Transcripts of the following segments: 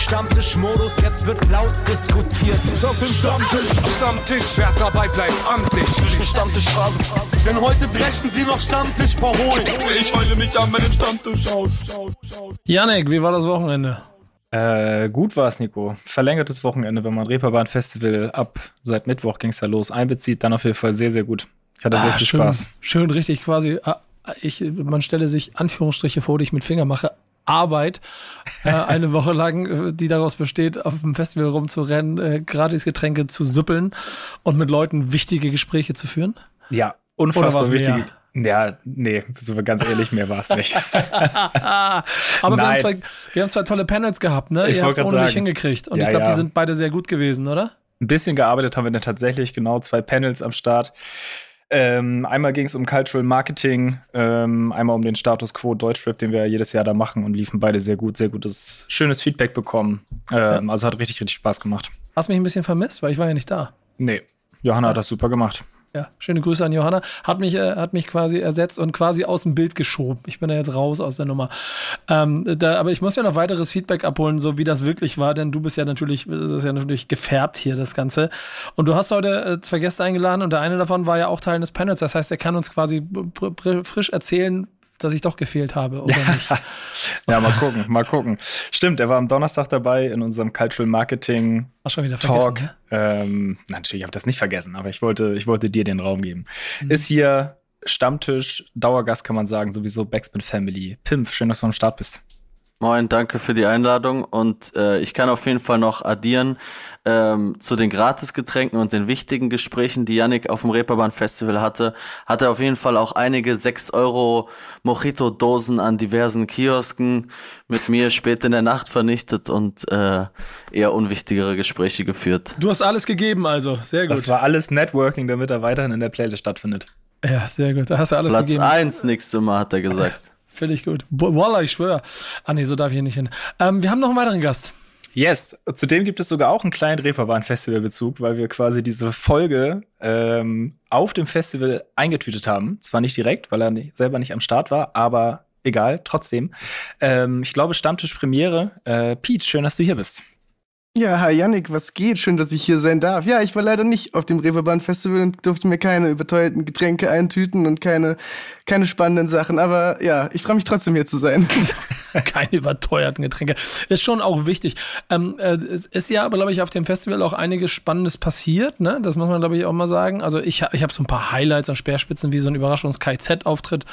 Stammtischmodus, jetzt wird laut diskutiert. Auf dem Stammtisch, Stammtisch, wer dabei bleibt, amtlich. Stammtisch Phase. Denn heute dreschen sie noch Stammtisch verholen. Ich heule mich an meinem Stammtisch aus. Janik, wie war das Wochenende? Äh, gut war es, Nico. Verlängertes Wochenende, wenn man Reeperbahn Festival ab seit Mittwoch ging es ja los einbezieht, dann auf jeden Fall sehr, sehr gut. Ich hatte sehr Ah, viel schön, Spaß. Schön, richtig quasi. ah, Ich, man stelle sich Anführungsstriche vor, die ich mit Finger mache. Arbeit, äh, eine Woche lang, äh, die daraus besteht, auf dem Festival rumzurennen, äh, gratis Getränke zu suppeln und mit Leuten wichtige Gespräche zu führen. Ja, unfassbar wichtig. Ja, nee, so ganz ehrlich, mehr war es nicht. Aber wir haben, zwei, wir haben zwei tolle Panels gehabt, ne? Ich Ihr habt es mich sagen. hingekriegt. Und Ja, ich glaube, ja. die sind beide sehr gut gewesen, oder? Ein bisschen gearbeitet haben wir dann tatsächlich, genau, zwei Panels am Start. Ähm, einmal ging es um Cultural Marketing, ähm, einmal um den Status Quo Deutschrap, den wir ja jedes Jahr da machen und liefen beide sehr gut, sehr gutes, schönes Feedback bekommen. Ähm, Also hat richtig, richtig Spaß gemacht. Hast mich ein bisschen vermisst, weil ich war ja nicht da. Nee, Johanna hat das super gemacht. Ja, schöne Grüße an Johanna. Hat mich, äh, hat mich quasi ersetzt und quasi aus dem Bild geschoben. Ich bin da jetzt raus aus der Nummer. Ähm, da, aber ich muss ja noch weiteres Feedback abholen, so wie das wirklich war, denn du bist ja natürlich, das ist ja natürlich gefärbt hier, das Ganze. Und du hast heute äh, zwei Gäste eingeladen und der eine davon war ja auch Teil des Panels. Das heißt, er kann uns quasi frisch erzählen, dass ich doch gefehlt habe, oder nicht? Ja, mal gucken, mal gucken. Stimmt, er war am Donnerstag dabei in unserem Cultural Marketing Hast schon wieder Talk. vergessen, ne? Ähm, na, natürlich habe ich das nicht vergessen, aber ich wollte, ich wollte dir den Raum geben. Mhm. Ist hier Stammtisch, Dauergast kann man sagen, sowieso Backspin Family. Pimp, schön, dass du am Start bist. Moin, danke für die Einladung und äh, ich kann auf jeden Fall noch addieren ähm, zu den Gratisgetränken und den wichtigen Gesprächen, die Yannick auf dem Reeperbahn Festival hatte, hat er auf jeden Fall auch einige 6 Euro Mojito-Dosen an diversen Kiosken mit mir spät in der Nacht vernichtet und äh, eher unwichtigere Gespräche geführt. Du hast alles gegeben, also. Sehr gut. Das war alles Networking, damit er weiterhin in der Playlist stattfindet. ja, sehr gut. Da hast du alles Platz gegeben. eins nächste Mal, hat er gesagt. Finde ich gut. Wallah, ich schwöre. Ah, nee, so darf ich hier nicht hin. Ähm, wir haben noch einen weiteren Gast. Yes, zudem gibt es sogar auch einen kleinen Reeperbahn-Festival-Bezug, weil wir quasi diese Folge ähm, auf dem Festival eingetütet haben. Zwar nicht direkt, weil er nicht, selber nicht am Start war, aber egal, trotzdem. Ähm, ich glaube, Stammtisch Premiere. Äh, Pete, schön, dass du hier bist. Ja, hi Yannick, was geht? Schön, dass ich hier sein darf. Ja, ich war leider nicht auf dem Reeperbahn Festival und durfte mir keine überteuerten Getränke eintüten und keine, keine spannenden Sachen. Aber ja, ich freue mich trotzdem hier zu sein. Keine überteuerten Getränke. Ist schon auch wichtig. Ähm, äh, es ist ja aber, glaube ich, auf dem Festival auch einiges Spannendes passiert. Ne? Das muss man, glaube ich, auch mal sagen. Also ich, ich habe so ein paar Highlights und Speerspitzen wie so ein Überraschungs-KZ-Auftritt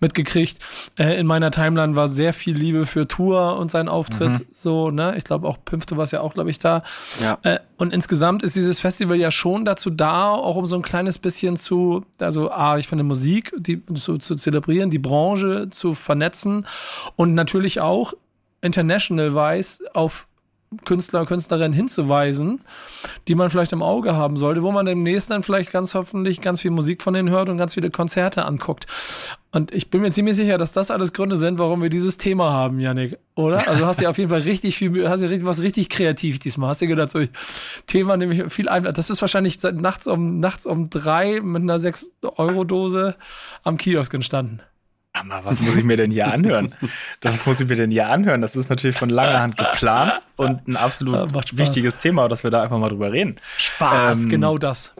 mitgekriegt. Äh, in meiner Timeline war sehr viel Liebe für Tour und sein Auftritt. So, ne? Ich glaube auch Pimpf, du warst ja auch, glaube ich, da. Ja. Äh, und insgesamt ist dieses Festival ja schon dazu da, auch um so ein kleines bisschen zu, also A, ich finde Musik die, zu, zu zelebrieren, die Branche zu vernetzen und natürlich auch international-wise auf Künstler, Künstlerinnen hinzuweisen, die man vielleicht im Auge haben sollte, wo man demnächst dann vielleicht ganz hoffentlich ganz viel Musik von denen hört und ganz viele Konzerte anguckt. Und ich bin mir ziemlich sicher, dass das alles Gründe sind, warum wir dieses Thema haben, Yannick, oder? Also hast du ja auf jeden Fall richtig viel, hast du was richtig kreativ diesmal. Hast du gedacht, so Thema nämlich viel einfach. Das ist wahrscheinlich seit nachts um, nachts um drei mit einer 6-Euro-Dose am Kiosk entstanden. Aber was muss ich mir denn hier anhören? Das muss ich mir denn hier anhören? Das ist natürlich von langer Hand geplant und ein absolut Ja, wichtiges Thema, dass wir da einfach mal drüber reden. Spaß, Ähm, genau das.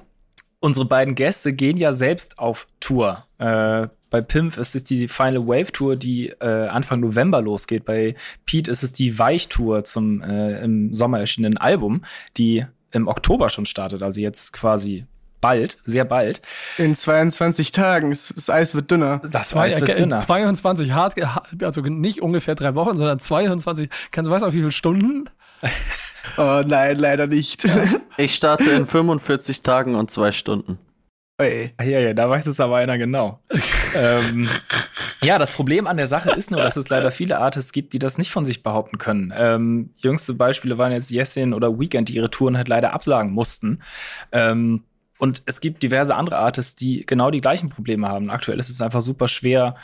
Unsere beiden Gäste gehen ja selbst auf Tour. Äh, bei Pimp ist es die Final Wave Tour, die äh, Anfang November losgeht. Bei Pete ist es die Weich Tour zum äh, im Sommer erschienenen Album, die im Oktober schon startet. Also jetzt quasi bald, sehr bald. In 22 Tagen. Das, Eis wird dünner. Das Eis wird dünner. 22 hart, also nicht ungefähr drei Wochen, sondern 22. Kannst du weißt auch wie viele Stunden? Oh nein, leider nicht. Ich starte in 45 Tagen und zwei Stunden. Ey. Ja, ja, da weiß es aber einer genau. ähm, ja, das Problem an der Sache ist nur, dass es leider viele Artists gibt, die das nicht von sich behaupten können. Ähm, jüngste Beispiele waren jetzt Yesin oder Weekend, die ihre Touren halt leider absagen mussten. Ähm, und es gibt diverse andere Artists, die genau die gleichen Probleme haben. Aktuell ist es einfach super schwer,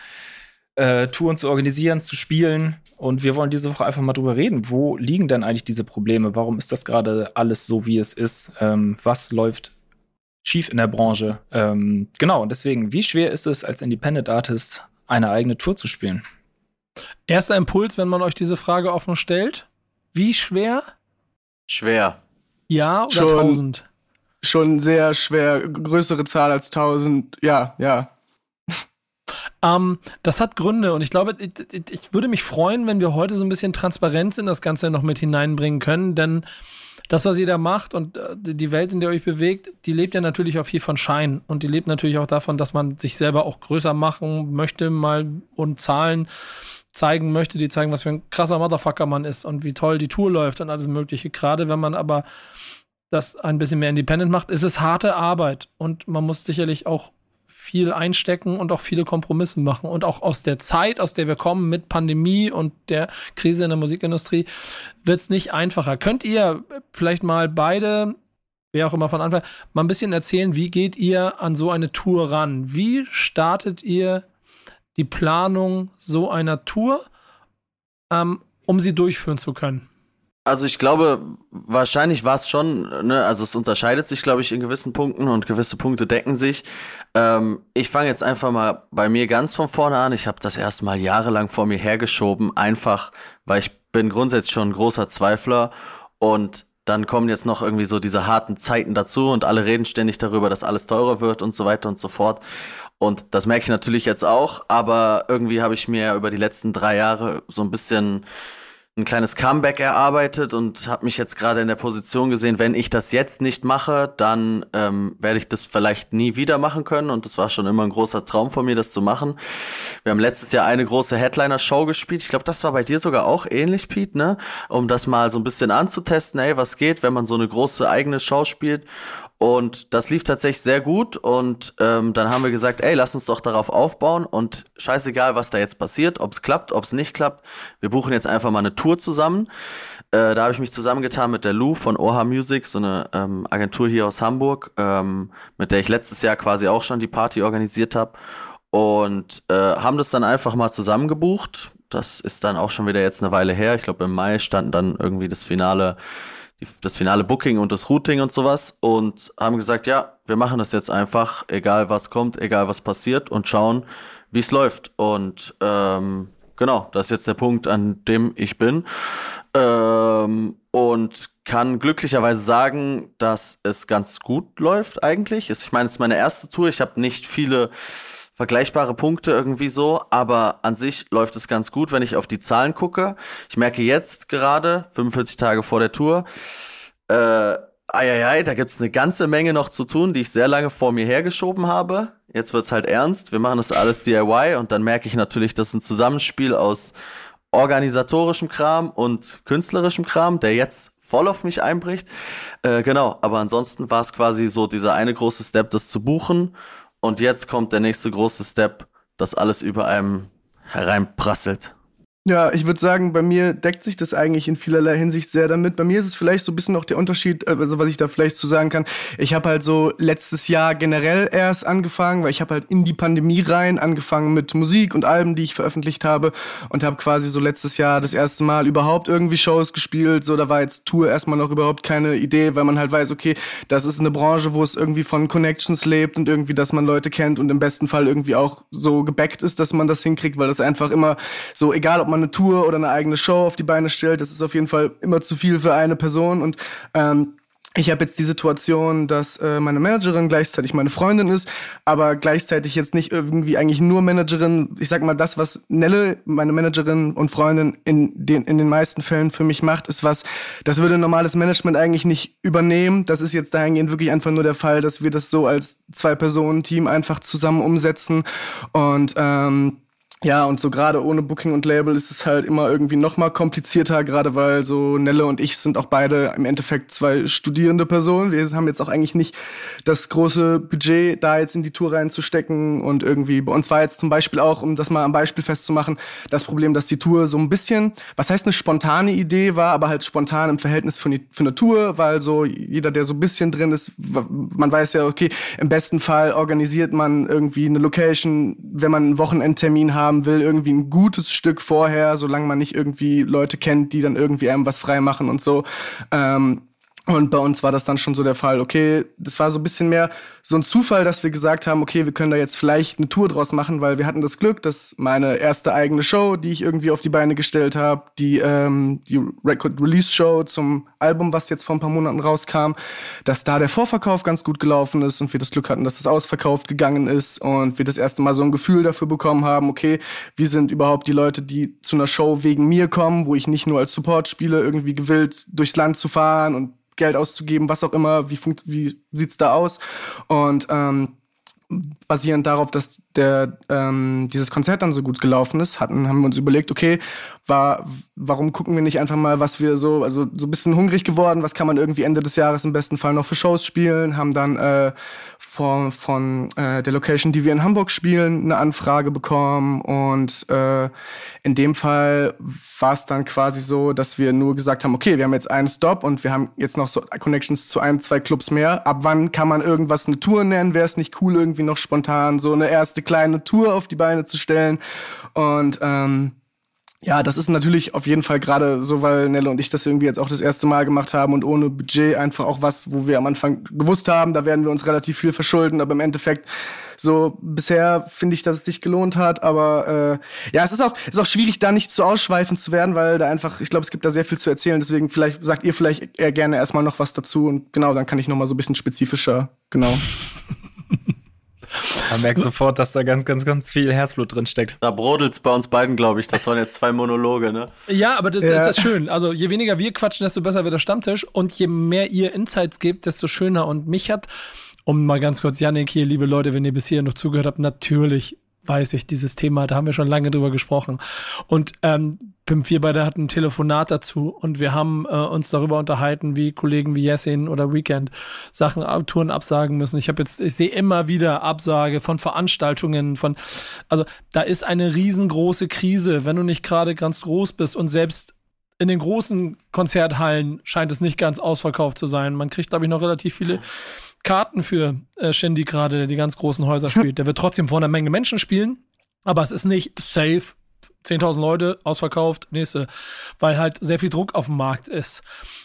äh, Touren zu organisieren, zu spielen. Und wir wollen diese Woche einfach mal drüber reden. Wo liegen denn eigentlich diese Probleme? Warum ist das gerade alles so, wie es ist? Ähm, was läuft schief in der Branche? Ähm, genau, und deswegen, wie schwer ist es, als Independent Artist eine eigene Tour zu spielen? Erster Impuls, wenn man euch diese Frage offen stellt. wie schwer? Schwer. Ja oder Schon. 1000? Schon sehr schwer, größere Zahl als 1000. Ja, ja. Ähm, das hat Gründe und ich glaube, ich, ich würde mich freuen, wenn wir heute so ein bisschen Transparenz in das Ganze noch mit hineinbringen können, denn das, was ihr da macht und äh, die Welt, in der ihr euch bewegt, die lebt ja natürlich auch viel von Schein und die lebt natürlich auch davon, dass man sich selber auch größer machen möchte mal und Zahlen zeigen möchte, die zeigen, was für ein krasser Motherfucker man ist und wie toll die Tour läuft und alles mögliche. Gerade wenn man aber das ein bisschen mehr independent macht, ist es harte Arbeit und man muss sicherlich auch viel einstecken und auch viele Kompromisse machen. Und auch aus der Zeit, aus der wir kommen mit Pandemie und der Krise in der Musikindustrie, wird es nicht einfacher. Könnt ihr vielleicht mal beide, wer auch immer von Anfang, mal ein bisschen erzählen, wie geht ihr an so eine Tour ran? Wie startet ihr die Planung so einer Tour, ähm, um sie durchführen zu können? Also ich glaube, wahrscheinlich war es schon, ne, also es unterscheidet sich, glaube ich, in gewissen Punkten und gewisse Punkte decken sich. Ähm, ich fange jetzt einfach mal bei mir ganz von vorne an. Ich habe das erstmal jahrelang vor mir hergeschoben, einfach, weil ich bin grundsätzlich schon ein großer Zweifler und dann kommen jetzt noch irgendwie so diese harten Zeiten dazu und alle reden ständig darüber, dass alles teurer wird und so weiter und so fort. Und das merke ich natürlich jetzt auch, aber irgendwie habe ich mir über die letzten drei Jahre so ein bisschen ein kleines Comeback erarbeitet und habe mich jetzt gerade in der Position gesehen, wenn ich das jetzt nicht mache, dann ähm, werde ich das vielleicht nie wieder machen können und das war schon immer ein großer Traum von mir, das zu machen. Wir haben letztes Jahr eine große Headliner-Show gespielt. Ich glaube, das war bei dir sogar auch ähnlich, Pete, ne? Um das mal so ein bisschen anzutesten, ey, was geht, wenn man so eine große eigene Show spielt. Und das lief tatsächlich sehr gut. Und ähm, dann haben wir gesagt, ey, lass uns doch darauf aufbauen. Und scheißegal, was da jetzt passiert, ob es klappt, ob es nicht klappt. Wir buchen jetzt einfach mal eine Tour zusammen. Äh, da habe ich mich zusammengetan mit der Lou von Oha Music, so eine ähm, Agentur hier aus Hamburg, ähm, mit der ich letztes Jahr quasi auch schon die Party organisiert habe. Und äh, haben das dann einfach mal zusammengebucht. Das ist dann auch schon wieder jetzt eine Weile her. Ich glaube, im Mai stand dann irgendwie das Finale die, das finale Booking und das Routing und sowas und haben gesagt, ja, wir machen das jetzt einfach, egal was kommt, egal was passiert und schauen, wie es läuft. Und ähm, genau, das ist jetzt der Punkt, an dem ich bin. Ähm, und kann glücklicherweise sagen, dass es ganz gut läuft eigentlich. Ich meine, es ist meine erste Tour. Ich habe nicht viele vergleichbare Punkte irgendwie so, aber an sich läuft es ganz gut, wenn ich auf die Zahlen gucke. Ich merke jetzt gerade, 45 Tage vor der Tour, äh, Eieiei, da gibt's eine ganze Menge noch zu tun, die ich sehr lange vor mir hergeschoben habe. Jetzt wird's halt ernst. Wir machen das alles DIY und dann merke ich natürlich, das ist ein Zusammenspiel aus organisatorischem Kram und künstlerischem Kram, der jetzt voll auf mich einbricht. Äh, genau, aber ansonsten war es quasi so dieser eine große Step, das zu buchen und jetzt kommt der nächste große Step, dass alles über einem hereinprasselt. Ja, ich würde sagen, bei mir deckt sich das eigentlich in vielerlei Hinsicht sehr damit. Bei mir ist es vielleicht so ein bisschen auch der Unterschied, äh, also was ich da vielleicht zu sagen kann. Ich habe halt so letztes Jahr generell erst angefangen, weil ich habe halt in die Pandemie rein angefangen mit Musik und Alben, die ich veröffentlicht habe und habe quasi so letztes Jahr das erste Mal überhaupt irgendwie Shows gespielt. So, da war jetzt Tour erstmal noch überhaupt keine Idee, weil man halt weiß, okay, das ist eine Branche, wo es irgendwie von Connections lebt und irgendwie, dass man Leute kennt und im besten Fall irgendwie auch so gebackt ist, dass man das hinkriegt, weil das einfach immer so, egal ob man eine Tour oder eine eigene Show auf die Beine stellt. Das ist auf jeden Fall immer zu viel für eine Person und ähm, ich habe jetzt die Situation, dass äh, meine Managerin gleichzeitig meine Freundin ist, aber gleichzeitig jetzt nicht irgendwie eigentlich nur Managerin. Ich sag mal, das, was Nelle, meine Managerin und Freundin, in den, in den meisten Fällen für mich macht, ist was, das würde normales Management eigentlich nicht übernehmen. Das ist jetzt dahingehend wirklich einfach nur der Fall, dass wir das so als Zwei-Personen-Team einfach zusammen umsetzen und ähm, ja, und so gerade ohne Booking und Label ist es halt immer irgendwie noch mal komplizierter, gerade weil so Nelle und ich sind auch beide im Endeffekt zwei studierende Personen. Wir haben jetzt auch eigentlich nicht das große Budget, da jetzt in die Tour reinzustecken und irgendwie bei uns war jetzt zum Beispiel auch, um das mal am Beispiel festzumachen, das Problem, dass die Tour so ein bisschen, was heißt eine spontane Idee war, aber halt spontan im Verhältnis für, die, für eine Tour, weil so jeder, der so ein bisschen drin ist, man weiß ja, okay, im besten Fall organisiert man irgendwie eine Location, wenn man einen Wochenendtermin hat, haben will, irgendwie ein gutes Stück vorher, solange man nicht irgendwie Leute kennt, die dann irgendwie einem was frei machen und so. Ähm, Und bei uns war das dann schon so der Fall, okay, das war so ein bisschen mehr so ein Zufall, dass wir gesagt haben, okay, wir können da jetzt vielleicht eine Tour draus machen, weil wir hatten das Glück, dass meine erste eigene Show, die ich irgendwie auf die Beine gestellt habe, die, ähm, die Record-Release-Show zum Album, was jetzt vor ein paar Monaten rauskam, dass da der Vorverkauf ganz gut gelaufen ist und wir das Glück hatten, dass das ausverkauft gegangen ist und wir das erste Mal so ein Gefühl dafür bekommen haben, okay, wie sind überhaupt die Leute, die zu einer Show wegen mir kommen, wo ich nicht nur als Support spiele, irgendwie gewillt, durchs Land zu fahren und Geld auszugeben, was auch immer, wie, wie sieht's da aus? Und ähm, basierend darauf, dass der, ähm, dieses Konzert dann so gut gelaufen ist, hatten, haben wir uns überlegt, okay, war, warum gucken wir nicht einfach mal, was wir so, also so ein bisschen hungrig geworden, was kann man irgendwie Ende des Jahres im besten Fall noch für Shows spielen, haben dann äh, von, von äh, der Location, die wir in Hamburg spielen, eine Anfrage bekommen und äh, in dem Fall war es dann quasi so, dass wir nur gesagt haben, okay, wir haben jetzt einen Stop und wir haben jetzt noch so Connections zu ein, zwei Clubs mehr. Ab wann kann man irgendwas eine Tour nennen? Wäre es nicht cool, irgendwie noch spontan so eine erste kleine Tour auf die Beine zu stellen? Und ähm, ja, das ist natürlich auf jeden Fall gerade so, weil Nelle und ich das irgendwie jetzt auch das erste Mal gemacht haben und ohne Budget einfach auch was, wo wir am Anfang gewusst haben, da werden wir uns relativ viel verschulden, aber im Endeffekt so bisher finde ich, dass es sich gelohnt hat, aber äh, ja, es ist auch ist auch schwierig da nicht zu ausschweifend zu werden, weil da einfach, ich glaube, es gibt da sehr viel zu erzählen, deswegen vielleicht sagt ihr vielleicht eher gerne erstmal noch was dazu und genau, dann kann ich noch mal so ein bisschen spezifischer, genau. Man merkt sofort, dass da ganz, ganz, ganz viel Herzblut drin steckt. Da brodelt's bei uns beiden, glaube ich. Das waren jetzt zwei Monologe, ne? Ja, aber das, ja. das ist schön. Also je weniger wir quatschen, desto besser wird der Stammtisch. Und je mehr ihr Insights gebt, desto schöner. Und mich hat, um mal ganz kurz, Janik hier, liebe Leute, wenn ihr bis hier noch zugehört habt, natürlich weiß ich dieses Thema, da haben wir schon lange drüber gesprochen. Und ähm, Pimp 4 beide hatten ein Telefonat dazu und wir haben äh, uns darüber unterhalten, wie Kollegen wie Yesin oder Weekend Sachen, Touren absagen müssen. Ich habe jetzt, ich sehe immer wieder Absage von Veranstaltungen, von, also da ist eine riesengroße Krise, wenn du nicht gerade ganz groß bist und selbst in den großen Konzerthallen scheint es nicht ganz ausverkauft zu sein. Man kriegt, glaube ich, noch relativ viele Karten für äh, Shandy gerade, der die ganz großen Häuser spielt. Der wird trotzdem vor einer Menge Menschen spielen, aber es ist nicht safe 10.000 Leute, ausverkauft, nächste, weil halt sehr viel Druck auf dem Markt ist.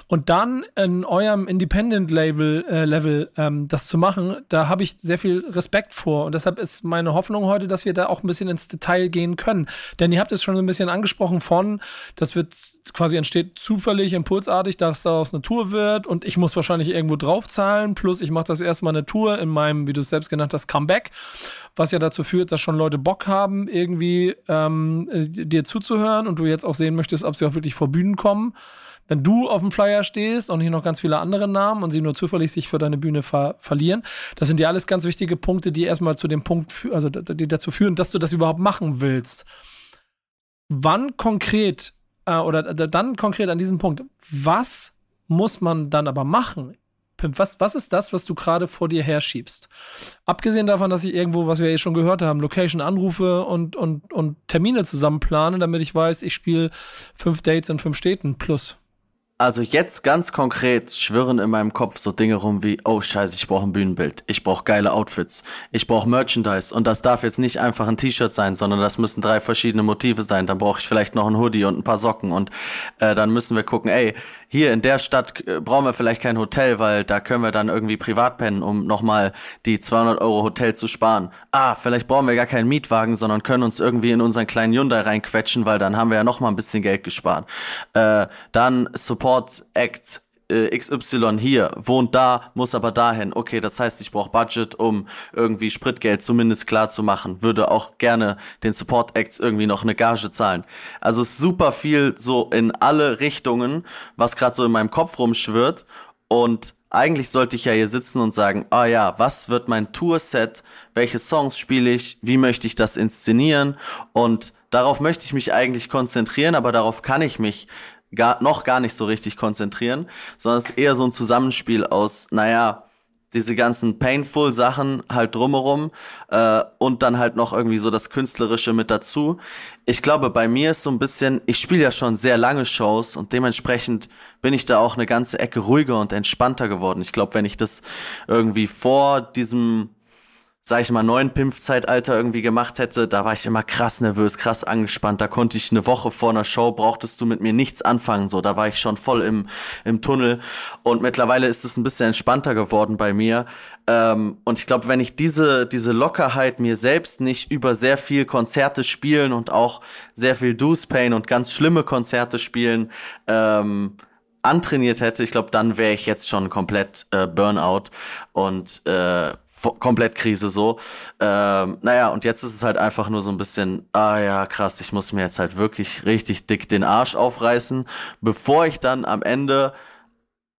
Und dann in eurem Independent-Level äh, Level, ähm, das zu machen, da habe ich sehr viel Respekt vor. Und deshalb ist meine Hoffnung heute, dass wir da auch ein bisschen ins Detail gehen können. Denn ihr habt es schon ein bisschen angesprochen von, das wird quasi entsteht zufällig, impulsartig, dass daraus eine Tour wird und ich muss wahrscheinlich irgendwo draufzahlen. Plus ich mache das erstmal eine Tour in meinem, wie du es selbst genannt hast, Comeback was ja dazu führt, dass schon Leute Bock haben, irgendwie ähm, dir zuzuhören und du jetzt auch sehen möchtest, ob sie auch wirklich vor Bühnen kommen. Wenn du auf dem Flyer stehst und hier noch ganz viele andere Namen und sie nur zufällig sich für deine Bühne ver verlieren, das sind ja alles ganz wichtige Punkte, die erstmal zu dem Punkt, also die dazu führen, dass du das überhaupt machen willst. Wann konkret äh, oder dann konkret an diesem Punkt, was muss man dann aber machen Pimp, was, was ist das, was du gerade vor dir herschiebst? Abgesehen davon, dass ich irgendwo, was wir eh schon gehört haben, Location anrufe und, und, und Termine zusammenplane, damit ich weiß, ich spiele fünf Dates in fünf Städten plus. Also jetzt ganz konkret schwirren in meinem Kopf so Dinge rum wie, oh scheiße, ich brauche ein Bühnenbild, ich brauche geile Outfits, ich brauche Merchandise und das darf jetzt nicht einfach ein T-Shirt sein, sondern das müssen drei verschiedene Motive sein. Dann brauche ich vielleicht noch ein Hoodie und ein paar Socken und äh, dann müssen wir gucken, ey, hier in der Stadt äh, brauchen wir vielleicht kein Hotel, weil da können wir dann irgendwie privat pennen, um nochmal die 200 Euro Hotel zu sparen. Ah, vielleicht brauchen wir gar keinen Mietwagen, sondern können uns irgendwie in unseren kleinen Hyundai reinquetschen, weil dann haben wir ja nochmal ein bisschen Geld gespart. Äh, dann Support Act äh, XY hier, wohnt da, muss aber dahin. Okay, das heißt, ich brauche Budget, um irgendwie Spritgeld zumindest klar zu machen. Würde auch gerne den Support Acts irgendwie noch eine Gage zahlen. Also super viel so in alle Richtungen, was gerade so in meinem Kopf rumschwirrt. Und eigentlich sollte ich ja hier sitzen und sagen, ah ja, was wird mein Tourset? Welche Songs spiele ich? Wie möchte ich das inszenieren? Und darauf möchte ich mich eigentlich konzentrieren, aber darauf kann ich mich gar, noch gar nicht so richtig konzentrieren, sondern es ist eher so ein Zusammenspiel aus, naja, diese ganzen painful Sachen halt drumherum äh, und dann halt noch irgendwie so das Künstlerische mit dazu. Ich glaube, bei mir ist so ein bisschen, ich spiele ja schon sehr lange Shows und dementsprechend bin ich da auch eine ganze Ecke ruhiger und entspannter geworden. Ich glaube, wenn ich das irgendwie vor diesem sag ich mal, neuen Pimpf-Zeitalter irgendwie gemacht hätte, da war ich immer krass nervös, krass angespannt. Da konnte ich eine Woche vor einer Show, brauchtest du mit mir nichts anfangen. So, da war ich schon voll im, im Tunnel. Und mittlerweile ist es ein bisschen entspannter geworden bei mir. Ähm, und ich glaube, wenn ich diese, diese Lockerheit mir selbst nicht über sehr viel Konzerte spielen und auch sehr viel Deuce Pain und ganz schlimme Konzerte spielen, ähm, antrainiert hätte, ich glaube, dann wäre ich jetzt schon komplett äh, Burnout und äh, komplett Krise so. Ähm, naja, und jetzt ist es halt einfach nur so ein bisschen, ah ja, krass, ich muss mir jetzt halt wirklich richtig dick den Arsch aufreißen, bevor ich dann am Ende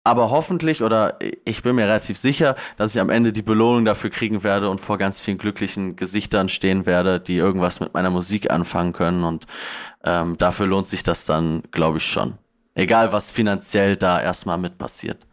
aber hoffentlich oder ich bin mir relativ sicher, dass ich am Ende die Belohnung dafür kriegen werde und vor ganz vielen glücklichen Gesichtern stehen werde, die irgendwas mit meiner Musik anfangen können und ähm, dafür lohnt sich das dann, glaube ich, schon. Egal, was finanziell da erstmal mit passiert.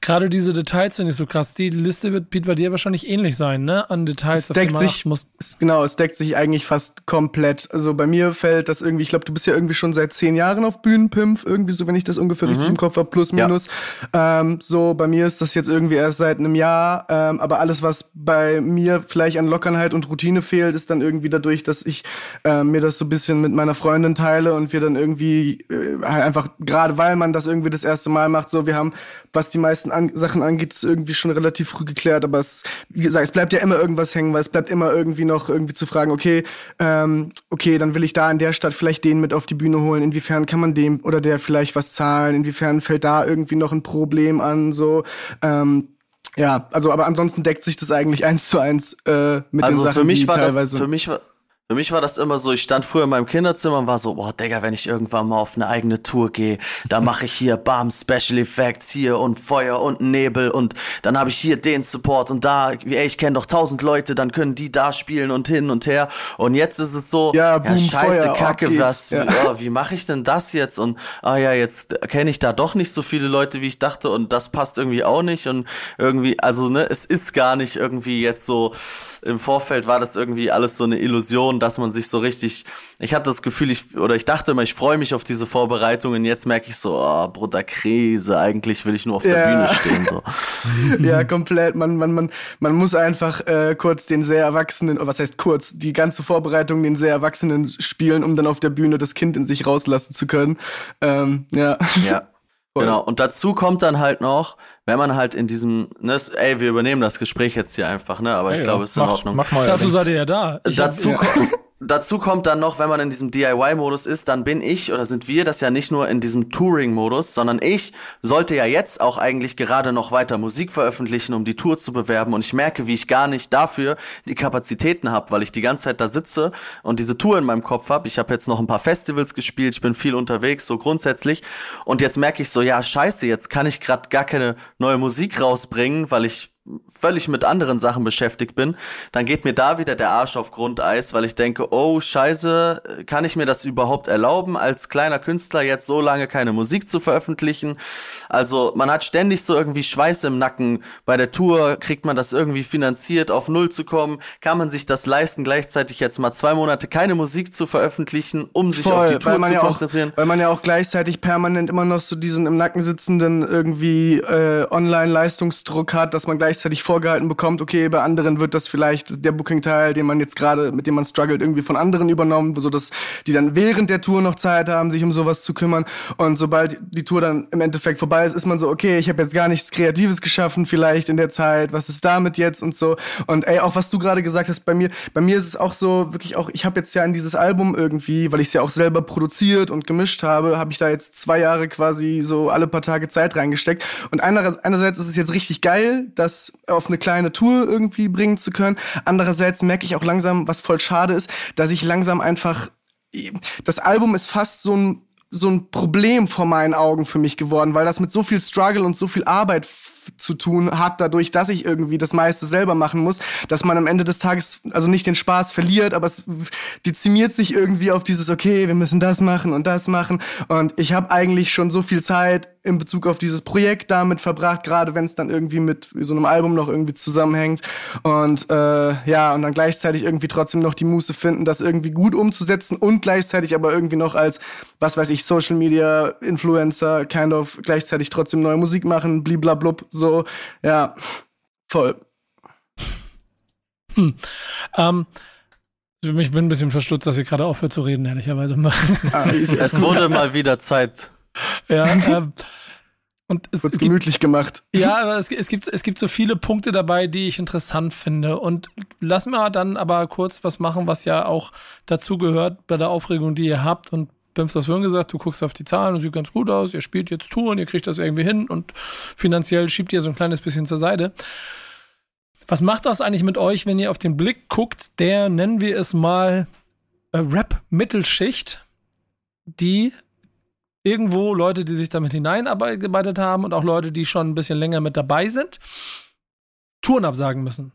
Gerade diese Details finde ich so krass. Die Liste wird, wird bei dir wahrscheinlich ähnlich sein, ne? An Details, es deckt sich, muss. Genau, es deckt sich eigentlich fast komplett. Also bei mir fällt das irgendwie, ich glaube, du bist ja irgendwie schon seit zehn Jahren auf Bühnenpimp, irgendwie so, wenn ich das ungefähr mhm. richtig im Kopf habe, plus minus. Ja. Ähm, so, bei mir ist das jetzt irgendwie erst seit einem Jahr. Ähm, aber alles, was bei mir vielleicht an Lockernheit und Routine fehlt, ist dann irgendwie dadurch, dass ich äh, mir das so ein bisschen mit meiner Freundin teile und wir dann irgendwie äh, halt einfach, gerade weil man das irgendwie das erste Mal macht, so, wir haben, was die meisten an Sachen angeht, ist irgendwie schon relativ früh geklärt. Aber es, wie gesagt, es bleibt ja immer irgendwas hängen, weil es bleibt immer irgendwie noch irgendwie zu fragen, okay, ähm, okay, dann will ich da in der Stadt vielleicht den mit auf die Bühne holen. Inwiefern kann man dem oder der vielleicht was zahlen? Inwiefern fällt da irgendwie noch ein Problem an? So, ähm, ja, also aber ansonsten deckt sich das eigentlich eins zu eins äh, mit also den Sachen, für mich die war teilweise. Das, für mich war für mich war das immer so, ich stand früher in meinem Kinderzimmer und war so, boah, Digga, wenn ich irgendwann mal auf eine eigene Tour gehe, da mache ich hier Bam, Special Effects hier und Feuer und Nebel und dann habe ich hier den Support und da, ey, ich kenne doch tausend Leute, dann können die da spielen und hin und her. Und jetzt ist es so, ja, boom, ja scheiße, Feuer, Kacke, was, ja. oh, wie mache ich denn das jetzt? Und ah ja, jetzt kenne ich da doch nicht so viele Leute, wie ich dachte und das passt irgendwie auch nicht und irgendwie, also ne, es ist gar nicht irgendwie jetzt so, im Vorfeld war das irgendwie alles so eine Illusion, dass man sich so richtig, ich hatte das Gefühl, ich, oder ich dachte immer, ich freue mich auf diese Vorbereitungen. Jetzt merke ich so, oh, Bruder, Krise, eigentlich will ich nur auf der Ja. Bühne stehen. So. ja, komplett. Man, man, man, man muss einfach äh, kurz den sehr Erwachsenen, oder was heißt kurz, die ganze Vorbereitung den sehr Erwachsenen spielen, um dann auf der Bühne das Kind in sich rauslassen zu können. Ähm, ja. Ja. Genau. Und dazu kommt dann halt noch, wenn man halt in diesem, ne, ey, wir übernehmen das Gespräch jetzt hier einfach, ne, aber ich Ja, glaube, ja. es ist in mach, Ordnung. Mach mal. Dazu seid ihr ja da. Ich hab- dazu, ja. kommt, dazu kommt dann noch, wenn man in diesem DIY-Modus ist, dann bin ich oder sind wir das ja nicht nur in diesem Touring-Modus, sondern ich sollte ja jetzt auch eigentlich gerade noch weiter Musik veröffentlichen, um die Tour zu bewerben. Und ich merke, wie ich gar nicht dafür die Kapazitäten habe, weil ich die ganze Zeit da sitze und diese Tour in meinem Kopf habe. Ich habe jetzt noch ein paar Festivals gespielt, ich bin viel unterwegs, so grundsätzlich. Und jetzt merke ich so, ja, scheiße, jetzt kann ich gerade gar keine neue Musik rausbringen, weil ich völlig mit anderen Sachen beschäftigt bin, dann geht mir da wieder der Arsch auf Grundeis, weil ich denke, oh scheiße, kann ich mir das überhaupt erlauben, als kleiner Künstler jetzt so lange keine Musik zu veröffentlichen? Also man hat ständig so irgendwie Schweiß im Nacken. Bei der Tour kriegt man das irgendwie finanziert, auf Null zu kommen. Kann man sich das leisten, gleichzeitig jetzt mal zwei Monate keine Musik zu veröffentlichen, um sich auf die Tour zu ja auch, konzentrieren? weil man ja auch gleichzeitig permanent immer noch so diesen im Nacken sitzenden irgendwie äh, Online-Leistungsdruck hat, dass man gleichzeitig vorgehalten bekommt, okay, bei anderen wird das vielleicht der Booking-Teil, den man jetzt gerade, mit dem man struggelt, irgendwie von anderen übernommen, so dass die dann während der Tour noch Zeit haben, sich um sowas zu kümmern. Und sobald die Tour dann im Endeffekt vorbei ist, ist man so, okay, ich habe jetzt gar nichts Kreatives geschaffen, vielleicht in der Zeit, was ist damit jetzt und so. Und ey, auch was du gerade gesagt hast, bei mir, bei mir ist es auch so, wirklich auch, ich habe jetzt ja in dieses Album irgendwie, weil ich es ja auch selber produziert und gemischt habe, habe ich da jetzt zwei Jahre quasi so alle paar Tage Zeit reingesteckt. Und einerseits, ist es jetzt richtig geil, auf eine kleine Tour irgendwie bringen zu können. Andererseits merke ich auch langsam, was voll schade ist, dass ich langsam einfach das Album ist fast so ein so ein Problem vor meinen Augen für mich geworden, weil das mit so viel Struggle und so viel Arbeit zu tun hat, dadurch, dass ich irgendwie das meiste selber machen muss, dass man am Ende des Tages also nicht den Spaß verliert, aber es dezimiert sich irgendwie auf dieses, okay, wir müssen das machen und das machen. Und ich habe eigentlich schon so viel Zeit in Bezug auf dieses Projekt damit verbracht, gerade wenn es dann irgendwie mit so einem Album noch irgendwie zusammenhängt. Und äh, ja, und dann gleichzeitig irgendwie trotzdem noch die Muße finden, das irgendwie gut umzusetzen und gleichzeitig aber irgendwie noch als, was weiß ich, Social Media Influencer kind of gleichzeitig trotzdem neue Musik machen, bliblablub, so, ja, voll. Hm. Ähm, ich bin ein bisschen verstutzt, dass ihr gerade aufhört zu reden, ehrlicherweise. Ah, es wurde mal wieder Zeit. Ja, ähm, und es, es gemütlich gemacht. Ja, aber es, es, gibt, es gibt so viele Punkte dabei, die ich interessant finde. Und lass mal dann aber kurz was machen, was ja auch dazu gehört bei der Aufregung, die ihr habt. Und Bimf, du hast vorhin gesagt, du guckst auf die Zahlen und sieht ganz gut aus. Ihr spielt jetzt Touren, ihr kriegt das irgendwie hin und finanziell schiebt ihr so ein kleines bisschen zur Seite. Was macht das eigentlich mit euch, wenn ihr auf den Blick guckt, der, nennen wir es mal, äh, Rap-Mittelschicht, die irgendwo Leute, die sich damit hineinarbeitet haben und auch Leute, die schon ein bisschen länger mit dabei sind, Touren absagen müssen.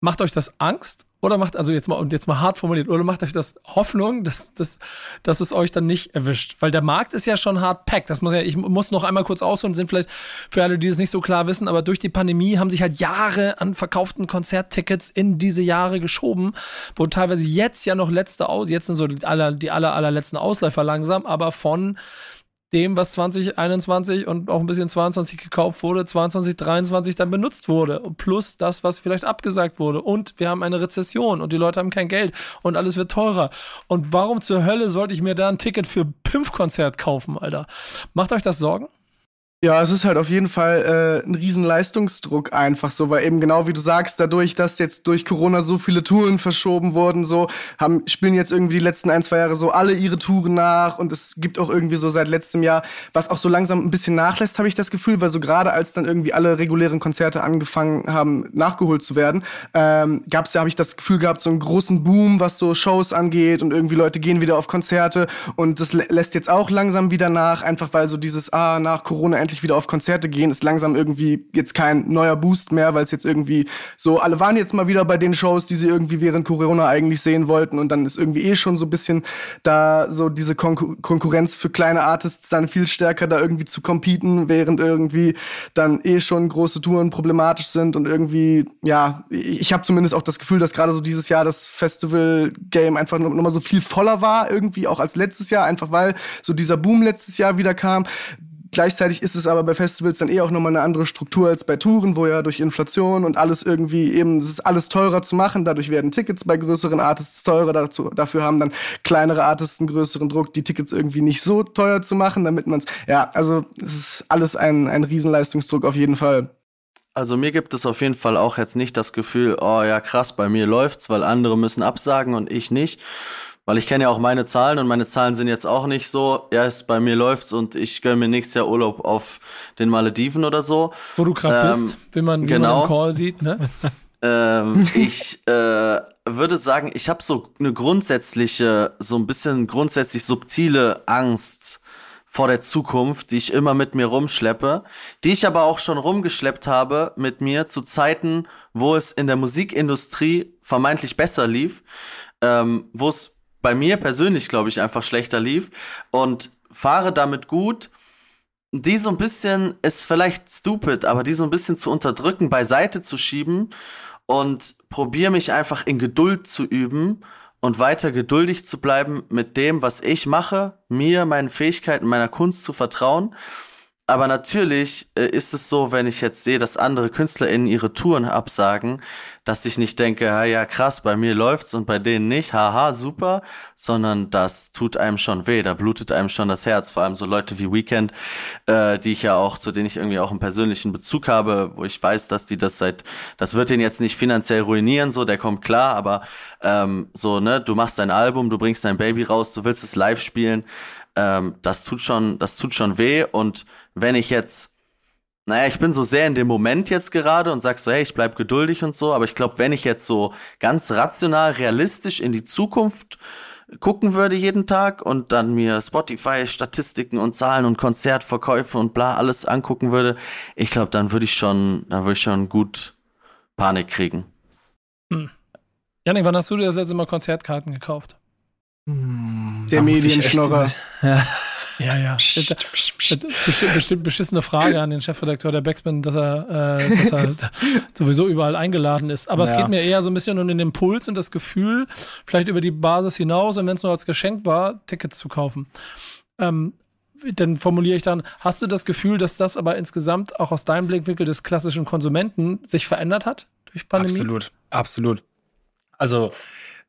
Macht euch das Angst oder macht, also jetzt mal, und jetzt mal hart formuliert, oder macht euch das Hoffnung, dass, dass, dass es euch dann nicht erwischt? Weil der Markt ist ja schon hart packed. Das muss ja, ich muss noch einmal kurz ausholen, sind vielleicht für alle, die es nicht so klar wissen, aber durch die Pandemie haben sich halt Jahre an verkauften Konzerttickets in diese Jahre geschoben, wo teilweise jetzt ja noch letzte aus, jetzt sind so die aller, die aller, allerletzten Ausläufer langsam, aber von dem, was 2021 und auch ein bisschen 22 gekauft wurde, 22, 23 dann benutzt wurde. Plus das, was vielleicht abgesagt wurde. Und wir haben eine Rezession und die Leute haben kein Geld und alles wird teurer. Und warum zur Hölle sollte ich mir da ein Ticket für Pimpf-Konzert kaufen, Alter? Macht euch das Sorgen? Ja, es ist halt auf jeden Fall äh, ein riesen Leistungsdruck einfach so, weil eben genau wie du sagst, dadurch, dass jetzt durch Corona so viele Touren verschoben wurden, so haben spielen jetzt irgendwie die letzten ein, zwei Jahre so alle ihre Touren nach und es gibt auch irgendwie so seit letztem Jahr, was auch so langsam ein bisschen nachlässt, habe ich das Gefühl, weil so gerade als dann irgendwie alle regulären Konzerte angefangen haben, nachgeholt zu werden, ähm, gab es ja, habe ich das Gefühl gehabt, so einen großen Boom, was so Shows angeht und irgendwie Leute gehen wieder auf Konzerte und das lässt jetzt auch langsam wieder nach, einfach weil so dieses, ah, nach Corona endlich wieder auf Konzerte gehen, ist langsam irgendwie jetzt kein neuer Boost mehr, weil es jetzt irgendwie so, alle waren jetzt mal wieder bei den Shows, die sie irgendwie während Corona eigentlich sehen wollten und dann ist irgendwie eh schon so ein bisschen da so diese Kon Konkurrenz für kleine Artists dann viel stärker da irgendwie zu competen, während irgendwie dann eh schon große Touren problematisch sind und irgendwie, ja, ich habe zumindest auch das Gefühl, dass gerade so dieses Jahr das Festival-Game einfach nochmal so viel voller war, irgendwie auch als letztes Jahr, einfach weil so dieser Boom letztes Jahr wieder kam Gleichzeitig ist es aber bei Festivals dann eh auch nochmal eine andere Struktur als bei Touren, wo ja durch Inflation und alles irgendwie eben, es ist alles teurer zu machen. Dadurch werden Tickets bei größeren Artists teurer. Dazu, dafür haben dann kleinere Artists einen größeren Druck, die Tickets irgendwie nicht so teuer zu machen, damit man es, ja, also es ist alles ein, ein Riesenleistungsdruck auf jeden Fall. Also mir gibt es auf jeden Fall auch jetzt nicht das Gefühl, oh ja krass, bei mir läuft's, weil andere müssen absagen und ich nicht weil ich kenne ja auch meine Zahlen und meine Zahlen sind jetzt auch nicht so, ja, es bei mir läuft's und ich gönne mir nächstes Jahr Urlaub auf den Malediven oder so. Wo du gerade ähm, bist, wenn man, genau. Wie Call sieht, ne? ähm, ich äh, würde sagen, ich habe so eine grundsätzliche, so ein bisschen grundsätzlich subtile Angst vor der Zukunft, die ich immer mit mir rumschleppe, die ich aber auch schon rumgeschleppt habe mit mir zu Zeiten, wo es in der Musikindustrie vermeintlich besser lief, ähm, wo es bei mir persönlich, glaube ich, einfach schlechter lief. Und fahre damit gut, die so ein bisschen, ist vielleicht stupid, aber die so ein bisschen zu unterdrücken, beiseite zu schieben und probiere mich einfach in Geduld zu üben und weiter geduldig zu bleiben mit dem, was ich mache, mir, meinen Fähigkeiten, meiner Kunst zu vertrauen aber natürlich äh, ist es so, wenn ich jetzt sehe, dass andere KünstlerInnen ihre Touren absagen, dass ich nicht denke, ja, ja, krass, bei mir läuft's und bei denen nicht, haha, super, sondern das tut einem schon weh, da blutet einem schon das Herz, vor allem so Leute wie Weekend, äh, die ich ja auch, zu denen ich irgendwie auch einen persönlichen Bezug habe, wo ich weiß, dass die das seit, das wird den jetzt nicht finanziell ruinieren, so, der kommt klar, aber ähm, so, ne, du machst dein Album, du bringst dein Baby raus, du willst es live spielen, ähm, das tut schon, das tut schon weh und wenn ich jetzt, naja, ich bin so sehr in dem Moment jetzt gerade und sag so, hey, ich bleib geduldig und so, aber ich glaube, wenn ich jetzt so ganz rational, realistisch in die Zukunft gucken würde jeden Tag und dann mir Spotify Statistiken und Zahlen und Konzertverkäufe und bla alles angucken würde, ich glaube, dann würde ich schon, dann würde ich schon gut Panik kriegen. Hm. Janik, wann hast du dir das letzte Mal Konzertkarten gekauft? Hm, Der Medienschnorrer. Ja. Ja, ja. Bestimmt, bestimmt beschissene Frage an den Chefredakteur der Backspin, dass er, äh, dass er sowieso überall eingeladen ist. Aber ja. es geht mir eher so ein bisschen um den Impuls und das Gefühl, vielleicht über die Basis hinaus und wenn es nur als Geschenk war, Tickets zu kaufen. Ähm, dann formuliere ich dann, hast du das Gefühl, dass das aber insgesamt auch aus deinem Blickwinkel des klassischen Konsumenten sich verändert hat durch Pandemie? Absolut, absolut. Also,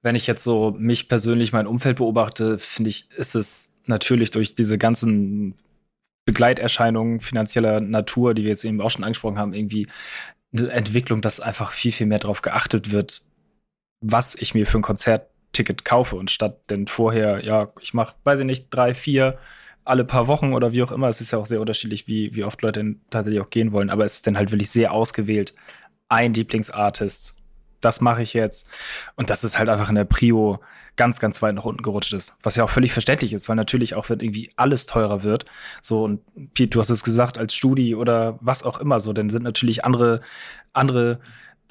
wenn ich jetzt so mich persönlich, mein Umfeld beobachte, finde ich, ist es natürlich durch diese ganzen Begleiterscheinungen finanzieller Natur, die wir jetzt eben auch schon angesprochen haben, irgendwie eine Entwicklung, dass einfach viel, viel mehr darauf geachtet wird, was ich mir für ein Konzertticket kaufe. Und statt denn vorher, ja, ich mache, weiß ich nicht, drei, vier alle paar Wochen oder wie auch immer. Es ist ja auch sehr unterschiedlich, wie, wie oft Leute tatsächlich auch gehen wollen. Aber es ist dann halt wirklich sehr ausgewählt. Ein Lieblingsartist. Das mache ich jetzt. Und das ist halt einfach in der Prio ganz, ganz weit nach unten gerutscht ist. Was ja auch völlig verständlich ist, weil natürlich auch, wenn irgendwie alles teurer wird, so, und Pete, du hast es gesagt, als Studi oder was auch immer so, dann sind natürlich andere, andere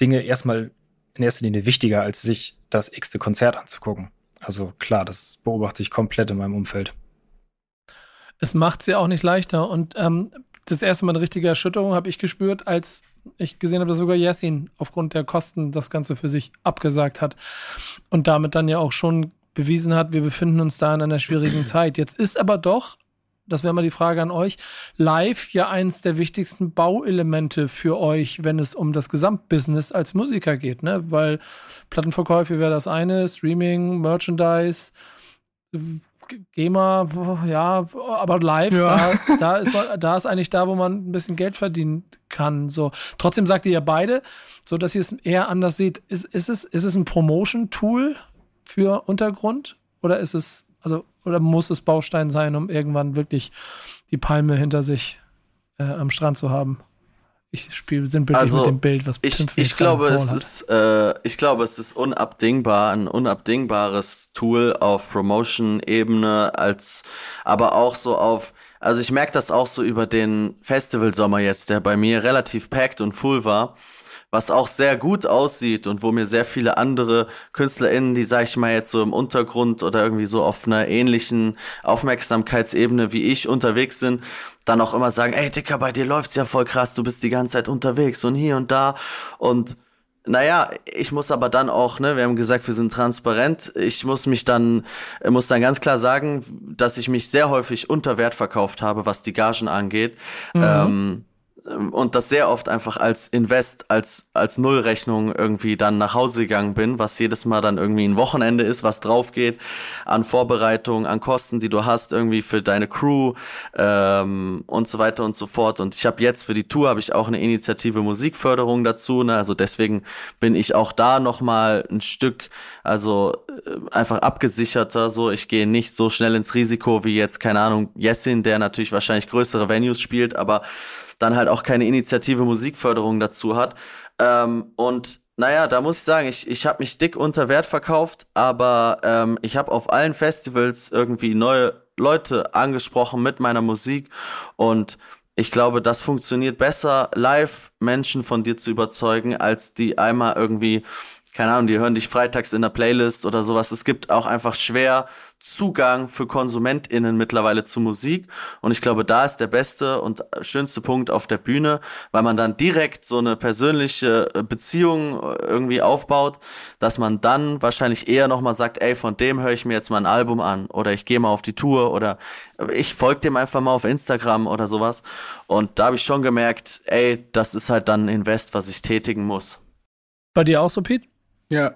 Dinge erstmal in erster Linie wichtiger, als sich das x-te Konzert anzugucken. Also klar, das beobachte ich komplett in meinem Umfeld. Es macht es ja auch nicht leichter. Und ähm, das erste Mal eine richtige Erschütterung habe ich gespürt, als ich gesehen habe, dass sogar Yassin aufgrund der Kosten das Ganze für sich abgesagt hat und damit dann ja auch schon bewiesen hat, wir befinden uns da in einer schwierigen Zeit. Jetzt ist aber doch, das wäre mal die Frage an euch, live ja eins der wichtigsten Bauelemente für euch, wenn es um das Gesamtbusiness als Musiker geht, ne? Weil Plattenverkäufe wäre das eine, Streaming, Merchandise, GEMA, ja, aber live, ja. Da, da, ist man, da ist eigentlich da, wo man ein bisschen Geld verdienen kann. So. Trotzdem sagt ihr ja beide, so dass ihr es eher anders seht. Ist, ist, es, ist es ein Promotion-Tool für Untergrund? Oder ist es, also, oder muss es Baustein sein, um irgendwann wirklich die Palme hinter sich äh, am Strand zu haben? Ich spiele sinnbildlich also, mit dem Bild, was ich, ich glaube, es ist, äh, ich glaube, es ist unabdingbar, ein unabdingbares Tool auf Promotion-Ebene, als aber auch so auf, also ich merke das auch so über den Festivalsommer jetzt, der bei mir relativ packed und full war was auch sehr gut aussieht und wo mir sehr viele andere KünstlerInnen, die, sag ich mal, jetzt so im Untergrund oder irgendwie so auf einer ähnlichen Aufmerksamkeitsebene wie ich unterwegs sind, dann auch immer sagen, ey Dicker, bei dir läuft's ja voll krass, du bist die ganze Zeit unterwegs und hier und da und naja, ich muss aber dann auch, ne, wir haben gesagt, wir sind transparent. Ich muss mich dann, muss dann ganz klar sagen, dass ich mich sehr häufig unter Wert verkauft habe, was die Gagen angeht. Mhm. Ähm, und das sehr oft einfach als Invest, als, als Nullrechnung irgendwie dann nach Hause gegangen bin, was jedes Mal dann irgendwie ein Wochenende ist, was drauf geht an Vorbereitung, an Kosten, die du hast irgendwie für deine Crew ähm, und so weiter und so fort. Und ich habe jetzt für die Tour habe ich auch eine Initiative Musikförderung dazu, ne? also deswegen bin ich auch da nochmal ein Stück, also äh, einfach abgesicherter. So, ich gehe nicht so schnell ins Risiko wie jetzt keine Ahnung Jessin, der natürlich wahrscheinlich größere Venues spielt, aber dann halt auch keine Initiative Musikförderung dazu hat. Ähm, und naja, da muss ich sagen, ich, ich habe mich dick unter Wert verkauft, aber ähm, ich habe auf allen Festivals irgendwie neue Leute angesprochen mit meiner Musik und ich glaube, das funktioniert besser, live Menschen von dir zu überzeugen, als die einmal irgendwie keine Ahnung, die hören dich freitags in der Playlist oder sowas. Es gibt auch einfach schwer Zugang für KonsumentInnen mittlerweile zu Musik. Und ich glaube, da ist der beste und schönste Punkt auf der Bühne, weil man dann direkt so eine persönliche äh, Beziehung äh, irgendwie aufbaut, dass man dann wahrscheinlich eher nochmal sagt, ey, von dem höre ich mir jetzt mal ein Album an oder ich gehe mal auf die Tour oder ich folge dem einfach mal auf Instagram oder sowas. Und da habe ich schon gemerkt, ey, das ist halt dann ein Invest, was ich tätigen muss. Bei dir auch so, Pete? Ja.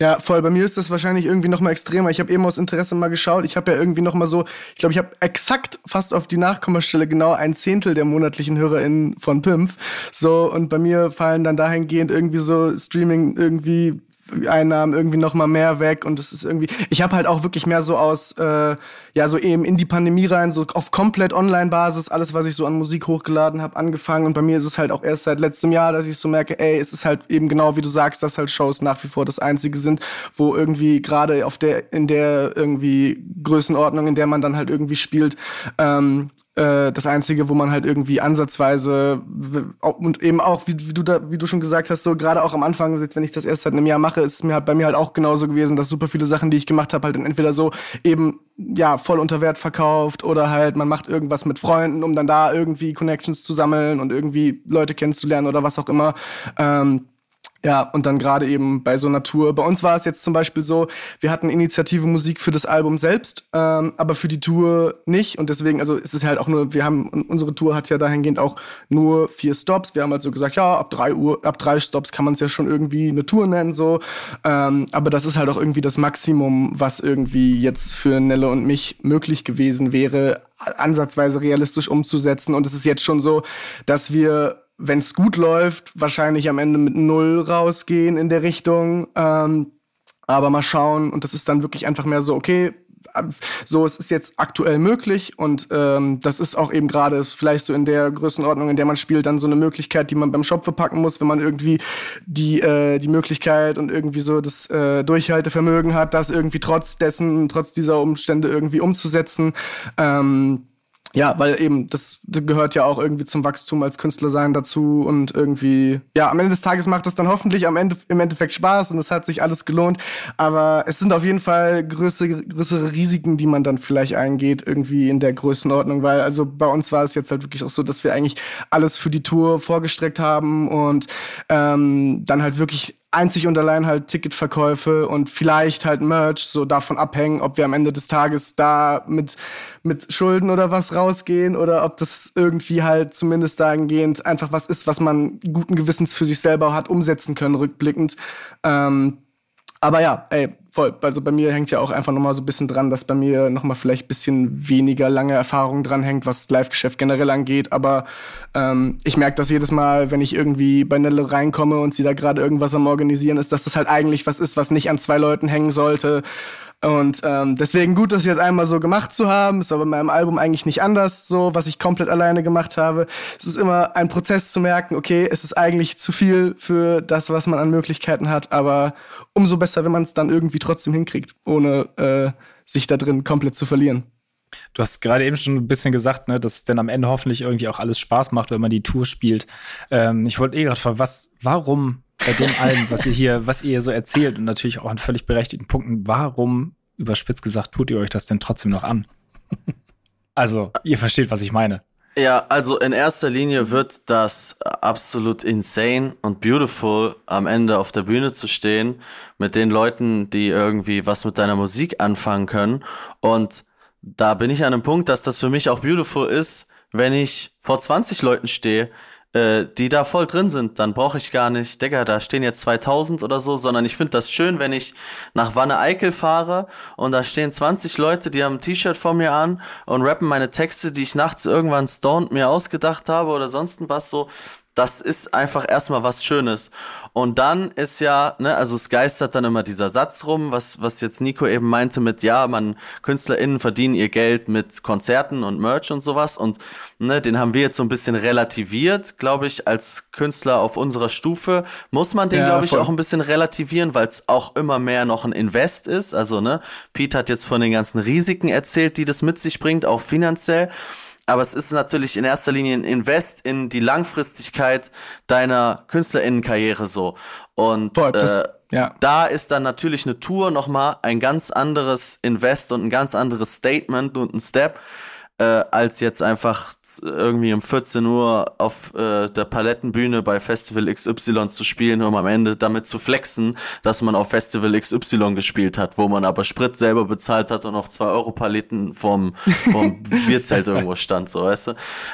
Ja, voll. Bei mir ist das wahrscheinlich irgendwie noch mal extremer. Ich habe eben aus Interesse mal geschaut. Ich habe ja irgendwie noch mal so, ich glaube, ich habe exakt fast auf die Nachkommastelle genau ein Zehntel der monatlichen HörerInnen von Pimp. So, und bei mir fallen dann dahingehend irgendwie so Streaming irgendwie Einnahmen irgendwie noch mal mehr weg und es ist irgendwie ich habe halt auch wirklich mehr so aus äh, ja so eben in die Pandemie rein so auf komplett Online Basis alles was ich so an Musik hochgeladen habe angefangen. Und bei mir ist es halt auch erst seit letztem Jahr dass ich so merke ey es ist halt eben genau wie du sagst dass halt Shows nach wie vor das einzige sind wo irgendwie gerade auf der in der irgendwie Größenordnung in der man dann halt irgendwie spielt ähm, äh, das Einzige, wo man halt irgendwie ansatzweise und eben auch, wie, wie, du da, wie du schon gesagt hast, so gerade auch am Anfang, wenn ich das erst seit einem Jahr mache, ist es mir halt bei mir halt auch genauso gewesen, dass super viele Sachen, die ich gemacht habe, halt dann entweder so eben ja voll unter Wert verkauft oder halt man macht irgendwas mit Freunden, um dann da irgendwie Connections zu sammeln und irgendwie Leute kennenzulernen oder was auch immer. Ähm, Ja, und dann gerade eben bei so einer Tour. Bei uns war es jetzt zum Beispiel so, wir hatten Initiative Musik für das Album selbst, ähm, aber für die Tour nicht. Und deswegen, also ist es halt auch nur, wir haben, unsere Tour hat ja dahingehend auch nur vier Stops. Wir haben halt so gesagt, ja, ab drei Uhr, ab drei Stops kann man es ja schon irgendwie eine Tour nennen, so. Ähm, aber das ist halt auch irgendwie das Maximum, was irgendwie jetzt für Nelle und mich möglich gewesen wäre, ansatzweise realistisch umzusetzen. Und es ist jetzt schon so, dass wir wenn es gut läuft, wahrscheinlich am Ende mit null rausgehen in der Richtung. Ähm, aber mal schauen. Und das ist dann wirklich einfach mehr so, okay, so, es ist jetzt aktuell möglich und ähm, das ist auch eben gerade vielleicht so in der Größenordnung, in der man spielt, dann so eine Möglichkeit, die man beim Shop verpacken muss, wenn man irgendwie die, äh, die Möglichkeit und irgendwie so das äh, Durchhaltevermögen hat, das irgendwie trotz dessen, trotz dieser Umstände irgendwie umzusetzen. Ähm, ja, weil eben das gehört ja auch irgendwie zum Wachstum als Künstler sein dazu und irgendwie, ja, am Ende des Tages macht es dann hoffentlich am Ende, im Endeffekt Spaß und es hat sich alles gelohnt. Aber es sind auf jeden Fall größere, größere Risiken, die man dann vielleicht eingeht, irgendwie in der Größenordnung, weil also bei uns war es jetzt halt wirklich auch so, dass wir eigentlich alles für die Tour vorgestreckt haben und ähm, dann halt wirklich einzig und allein halt Ticketverkäufe und vielleicht halt Merch so davon abhängen, ob wir am Ende des Tages da mit, mit Schulden oder was rausgehen oder ob das irgendwie halt zumindest dahingehend einfach was ist, was man guten Gewissens für sich selber hat umsetzen können, rückblickend. Ähm, aber ja, ey, voll. Also bei mir hängt ja auch einfach nochmal so ein bisschen dran, dass bei mir nochmal vielleicht ein bisschen weniger lange Erfahrung dran hängt, was Live-Geschäft generell angeht. Aber ähm, ich merke das jedes Mal, wenn ich irgendwie bei Nelle reinkomme und sie da gerade irgendwas am Organisieren ist, dass das halt eigentlich was ist, was nicht an zwei Leuten hängen sollte. Und ähm, deswegen gut, das jetzt einmal so gemacht zu haben. Ist aber bei meinem Album eigentlich nicht anders, so was ich komplett alleine gemacht habe. Es ist immer ein Prozess zu merken, okay, es ist eigentlich zu viel für das, was man an Möglichkeiten hat, aber umso besser, wenn man es dann irgendwie trotzdem hinkriegt, ohne äh, sich da drin komplett zu verlieren. Du hast gerade eben schon ein bisschen gesagt, ne, dass es dann am Ende hoffentlich irgendwie auch alles Spaß macht, wenn man die Tour spielt. Ähm, ich wollte eh gerade fragen, was, warum bei dem allem, was ihr hier, was ihr so erzählt und natürlich auch an völlig berechtigten Punkten, warum, überspitzt gesagt, tut ihr euch das denn trotzdem noch an? also, ihr versteht, was ich meine. Ja, also in erster Linie wird das absolut insane und beautiful, am Ende auf der Bühne zu stehen mit den Leuten, die irgendwie was mit deiner Musik anfangen können. Und da bin ich an einem Punkt, dass das für mich auch beautiful ist, wenn ich vor 20 Leuten stehe, äh, die da voll drin sind, dann brauche ich gar nicht, Digga, da stehen jetzt 2000 oder so, sondern ich finde das schön, wenn ich nach Wanne Eickel fahre und da stehen 20 Leute, die haben ein T-Shirt vor mir an und rappen meine Texte, die ich nachts irgendwann stoned mir ausgedacht habe oder sonst was so das ist einfach erstmal was Schönes. Und dann ist ja, ne, also es geistert dann immer dieser Satz rum, was, was jetzt Nico eben meinte mit, ja, man, KünstlerInnen verdienen ihr Geld mit Konzerten und Merch und sowas. Und ne, den haben wir jetzt so ein bisschen relativiert, glaube ich, als Künstler auf unserer Stufe. Muss man den, ja, glaube ich, voll. auch ein bisschen relativieren, weil es auch immer mehr noch ein Invest ist. Also, ne, Pete hat jetzt von den ganzen Risiken erzählt, die das mit sich bringt, auch finanziell aber es ist natürlich in erster Linie ein Invest in die Langfristigkeit deiner Künstlerinnenkarriere so. Und Boah, das, äh, ja. da ist dann natürlich eine Tour nochmal ein ganz anderes Invest und ein ganz anderes Statement und ein Step äh, als jetzt einfach irgendwie um 14 Uhr auf äh, der Palettenbühne bei Festival XY zu spielen, um am Ende damit zu flexen, dass man auf Festival XY gespielt hat, wo man aber Sprit selber bezahlt hat und auf 2 Euro Paletten vom, vom Bierzelt irgendwo stand, so weißt du.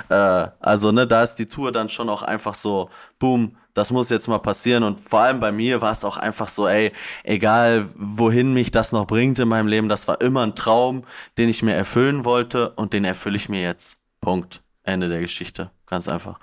Äh, also ne, da ist die Tour dann schon auch einfach so, boom, das muss jetzt mal passieren. Und vor allem bei mir war es auch einfach so, ey, egal wohin mich das noch bringt in meinem Leben, das war immer ein Traum, den ich mir erfüllen wollte und den erfülle ich mir jetzt. Punkt. Ende der Geschichte. Ganz einfach.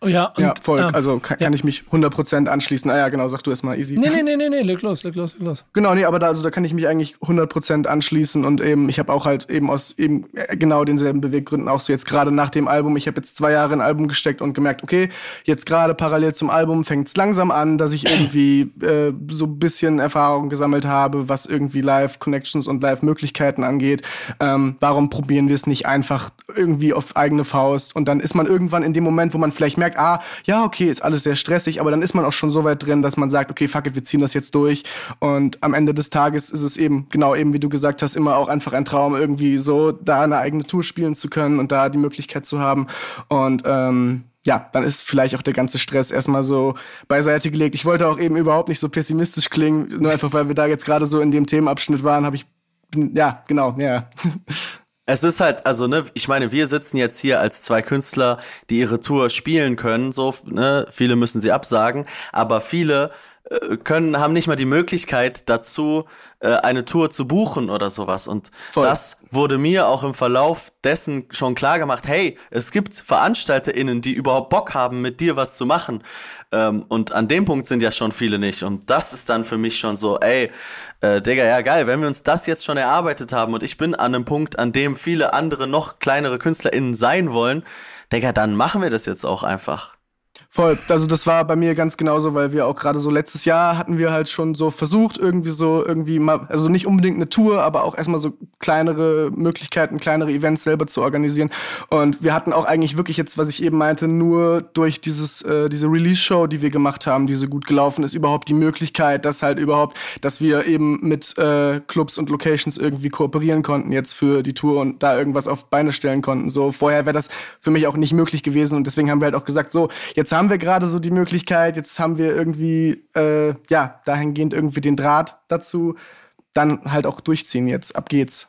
Oh ja, und, ja, voll. Ähm, also kann, ja. kann, ich mich 100% anschließen. Ah ja, genau, sag du erst mal easy. Nee, nee, nee, nee, nee, leg los, leg los, leg los. Genau, nee, aber da, also, da kann ich mich eigentlich 100% anschließen und eben, ich habe auch halt eben aus eben äh, genau denselben Beweggründen auch so jetzt gerade nach dem Album, ich habe jetzt zwei Jahre in ein Album gesteckt und gemerkt, okay, jetzt gerade parallel zum Album fängt es langsam an, dass ich irgendwie äh, so ein bisschen Erfahrung gesammelt habe, was irgendwie Live-Connections und Live-Möglichkeiten angeht. Ähm, warum probieren wir es nicht einfach irgendwie auf eigene Faust und dann ist man irgendwann in dem Moment, wo man vielleicht merkt, merkt, ah, ja, okay, ist alles sehr stressig, aber dann ist man auch schon so weit drin, dass man sagt, okay, fuck it, wir ziehen das jetzt durch. Und am Ende des Tages ist es eben, genau eben wie du gesagt hast, immer auch einfach ein Traum, irgendwie so da eine eigene Tour spielen zu können und da die Möglichkeit zu haben. Und ähm, ja, dann ist vielleicht auch der ganze Stress erstmal so beiseite gelegt. Ich wollte auch eben überhaupt nicht so pessimistisch klingen, nur einfach, weil wir da jetzt gerade so in dem Themenabschnitt waren, habe ich, ja, genau, ja. Es ist halt, also, ne, ich meine, wir sitzen jetzt hier als zwei Künstler, die ihre Tour spielen können, so, ne, viele müssen sie absagen, aber viele äh, können, haben nicht mal die Möglichkeit dazu, äh, eine Tour zu buchen oder sowas. Und Voll. das wurde mir auch im Verlauf dessen schon klar gemacht, hey, es gibt VeranstalterInnen, die überhaupt Bock haben, mit dir was zu machen. Ähm, und an dem Punkt sind ja schon viele nicht. Und das ist dann für mich schon so, ey, äh, Digga, ja geil, wenn wir uns das jetzt schon erarbeitet haben und ich bin an einem Punkt, an dem viele andere noch kleinere KünstlerInnen sein wollen, Digga, dann machen wir das jetzt auch einfach. Voll. Also das war bei mir ganz genauso, weil wir auch gerade so letztes Jahr hatten wir halt schon so versucht, irgendwie so irgendwie mal, also nicht unbedingt eine Tour, aber auch erstmal so kleinere Möglichkeiten, kleinere Events selber zu organisieren. Und wir hatten auch eigentlich wirklich jetzt, was ich eben meinte, nur durch dieses, äh, diese Release-Show, die wir gemacht haben, die so gut gelaufen ist, überhaupt die Möglichkeit, dass halt überhaupt, dass wir eben mit äh, Clubs und Locations irgendwie kooperieren konnten jetzt für die Tour und da irgendwas auf Beine stellen konnten. So vorher wäre das für mich auch nicht möglich gewesen und deswegen haben wir halt auch gesagt, so, jetzt haben wir gerade so die Möglichkeit, jetzt haben wir irgendwie, äh, ja, dahingehend irgendwie den Draht dazu, dann halt auch durchziehen jetzt. Ab geht's.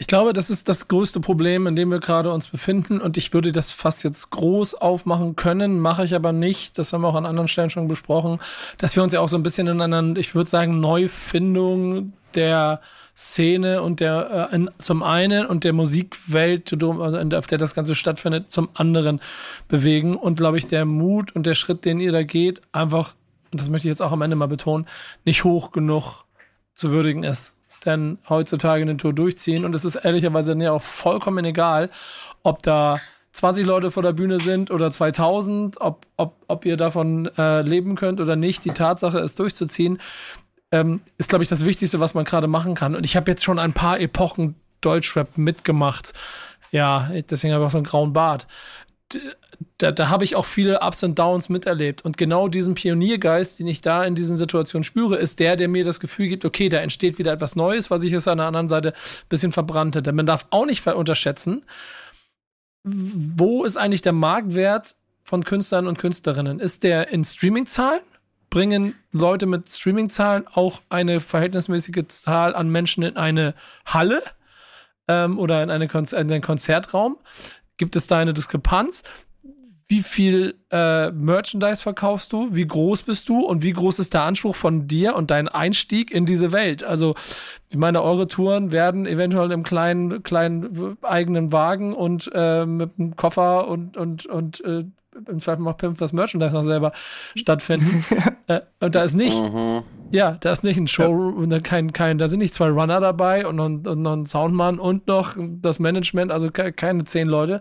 Ich glaube, das ist das größte Problem, in dem wir gerade uns befinden. Und ich würde das fast jetzt groß aufmachen können, mache ich aber nicht. Das haben wir auch an anderen Stellen schon besprochen, dass wir uns ja auch so ein bisschen in einer, ich würde sagen, Neufindung der Szene und der äh, in, zum einen und der Musikwelt, also auf der das Ganze stattfindet, zum anderen bewegen. Und glaube ich, der Mut und der Schritt, den ihr da geht, einfach, und das möchte ich jetzt auch am Ende mal betonen, nicht hoch genug zu würdigen ist. Denn heutzutage eine Tour durchziehen und es ist ehrlicherweise ja auch vollkommen egal, ob da 20 Leute vor der Bühne sind oder 2000, ob, ob, ob ihr davon äh, leben könnt oder nicht. Die Tatsache ist durchzuziehen ähm, ist, glaube ich, das Wichtigste, was man gerade machen kann. Und ich habe jetzt schon ein paar Epochen Deutschrap mitgemacht. Ja, deswegen habe ich auch so einen grauen Bart. Da, da habe ich auch viele Ups und Downs miterlebt. Und genau diesen Pioniergeist, den ich da in diesen Situationen spüre, ist der, der mir das Gefühl gibt, okay, da entsteht wieder etwas Neues, was ich jetzt an der anderen Seite ein bisschen verbrannt hätte. Man darf auch nicht unterschätzen, wo ist eigentlich der Marktwert von Künstlern und Künstlerinnen? Ist der in Streaming-Zahlen? Bringen Leute mit Streaming-Zahlen auch eine verhältnismäßige Zahl an Menschen in eine Halle ähm, oder in, eine Konzer in einen Konzertraum? Gibt es da eine Diskrepanz? Wie viel äh, Merchandise verkaufst du? Wie groß bist du? Und wie groß ist der Anspruch von dir und dein Einstieg in diese Welt? Also, ich meine, eure Touren werden eventuell im kleinen, kleinen eigenen Wagen und äh, mit einem Koffer und, und, und äh, im Zweifel macht Pimp das Merchandise noch selber stattfinden. äh, und da ist nicht, mhm. ja, da ist nicht ein Show, ja. kein, kein, da sind nicht zwei Runner dabei und, und, und noch ein Soundmann und noch das Management, also keine zehn Leute.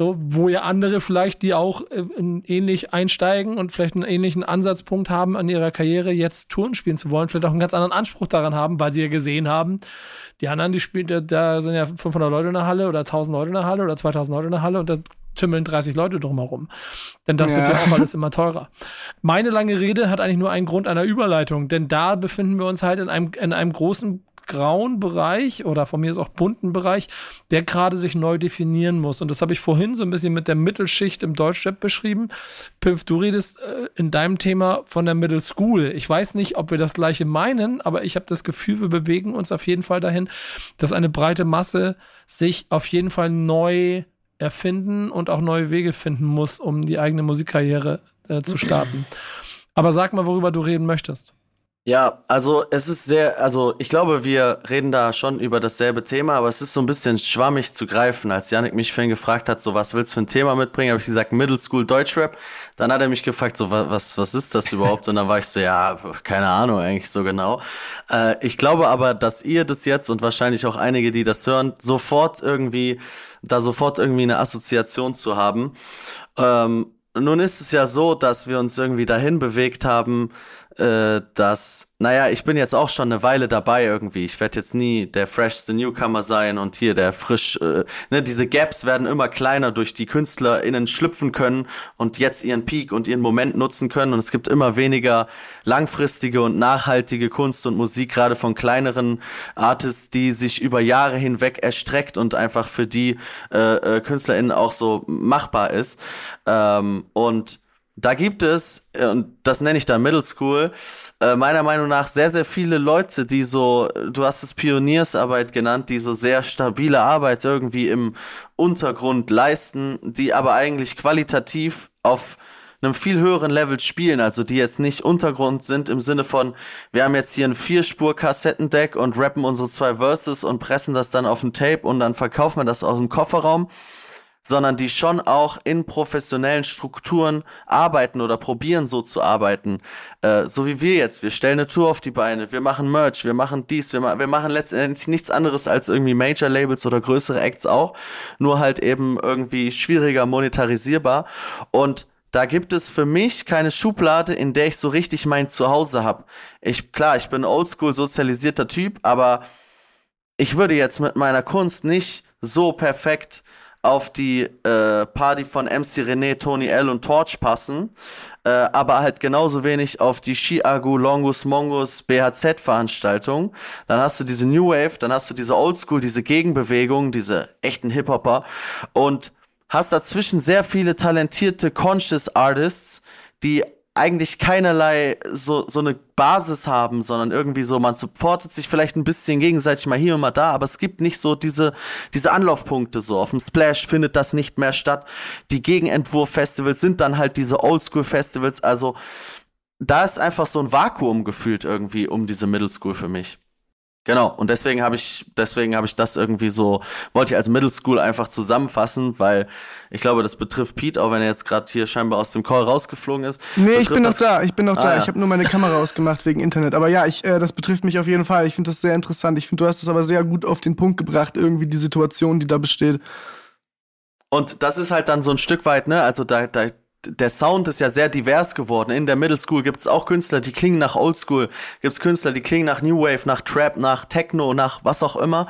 So, wo ja andere vielleicht, die auch äh, ähnlich einsteigen und vielleicht einen ähnlichen Ansatzpunkt haben an ihrer Karriere, jetzt Touren spielen zu wollen, vielleicht auch einen ganz anderen Anspruch daran haben, weil sie ja gesehen haben, die anderen, die spielen, da sind ja 500 Leute in der Halle oder 1000 Leute in der Halle oder 2000 Leute in der Halle und da tümmeln 30 Leute drumherum. Denn das ja. wird ja auch alles immer teurer. Meine lange Rede hat eigentlich nur einen Grund einer Überleitung, denn da befinden wir uns halt in einem, in einem großen grauen Bereich oder von mir ist auch bunten Bereich, der gerade sich neu definieren muss. Und das habe ich vorhin so ein bisschen mit der Mittelschicht im Deutschrap beschrieben. Piff, du redest äh, in deinem Thema von der Middle School. Ich weiß nicht, ob wir das gleiche meinen, aber ich habe das Gefühl, wir bewegen uns auf jeden Fall dahin, dass eine breite Masse sich auf jeden Fall neu erfinden und auch neue Wege finden muss, um die eigene Musikkarriere äh, zu starten. Aber sag mal, worüber du reden möchtest. Ja, also es ist sehr, also ich glaube, wir reden da schon über dasselbe Thema, aber es ist so ein bisschen schwammig zu greifen. Als Yannick mich vorhin gefragt hat, so was willst du für ein Thema mitbringen, habe ich gesagt Middle School Deutschrap. Dann hat er mich gefragt, so was, was ist das überhaupt? Und dann war ich so, ja, keine Ahnung eigentlich so genau. Äh, ich glaube aber, dass ihr das jetzt und wahrscheinlich auch einige, die das hören, sofort irgendwie, da sofort irgendwie eine Assoziation zu haben. Ähm, nun ist es ja so, dass wir uns irgendwie dahin bewegt haben, äh, dass, naja, ich bin jetzt auch schon eine Weile dabei irgendwie. Ich werde jetzt nie der freshste Newcomer sein und hier der frisch, äh, ne, diese Gaps werden immer kleiner, durch die KünstlerInnen schlüpfen können und jetzt ihren Peak und ihren Moment nutzen können. Und es gibt immer weniger langfristige und nachhaltige Kunst und Musik, gerade von kleineren Artists, die sich über Jahre hinweg erstreckt und einfach für die äh, äh, KünstlerInnen auch so machbar ist. Ähm, und da gibt es, äh, und das nenne ich dann Middle School, äh, meiner Meinung nach sehr, sehr viele Leute, die so, du hast es Pioniersarbeit genannt, die so sehr stabile Arbeit irgendwie im Untergrund leisten, die aber eigentlich qualitativ auf einem viel höheren Level spielen, also die jetzt nicht Untergrund sind im Sinne von, wir haben jetzt hier ein Vierspur-Kassettendeck und rappen unsere zwei Verses und pressen das dann auf ein Tape und dann verkaufen wir das aus dem Kofferraum, sondern die schon auch in professionellen Strukturen arbeiten oder probieren so zu arbeiten. Äh, so wie wir jetzt. Wir stellen eine Tour auf die Beine, wir machen Merch, wir machen dies, wir, ma wir machen letztendlich nichts anderes als irgendwie Major-Labels oder größere Acts auch, nur halt eben irgendwie schwieriger monetarisierbar. Und da gibt es für mich keine Schublade, in der ich so richtig mein Zuhause habe. Ich, klar, ich bin oldschool sozialisierter Typ, aber ich würde jetzt mit meiner Kunst nicht so perfekt auf die äh, Party von MC René, Tony L und Torch passen, äh, aber halt genauso wenig auf die Chiagu, Longus, Mongus, BHZ Veranstaltung. Dann hast du diese New Wave, dann hast du diese Oldschool, diese Gegenbewegung, diese echten Hip-Hopper und hast dazwischen sehr viele talentierte Conscious Artists, die eigentlich keinerlei so, so eine Basis haben, sondern irgendwie so, man supportet sich vielleicht ein bisschen gegenseitig mal hier und mal da, aber es gibt nicht so diese, diese Anlaufpunkte so. Auf dem Splash findet das nicht mehr statt. Die Gegenentwurf-Festivals sind dann halt diese Oldschool-Festivals, also da ist einfach so ein Vakuum gefühlt irgendwie um diese Middle School für mich. Genau, und deswegen habe ich, deswegen habe ich das irgendwie so, wollte ich als Middle School einfach zusammenfassen, weil ich glaube, das betrifft Pete, auch wenn er jetzt gerade hier scheinbar aus dem Call rausgeflogen ist. Nee, ich bin noch da, ich bin noch ah, da. Ja. Ich habe nur meine Kamera ausgemacht wegen Internet. Aber ja, ich, äh, das betrifft mich auf jeden Fall. Ich finde das sehr interessant. Ich finde, du hast es aber sehr gut auf den Punkt gebracht, irgendwie die Situation, die da besteht. Und das ist halt dann so ein Stück weit, ne? Also da, da der Sound ist ja sehr divers geworden. In der Middle School gibt es auch Künstler, die klingen nach Old School. Gibt es Künstler, die klingen nach New Wave, nach Trap, nach Techno, nach was auch immer.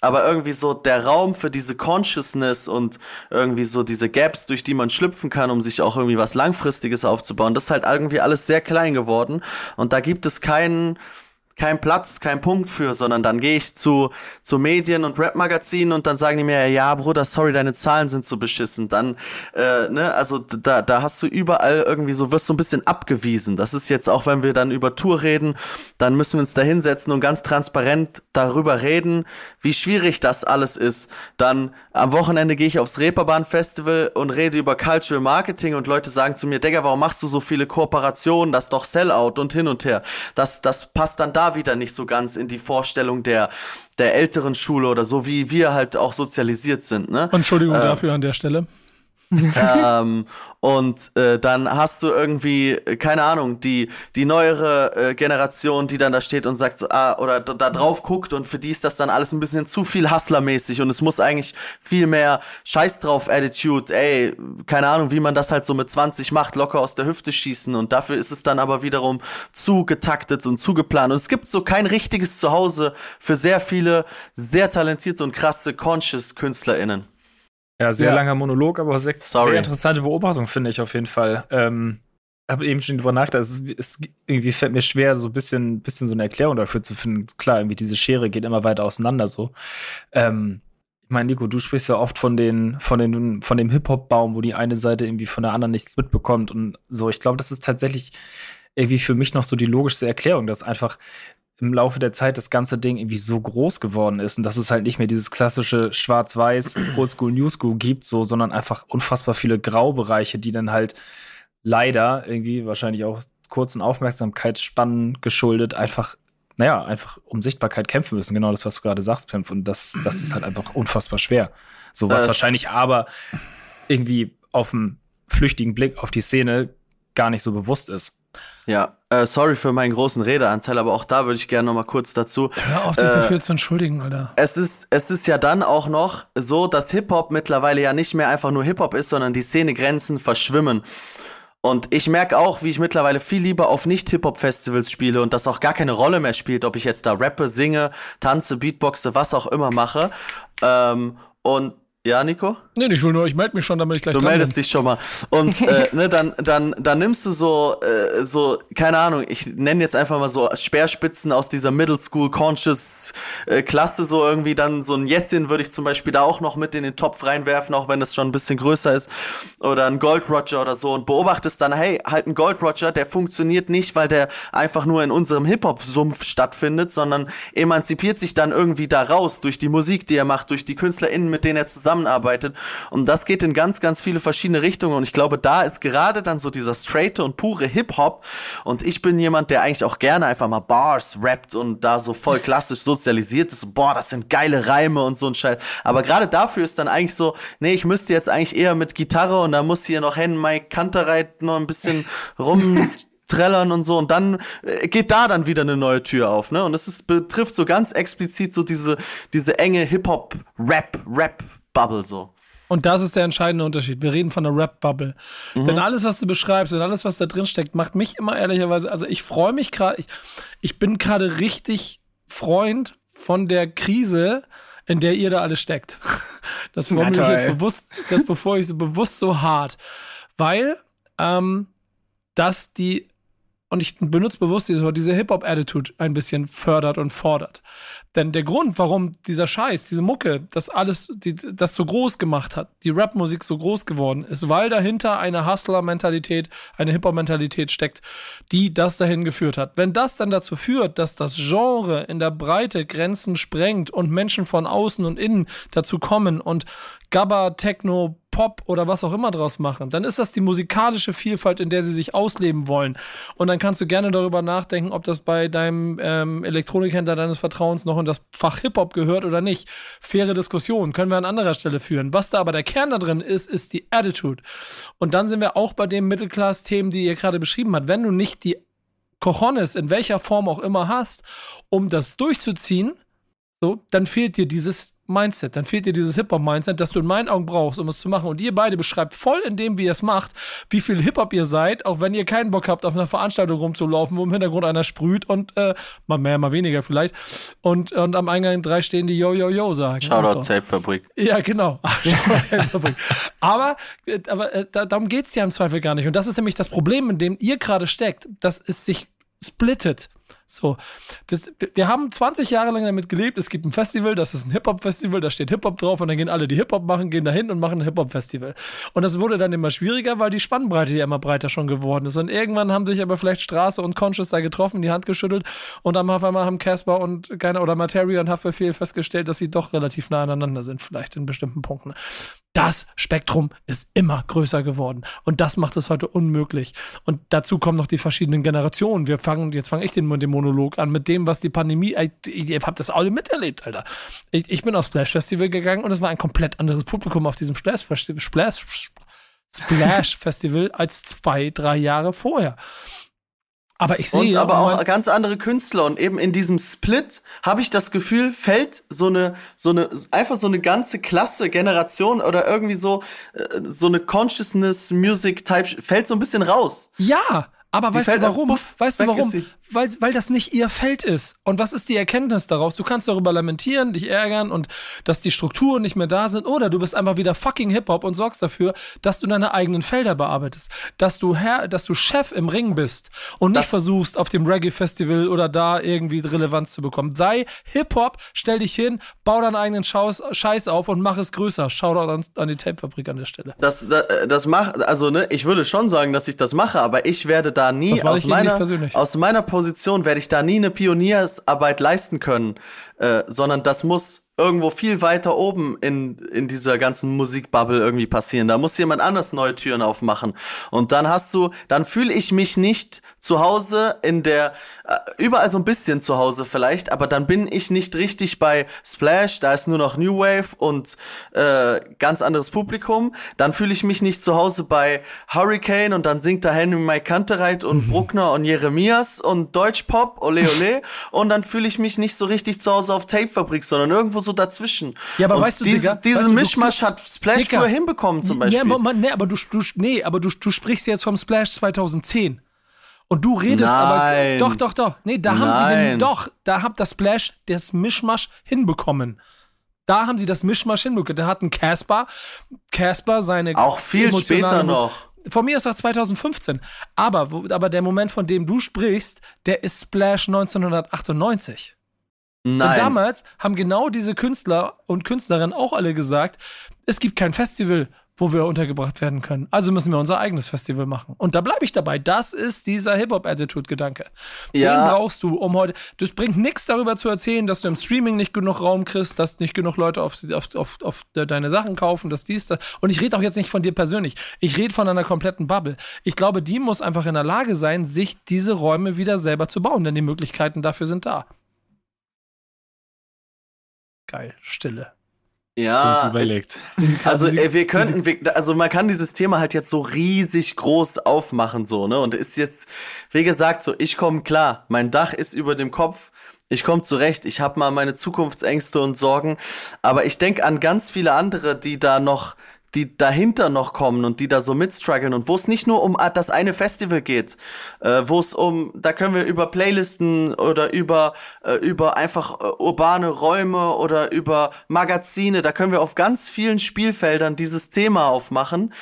Aber irgendwie so der Raum für diese Consciousness und irgendwie so diese Gaps, durch die man schlüpfen kann, um sich auch irgendwie was Langfristiges aufzubauen, das ist halt irgendwie alles sehr klein geworden. Und da gibt es keinen kein Platz, kein Punkt für, sondern dann gehe ich zu, zu Medien und Rap-Magazinen und dann sagen die mir, ja, Bruder, sorry, deine Zahlen sind so beschissen. Dann, äh, ne, also da, da hast du überall irgendwie so, wirst so ein bisschen abgewiesen. Das ist jetzt auch, wenn wir dann über Tour reden, dann müssen wir uns da hinsetzen und ganz transparent darüber reden, wie schwierig das alles ist. Dann am Wochenende gehe ich aufs Reeperbahn Festival und rede über Cultural Marketing und Leute sagen zu mir, Digga, warum machst du so viele Kooperationen? Das ist doch Sellout und hin und her. Das, das passt dann da wieder nicht so ganz in die Vorstellung der, der älteren Schule oder so, wie wir halt auch sozialisiert sind. Ne? Entschuldigung äh, dafür an der Stelle ähm, und äh, dann hast du irgendwie, keine Ahnung, die, die neuere äh, Generation, die dann da steht und sagt so, ah, oder da, drauf guckt und für die ist das dann alles ein bisschen zu viel Hustlermäßig und es muss eigentlich viel mehr Scheiß drauf Attitude, ey, keine Ahnung, wie man das halt so mit 20 macht, locker aus der Hüfte schießen und dafür ist es dann aber wiederum zu getaktet und zu geplant und es gibt so kein richtiges Zuhause für sehr viele sehr talentierte und krasse Conscious KünstlerInnen. Ja, sehr ja. langer Monolog, aber sehr, sehr, interessante Beobachtung, finde ich auf jeden Fall. Ähm, habe eben schon drüber nachgedacht, es, es, irgendwie fällt mir schwer, so ein bisschen, bisschen so eine Erklärung dafür zu finden. Klar, irgendwie diese Schere geht immer weiter auseinander so. Ähm, ich meine, Nico, du sprichst ja oft von den, von den, von dem Hip-Hop-Baum, wo die eine Seite irgendwie von der anderen nichts mitbekommt und so. Ich glaube, das ist tatsächlich irgendwie für mich noch so die logischste Erklärung, dass einfach im Laufe der Zeit das ganze Ding irgendwie so groß geworden ist und dass es halt nicht mehr dieses klassische Schwarz-Weiß, Oldschool, Newschool gibt, so, sondern einfach unfassbar viele Graubereiche, die dann halt leider irgendwie wahrscheinlich auch kurzen Aufmerksamkeitsspannen geschuldet einfach, naja, einfach um Sichtbarkeit kämpfen müssen. Genau das, was du gerade sagst, Pimp. Und das, das ist halt einfach unfassbar schwer. So was wahrscheinlich aber irgendwie auf einen flüchtigen Blick auf die Szene gar nicht so bewusst ist. Ja, äh, sorry für meinen großen Redeanteil, aber auch da würde ich gerne noch mal kurz dazu. Hör auf, dich äh, dafür zu entschuldigen, Alter. Es ist, es ist ja dann auch noch so, dass Hip-Hop mittlerweile ja nicht mehr einfach nur Hip-Hop ist, sondern die Szenegrenzen verschwimmen. Und ich merke auch, wie ich mittlerweile viel lieber auf Nicht-Hip-Hop-Festivals spiele und das auch gar keine Rolle mehr spielt, ob ich jetzt da rappe, singe, tanze, Beatboxe, was auch immer mache. Ähm, und ja, Nico? Nee, ich will nur, ich melde mich schon, damit ich gleich Du meldest bin. dich schon mal. Und äh, ne, dann, dann, dann nimmst du so, äh, so, keine Ahnung, ich nenne jetzt einfach mal so Speerspitzen aus dieser Middle School Conscious äh, Klasse, so irgendwie dann so ein Jessin würde ich zum Beispiel da auch noch mit in den Topf reinwerfen, auch wenn das schon ein bisschen größer ist. Oder ein Gold Roger oder so und beobachtest dann, hey, halt ein Gold Roger, der funktioniert nicht, weil der einfach nur in unserem Hip-Hop-Sumpf stattfindet, sondern emanzipiert sich dann irgendwie da raus durch die Musik, die er macht, durch die KünstlerInnen, mit denen er zusammenarbeitet. Und das geht in ganz, ganz viele verschiedene Richtungen. Und ich glaube, da ist gerade dann so dieser straighte und pure Hip-Hop. Und ich bin jemand, der eigentlich auch gerne einfach mal Bars rappt und da so voll klassisch sozialisiert ist. Boah, das sind geile Reime und so ein Scheiß. Aber gerade dafür ist dann eigentlich so, nee, ich müsste jetzt eigentlich eher mit Gitarre und da muss hier noch Hen Mike Kantereit noch ein bisschen rum. Trellern und so und dann äh, geht da dann wieder eine neue Tür auf, ne? Und das ist, betrifft so ganz explizit so diese, diese enge Hip-Hop-Rap-Rap-Bubble so. Und das ist der entscheidende Unterschied. Wir reden von der Rap-Bubble. Denn alles, was du beschreibst und alles, was da drin steckt, macht mich immer ehrlicherweise, also ich freue mich gerade, ich, ich bin gerade richtig Freund von der Krise, in der ihr da alle steckt. Das formuliere ich jetzt bewusst, das bevor ich so bewusst so hart. Weil, ähm, dass die, und ich benutze bewusst dieses Wort, diese Hip-Hop-Attitude ein bisschen fördert und fordert. Denn der Grund, warum dieser Scheiß, diese Mucke, das alles, die, das so groß gemacht hat, die Rap-Musik so groß geworden ist, weil dahinter eine Hustler-Mentalität, eine Hip-Hop-Mentalität steckt, die das dahin geführt hat. Wenn das dann dazu führt, dass das Genre in der Breite Grenzen sprengt und Menschen von außen und innen dazu kommen und Gabba, Techno, Pop oder was auch immer draus machen, dann ist das die musikalische Vielfalt, in der sie sich ausleben wollen. Und dann kannst du gerne darüber nachdenken, ob das bei deinem ähm, Elektronikhändler deines Vertrauens noch in das Fach Hip-Hop gehört oder nicht. Faire Diskussion, können wir an anderer Stelle führen. Was da aber der Kern da drin ist, ist die Attitude. Und dann sind wir auch bei den Mittelklass-Themen, die ihr gerade beschrieben habt. Wenn du nicht die Cojones in welcher Form auch immer hast, um das durchzuziehen, so, dann fehlt dir dieses Mindset, dann fehlt dir dieses Hip-Hop-Mindset, das du in meinen Augen brauchst, um es zu machen. Und ihr beide beschreibt voll in dem, wie ihr es macht, wie viel Hip-Hop ihr seid, auch wenn ihr keinen Bock habt, auf einer Veranstaltung rumzulaufen, wo im Hintergrund einer sprüht und äh, mal mehr, mal weniger vielleicht. Und, und am Eingang drei stehen, die Yo, Yo, Yo sagen. Shoutout so. Tape-Fabrik. Ja, genau. aber äh, aber äh, da, darum geht's ja im Zweifel gar nicht. Und das ist nämlich das Problem, in dem ihr gerade steckt, dass es sich splittet. So, das, wir haben 20 Jahre lang damit gelebt, es gibt ein Festival, das ist ein Hip-Hop-Festival, da steht Hip-Hop drauf und dann gehen alle, die Hip-Hop machen, gehen dahin und machen ein Hip-Hop-Festival. Und das wurde dann immer schwieriger, weil die Spannbreite ja immer breiter schon geworden ist. Und irgendwann haben sich aber vielleicht Straße und Conscious da getroffen, die Hand geschüttelt und dann auf einmal haben Casper und keine oder Materia und Haftbefehl festgestellt, dass sie doch relativ nah aneinander sind, vielleicht in bestimmten Punkten. Das Spektrum ist immer größer geworden und das macht es heute unmöglich. Und dazu kommen noch die verschiedenen Generationen. Wir fangen, jetzt fange ich den, den Monolog an mit dem, was die Pandemie, ey, ihr habt das alle miterlebt, Alter. Ich, ich bin aufs Splash Festival gegangen und es war ein komplett anderes Publikum auf diesem Splash Festival, Splash, Splash Festival als zwei, drei Jahre vorher. Aber ich sehe Und aber auch ganz andere Künstler und eben in diesem Split habe ich das Gefühl, fällt so eine so eine einfach so eine ganze Klasse Generation oder irgendwie so äh, so eine Consciousness Music Type fällt so ein bisschen raus. Ja, aber weißt du warum? puff, weißt du warum? Weil, weil das nicht ihr Feld ist. Und was ist die Erkenntnis daraus? Du kannst darüber lamentieren, dich ärgern und dass die Strukturen nicht mehr da sind. Oder du bist einfach wieder fucking Hip-Hop und sorgst dafür, dass du deine eigenen Felder bearbeitest. Dass du Herr, dass du Chef im Ring bist und nicht Das- versuchst, auf dem Reggae-Festival oder da irgendwie Relevanz zu bekommen. Sei Hip-Hop, stell dich hin, bau deinen eigenen Scheiß auf und mach es größer. Shoutout an, an die Tape-Fabrik an der Stelle. Das das, das macht also ne, ich würde schon sagen, dass ich das mache, aber ich werde da nie Das war aus meiner persönlich. aus meiner Position werde ich da nie eine Pioniersarbeit leisten können, äh, sondern das muss irgendwo viel weiter oben in, in dieser ganzen Musikbubble irgendwie passieren. Da muss jemand anders neue Türen aufmachen. Und dann hast du, dann fühle ich mich nicht zu Hause in der, äh, überall so ein bisschen zu Hause vielleicht, aber dann bin ich nicht richtig bei Splash, da ist nur noch New Wave und äh, ganz anderes Publikum. Dann fühle ich mich nicht zu Hause bei Hurricane und dann singt da Henry Mike Kantereit und Bruckner und Jeremias und Deutschpop, ole ole. und dann fühle ich mich nicht so richtig zu Hause auf Tapefabrik, sondern irgendwo so so dazwischen. Ja, aber Und weißt du, dieses, Digga, diesen weißt du, Mischmasch hat Splash Digga. früher hinbekommen zum Beispiel. Ja, Moment, nee, aber du, du, nee, aber du, du sprichst jetzt vom Splash 2010. Und du redest aber. Nein. Doch, doch, doch. Nee, da haben sie Nein. den, doch, da hat das Splash das Mischmasch hinbekommen. Da haben sie das Mischmasch hinbekommen. Da hatten Casper, Casper seine. Auch viel später noch. Von mir ist auch 2015. Aber, aber der Moment, von dem du sprichst, der ist Splash 1998. Und Nein. damals haben genau diese Künstler und Künstlerinnen auch alle gesagt, es gibt kein Festival, wo wir untergebracht werden können. Also müssen wir unser eigenes Festival machen. Und da bleibe ich dabei. Das ist dieser Hip-Hop-Attitude-Gedanke. Ja. Den brauchst du, um heute. Das bringt nichts darüber zu erzählen, dass du im Streaming nicht genug Raum kriegst, dass nicht genug Leute auf, auf, auf, auf deine Sachen kaufen, dass dies, das. Und ich rede auch jetzt nicht von dir persönlich. Ich rede von einer kompletten Bubble. Ich glaube, die muss einfach in der Lage sein, sich diese Räume wieder selber zu bauen, denn die Möglichkeiten dafür sind da. Geil, Stille. ja, überlegt. Es, also ey, wir könnten, wir, also man kann dieses Thema halt jetzt so riesig groß aufmachen so, ne? Und ist jetzt, wie gesagt, so ich komme klar, mein Dach ist über dem Kopf. Ich komme zurecht, ich habe mal meine Zukunftsängste und Sorgen, aber ich denke an ganz viele andere, die da noch, die dahinter noch kommen und die da so mitstruggeln und wo es nicht nur um das eine Festival geht, äh, wo es um, da können wir über Playlisten oder über, äh, über einfach äh, urbane Räume oder über Magazine, da können wir auf ganz vielen Spielfeldern dieses Thema aufmachen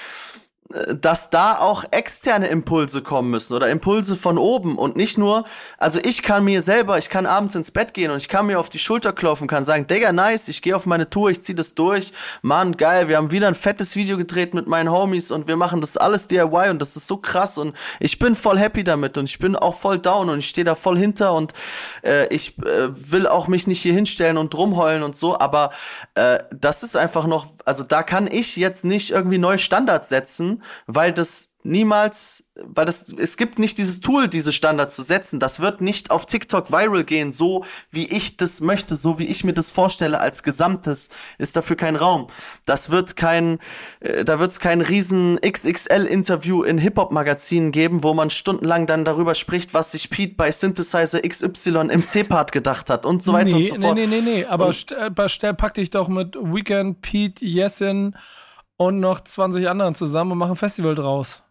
dass da auch externe Impulse kommen müssen oder Impulse von oben und nicht nur, also ich kann mir selber, ich kann abends ins Bett gehen und ich kann mir auf die Schulter klopfen, kann sagen, Digga, nice, ich gehe auf meine Tour, ich zieh das durch, Mann, geil, wir haben wieder ein fettes Video gedreht mit meinen Homies und wir machen das alles DIY und das ist so krass und ich bin voll happy damit und ich bin auch voll down und ich stehe da voll hinter und äh, ich äh, will auch mich nicht hier hinstellen und rumheulen und so, aber äh, das ist einfach noch, also da kann ich jetzt nicht irgendwie neue Standards setzen, weil das niemals, weil das, es gibt nicht dieses Tool, diese Standards zu setzen. Das wird nicht auf TikTok viral gehen, so wie ich das möchte, so wie ich mir das vorstelle als Gesamtes, ist dafür kein Raum. Das wird kein, äh, da wird es kein riesen XXL-Interview in Hip-Hop-Magazinen geben, wo man stundenlang dann darüber spricht, was sich Pete bei Synthesizer XY im C-Part gedacht hat und so weiter und nee, so nee, fort. nee, nee, nee, aber Und- stell, pack dich doch mit Weekend, Pete, Yesin und noch 20 anderen zusammen und mach ein Festival draus.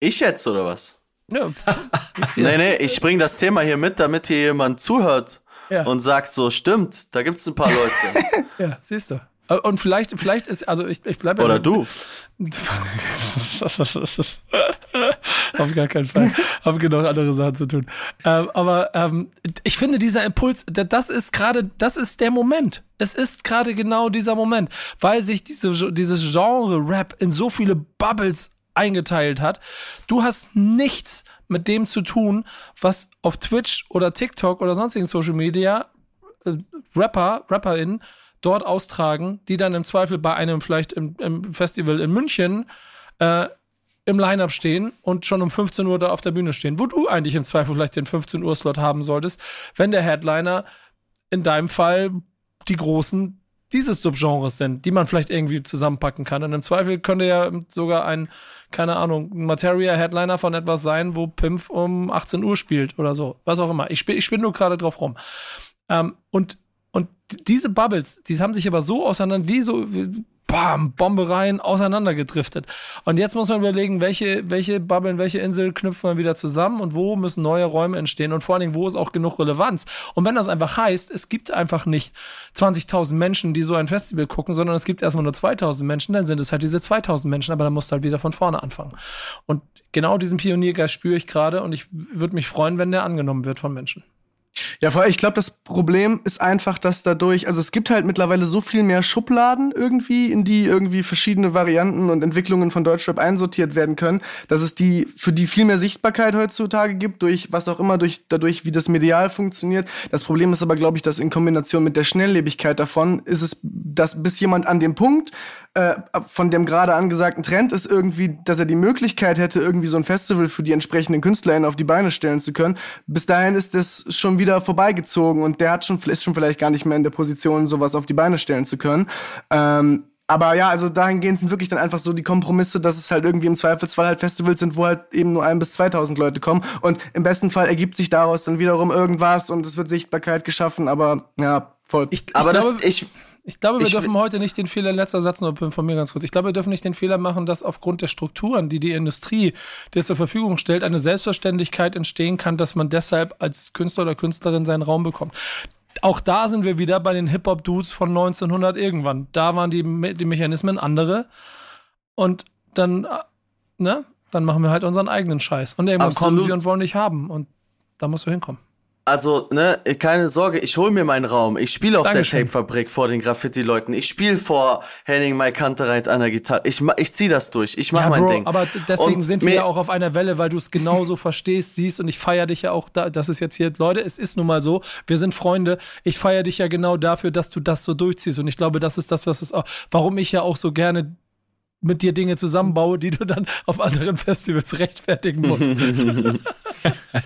Ich jetzt oder was? Ja, Nee, nee, ich bring das Thema hier mit, damit hier jemand zuhört Ja. und sagt so, stimmt, da gibt's ein paar Leute. ja siehst du. Und vielleicht, vielleicht ist, also ich, ich bleibe Oder du. Auf gar keinen Fall. Habe genug andere Sachen zu tun. Ähm, aber ähm, ich finde, dieser Impuls, da- das ist gerade, das ist der Moment. Es ist gerade genau dieser Moment, weil sich diese, dieses Genre Rap in so viele Bubbles eingeteilt hat. Du hast nichts mit dem zu tun, was auf Twitch oder TikTok oder sonstigen Social Media äh, Rapper, RapperInnen dort austragen, die dann im Zweifel bei einem vielleicht im, im Festival in München äh, im Line-Up stehen und schon um 15 Uhr da auf der Bühne stehen, wo du eigentlich im Zweifel vielleicht den 15 Uhr Slot haben solltest, wenn der Headliner in deinem Fall die großen dieses Subgenres sind, die man vielleicht irgendwie zusammenpacken kann. Und im Zweifel könnte ja sogar ein, keine Ahnung, ein Materia-Headliner von etwas sein, wo Pimpf um 18 Uhr spielt oder so. Was auch immer. Ich spiele ich spiel nur gerade drauf rum. Ähm, und, und diese Bubbles, die haben sich aber so auseinander, wie so, wie, bam, Bombereien auseinandergedriftet. Und jetzt muss man überlegen, welche, welche Bubbeln, welche Insel knüpfen wir wieder zusammen und wo müssen neue Räume entstehen und vor allen Dingen, wo ist auch genug Relevanz. Und wenn das einfach heißt, es gibt einfach nicht 20.000 Menschen, die so ein Festival gucken, sondern es gibt erstmal nur 2.000 Menschen, dann sind es halt diese 2.000 Menschen, aber dann musst du halt wieder von vorne anfangen. Und genau diesen Pioniergeist spüre ich gerade und ich würde mich freuen, wenn der angenommen wird von Menschen. Ja, vor allem, ich glaube, das Problem ist einfach, dass dadurch, also es gibt halt mittlerweile so viel mehr Schubladen irgendwie, in die irgendwie verschiedene Varianten und Entwicklungen von Deutschrap einsortiert werden können, dass es die, für die viel mehr Sichtbarkeit heutzutage gibt, durch was auch immer, durch, dadurch, wie das medial funktioniert. Das Problem ist aber, glaube ich, dass in Kombination mit der Schnelllebigkeit davon ist es, dass bis jemand an dem Punkt, äh, von dem gerade angesagten Trend ist irgendwie, dass er die Möglichkeit hätte, irgendwie so ein Festival für die entsprechenden KünstlerInnen auf die Beine stellen zu können. Bis dahin ist das schon wieder vorbeigezogen und der hat schon, ist schon vielleicht gar nicht mehr in der Position, sowas auf die Beine stellen zu können. Ähm, aber ja, also dahingehend sind wirklich dann einfach so die Kompromisse, dass es halt irgendwie im Zweifelsfall halt Festivals sind, wo halt eben nur ein bis 2000 Leute kommen. Und im besten Fall ergibt sich daraus dann wiederum irgendwas und es wird Sichtbarkeit geschaffen. Aber ja, voll. Ich, ich Aber glaube, das, ich, Ich glaube, wir Ich dürfen heute nicht den Fehler, letzter Satz nur von mir ganz kurz. Ich glaube, wir dürfen nicht den Fehler machen, dass aufgrund der Strukturen, die die Industrie dir zur Verfügung stellt, eine Selbstverständlichkeit entstehen kann, dass man deshalb als Künstler oder Künstlerin seinen Raum bekommt. Auch da sind wir wieder bei den Hip-Hop-Dudes von 1900 irgendwann. Da waren die, Me die Mechanismen andere. Und dann, äh, ne, dann machen wir halt unseren eigenen Scheiß. Und irgendwann kommen Absolut. sie und wollen dich haben. Und da musst du hinkommen. Also, ne, keine Sorge, ich hol mir meinen Raum. Ich spiele auf Dankeschön. der Tape-Fabrik vor den Graffiti-Leuten. Ich spiele vor Henning Mai Kantereit an der Gitarre. Ich, ich zieh das durch. Ich mach Ja, mein Bro, Ding. aber deswegen Und sind wir ja auch auf einer Welle, weil du es genauso verstehst, siehst und ich feiere dich ja auch da. Das ist jetzt hier, Leute, es ist nun mal so, wir sind Freunde. Ich feiere dich ja genau dafür, dass du das so durchziehst und ich glaube, das ist das, was es auch, warum ich ja auch so gerne mit dir Dinge zusammenbaue, die du dann auf anderen Festivals rechtfertigen musst.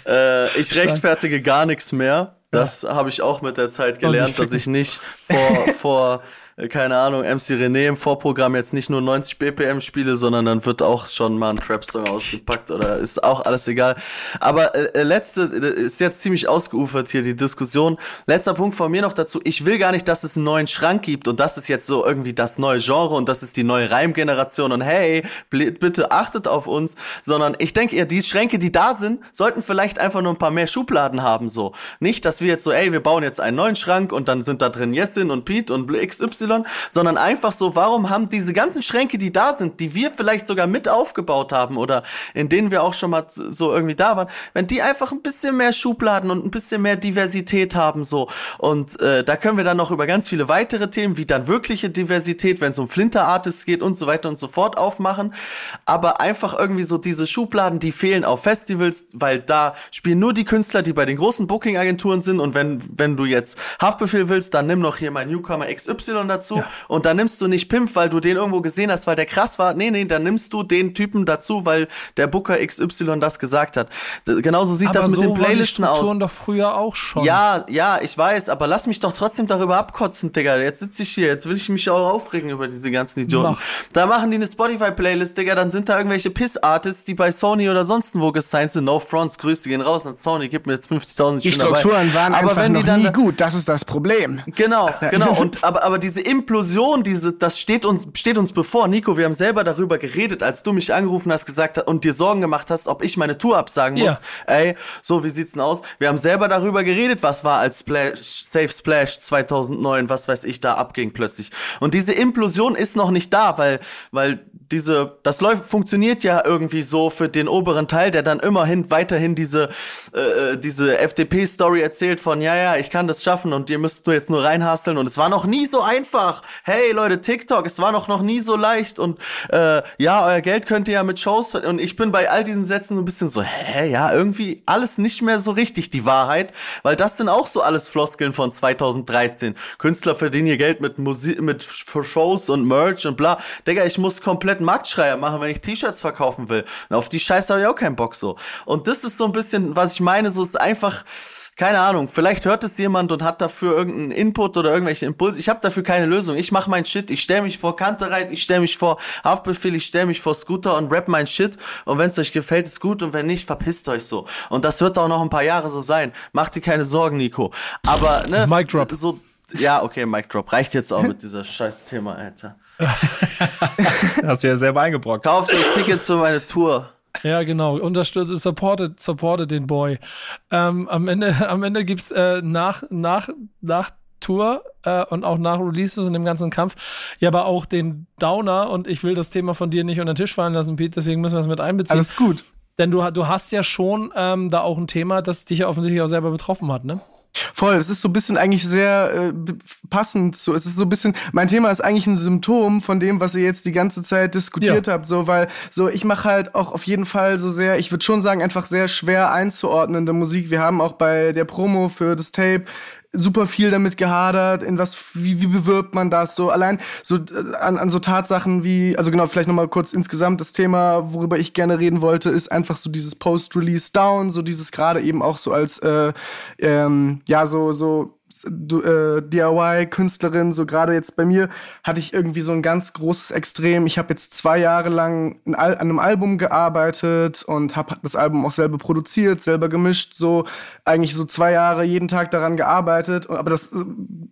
Äh, ich rechtfertige gar nichts mehr. Das habe ich auch mit der Zeit gelernt, dass ich nicht vor, vor keine Ahnung, MC René im Vorprogramm jetzt nicht nur 90 BPM spiele, sondern dann wird auch schon mal ein Trap-Song ausgepackt oder ist auch alles egal. Aber äh, äh, letzte, äh, ist jetzt ziemlich ausgeufert hier die Diskussion. Letzter Punkt von mir noch dazu. Ich will gar nicht, dass es einen neuen Schrank gibt und das ist jetzt so irgendwie das neue Genre und das ist die neue Reimgeneration und hey, bitte achtet auf uns, sondern ich denke eher, die Schränke, die da sind, sollten vielleicht einfach nur ein paar mehr Schubladen haben, so. Nicht, dass wir jetzt so, ey, wir bauen jetzt einen neuen Schrank und dann sind da drin Jessin und Pete und XY, sondern einfach so, warum haben diese ganzen Schränke, die da sind, die wir vielleicht sogar mit aufgebaut haben oder in denen wir auch schon mal so irgendwie da waren, wenn die einfach ein bisschen mehr Schubladen und ein bisschen mehr Diversität haben, so. Und äh, da können wir dann noch über ganz viele weitere Themen, wie dann wirkliche Diversität, wenn es um Flinter-Artists geht und so weiter und so fort aufmachen. Aber einfach irgendwie so diese Schubladen, die fehlen auf Festivals, weil da spielen nur die Künstler, die bei den großen Booking-Agenturen sind. Und wenn, wenn du jetzt Haftbefehl willst, dann nimm noch hier mein Newcomer XY dazu. Und dann nimmst du nicht Pimp, weil du den irgendwo gesehen hast, weil der krass war. Nee, nee, dann nimmst du den Typen dazu, weil der Booker XY das gesagt hat. Genauso sieht das mit so den waren die Playlisten Strukturen aus. doch früher auch schon. Ja, ja, ich weiß, aber lass mich doch trotzdem darüber abkotzen, Digga. Jetzt sitze ich hier, jetzt will ich mich auch aufregen über diese ganzen Idioten. Mach. Da machen die eine Spotify-Playlist, Digga, dann sind da irgendwelche Piss-Artists, die bei Sony oder sonst wo gesigned sind. No Fronts, Grüße gehen raus an Sony, gib mir jetzt 50.000, ich Die bin dabei. Strukturen waren aber einfach wenn die dann nie gut. Das ist das Problem. Genau, genau. Und aber, aber diese Implosion, diese, das steht uns, steht uns bevor. Nico, wir haben selber darüber geredet, als du mich angerufen hast, gesagt hast und dir Sorgen gemacht hast, ob ich meine Tour absagen muss. Ja. Ey, so, wie sieht's denn aus? Wir haben selber darüber geredet, was war als Splash, Safe Splash 2009, was weiß ich, da abging plötzlich. Und diese Implosion ist noch nicht da, weil, weil diese, das läuft, funktioniert ja irgendwie so für den oberen Teil, der dann immerhin weiterhin diese, äh, diese FDP-Story erzählt von, ja, ja, ich kann das schaffen und ihr müsst nur jetzt nur reinhasteln und es war noch nie so einfach. Hey Leute, TikTok, es war noch, noch nie so leicht und äh, ja, euer Geld könnt ihr ja mit Shows und ich bin bei all diesen Sätzen ein bisschen so, hä, ja, irgendwie alles nicht mehr so richtig die Wahrheit, weil das sind auch so alles Floskeln von 2013. Künstler verdienen ihr Geld mit Musik, mit Shows und Merch und bla. Digga, ich muss komplett Marktschreier machen, wenn ich T-Shirts verkaufen will. Und auf die Scheiße habe ich auch keinen Bock so. Und das ist so ein bisschen, was ich meine, so ist einfach keine Ahnung, vielleicht hört es jemand und hat dafür irgendeinen Input oder irgendwelche Impulse. Ich habe dafür keine Lösung. Ich mache mein Shit. Ich stelle mich vor Kantereit, ich stelle mich vor Haftbefehl, ich stelle mich vor Scooter und rap mein Shit. Und wenn es euch gefällt, ist gut. Und wenn nicht, verpisst euch so. Und das wird auch noch ein paar Jahre so sein. Macht dir keine Sorgen, Nico. Aber, ne, Mic drop. so, ja, okay, Mic Drop. Reicht jetzt auch mit dieser scheiß Thema, Alter. Hast du ja selber eingebrockt. Kauft euch Tickets für meine Tour. Ja, genau. Unterstütze, supportet, supportet den Boy. Ähm, am Ende, am Ende gibt's äh, nach, nach, nach Tour äh, und auch nach Releases und dem ganzen Kampf, ja, aber auch den Downer und ich will das Thema von dir nicht unter den Tisch fallen lassen, Pete, deswegen müssen wir es mit einbeziehen. Alles gut. Denn du, du hast ja schon ähm, da auch ein Thema, das dich ja offensichtlich auch selber betroffen hat, ne? Voll, es ist so ein bisschen eigentlich sehr äh, passend so. Es ist so ein bisschen, mein Thema ist eigentlich ein Symptom von dem, was ihr jetzt die ganze Zeit diskutiert Ja. habt, so, weil so ich mache halt auch auf jeden Fall so sehr, ich würde schon sagen, einfach sehr schwer einzuordnende Musik. Wir haben auch bei der Promo für das Tape super viel damit gehadert, in was, wie, wie bewirbt man das so, allein so äh, an, an so Tatsachen wie, also genau, vielleicht nochmal kurz insgesamt das Thema, worüber ich gerne reden wollte, ist einfach so dieses Post-Release Down, so dieses gerade eben auch so als, äh, ähm, ja, so, so äh, DIY-Künstlerin, so gerade jetzt bei mir, hatte ich irgendwie so ein ganz großes Extrem. Ich habe jetzt zwei Jahre lang an einem Album gearbeitet und habe das Album auch selber produziert, selber gemischt, so eigentlich so zwei Jahre jeden Tag daran gearbeitet. Aber das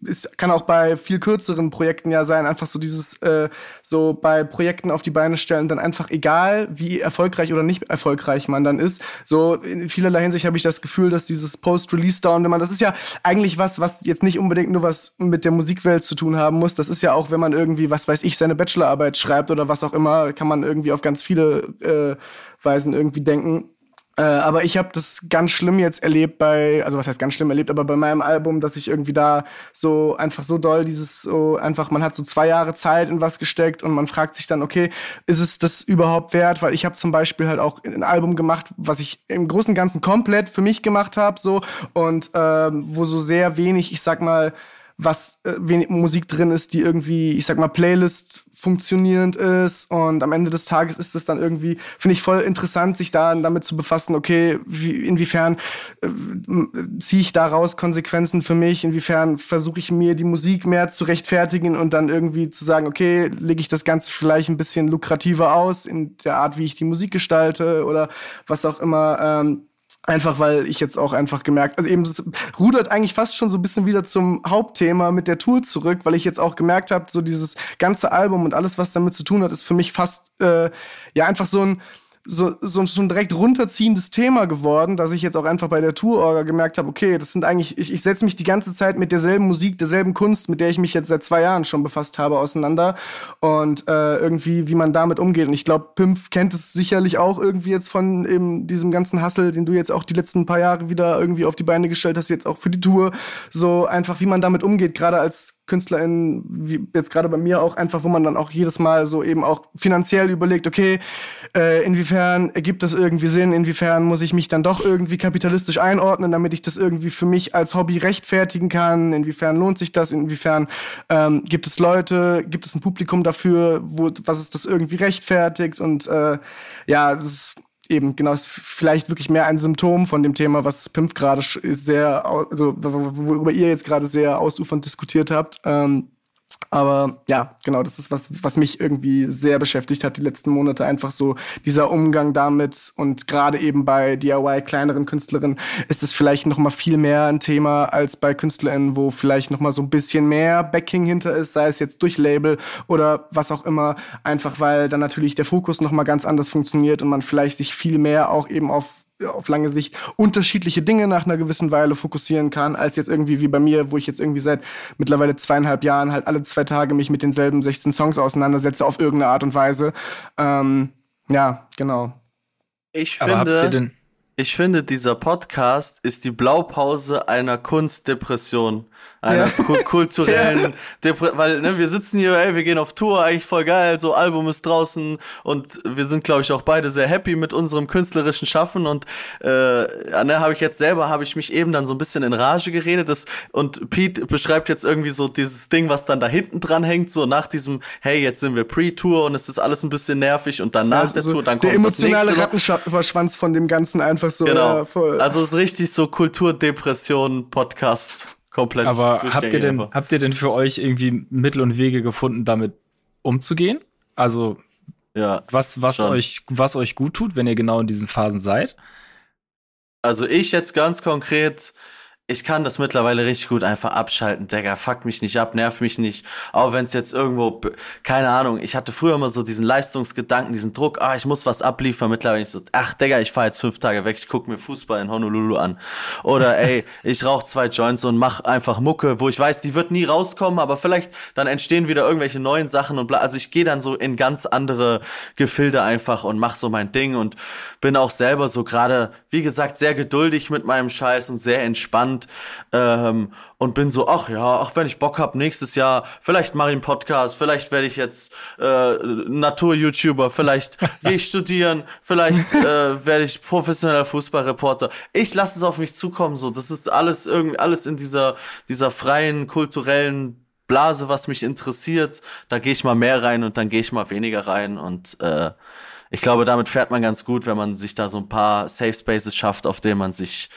ist, kann auch bei viel kürzeren Projekten ja sein, einfach so dieses, äh, so bei Projekten auf die Beine stellen, dann einfach egal, wie erfolgreich oder nicht erfolgreich man dann ist. So in vielerlei Hinsicht habe ich das Gefühl, dass dieses Post-Release-Down, wenn man, das ist ja eigentlich was, was jetzt nicht unbedingt nur was mit der Musikwelt zu tun haben muss. Das ist ja auch, wenn man irgendwie, was weiß ich, seine Bachelorarbeit schreibt oder was auch immer, kann man irgendwie auf ganz viele äh, Weisen irgendwie denken. Äh, aber ich habe das ganz schlimm jetzt erlebt bei, also was heißt ganz schlimm erlebt, aber bei meinem Album, dass ich irgendwie da so einfach so doll dieses so einfach, man hat so zwei Jahre Zeit in was gesteckt und man fragt sich dann, okay, ist es das überhaupt wert? Weil ich habe zum Beispiel halt auch ein Album gemacht, was ich im Großen und Ganzen komplett für mich gemacht habe, so und ähm, wo so sehr wenig, ich sag mal, was äh, wenig Musik drin ist, die irgendwie, ich sag mal, Playlist funktionierend ist. Und am Ende des Tages ist es dann irgendwie, finde ich voll interessant, sich da damit zu befassen, okay, wie, inwiefern äh, ziehe ich daraus Konsequenzen für mich, inwiefern versuche ich mir die Musik mehr zu rechtfertigen und dann irgendwie zu sagen, okay, lege ich das Ganze vielleicht ein bisschen lukrativer aus in der Art, wie ich die Musik gestalte oder was auch immer. Ähm, Einfach weil ich jetzt auch einfach gemerkt, also eben es rudert eigentlich fast schon so ein bisschen wieder zum Hauptthema mit der Tour zurück, weil ich jetzt auch gemerkt habe, so dieses ganze Album und alles, was damit zu tun hat, ist für mich fast äh, ja einfach so ein so, so, so ein direkt runterziehendes Thema geworden, dass ich jetzt auch einfach bei der Tour-Orga gemerkt habe, okay, das sind eigentlich, ich, ich setze mich die ganze Zeit mit derselben Musik, derselben Kunst, mit der ich mich jetzt seit zwei Jahren schon befasst habe, auseinander. Und äh, irgendwie, wie man damit umgeht. Und ich glaube, Pimp kennt es sicherlich auch irgendwie jetzt von eben diesem ganzen Hassel, den du jetzt auch die letzten paar Jahre wieder irgendwie auf die Beine gestellt hast, jetzt auch für die Tour. So einfach, wie man damit umgeht, gerade als KünstlerInnen, wie jetzt gerade bei mir auch einfach, wo man dann auch jedes Mal so eben auch finanziell überlegt, okay, äh, inwiefern ergibt das irgendwie Sinn, inwiefern muss ich mich dann doch irgendwie kapitalistisch einordnen, damit ich das irgendwie für mich als Hobby rechtfertigen kann, inwiefern lohnt sich das, inwiefern ähm, gibt es Leute, gibt es ein Publikum dafür, wo, was ist das irgendwie rechtfertigt? Und äh, ja, das ist eben genau ist vielleicht wirklich mehr ein Symptom von dem Thema, was Pimp gerade sehr, also worüber ihr jetzt gerade sehr ausufernd diskutiert habt. Ähm, aber ja, genau, das ist was, was mich irgendwie sehr beschäftigt hat die letzten Monate. Einfach so dieser Umgang damit und gerade eben bei DIY kleineren Künstlerinnen ist es vielleicht noch mal viel mehr ein Thema als bei KünstlerInnen, wo vielleicht noch mal so ein bisschen mehr Backing hinter ist, sei es jetzt durch Label oder was auch immer. Einfach weil dann natürlich der Fokus noch mal ganz anders funktioniert und man vielleicht sich viel mehr auch eben auf auf lange Sicht unterschiedliche Dinge nach einer gewissen Weile fokussieren kann, als jetzt irgendwie wie bei mir, wo ich jetzt irgendwie seit mittlerweile zweieinhalb Jahren halt alle zwei Tage mich mit denselben 16 Songs auseinandersetze auf irgendeine Art und Weise. Ähm, ja, genau. Ich finde, ich finde, dieser Podcast ist die Blaupause einer Kunstdepression einer ja. kulturellen Depre weil ne, wir sitzen hier, ey, wir gehen auf Tour, eigentlich voll geil, so Album ist draußen und wir sind, glaube ich, auch beide sehr happy mit unserem künstlerischen Schaffen und äh, ne, habe ich jetzt selber, habe ich mich eben dann so ein bisschen in Rage geredet das, und Pete beschreibt jetzt irgendwie so dieses Ding, was dann da hinten dran hängt, so nach diesem, hey, jetzt sind wir Pre-Tour und es ist alles ein bisschen nervig und dann nach also der Tour, dann kommt Der emotionale Rattenschwanz von dem Ganzen einfach so. Genau. Ja, voll. Also es ist richtig so Kulturdepression-Podcast. Komplett. Aber habt ihr denn, habt ihr denn für euch irgendwie Mittel und Wege gefunden, damit umzugehen? Also, ja, was, was euch, was euch gut tut, wenn ihr genau in diesen Phasen seid? Also ich jetzt ganz konkret ich kann das mittlerweile richtig gut einfach abschalten, Digga, fuck mich nicht ab, nerv mich nicht, auch wenn es jetzt irgendwo, keine Ahnung, ich hatte früher immer so diesen Leistungsgedanken, diesen Druck, ah, ich muss was abliefern, mittlerweile ich so, ach, Digga, ich fahr jetzt fünf Tage weg, ich guck mir Fußball in Honolulu an. Oder ey, ich rauch zwei Joints und mach einfach Mucke, wo ich weiß, die wird nie rauskommen, aber vielleicht dann entstehen wieder irgendwelche neuen Sachen und bla, also ich gehe dann so in ganz andere Gefilde einfach und mach so mein Ding und bin auch selber so gerade, wie gesagt, sehr geduldig mit meinem Scheiß und sehr entspannt und, ähm, und bin so, ach ja, ach, wenn ich Bock hab, nächstes Jahr, vielleicht mache ich einen Podcast, vielleicht werde ich jetzt äh, Natur-YouTuber, vielleicht gehe ich studieren, vielleicht äh, werde ich professioneller Fußballreporter. Ich lasse es auf mich zukommen, so. Das ist alles irgendwie, alles in dieser, dieser freien, kulturellen Blase, was mich interessiert. Da gehe ich mal mehr rein und dann gehe ich mal weniger rein und äh, ich glaube, damit fährt man ganz gut, wenn man sich da so ein paar Safe Spaces schafft, auf denen man sich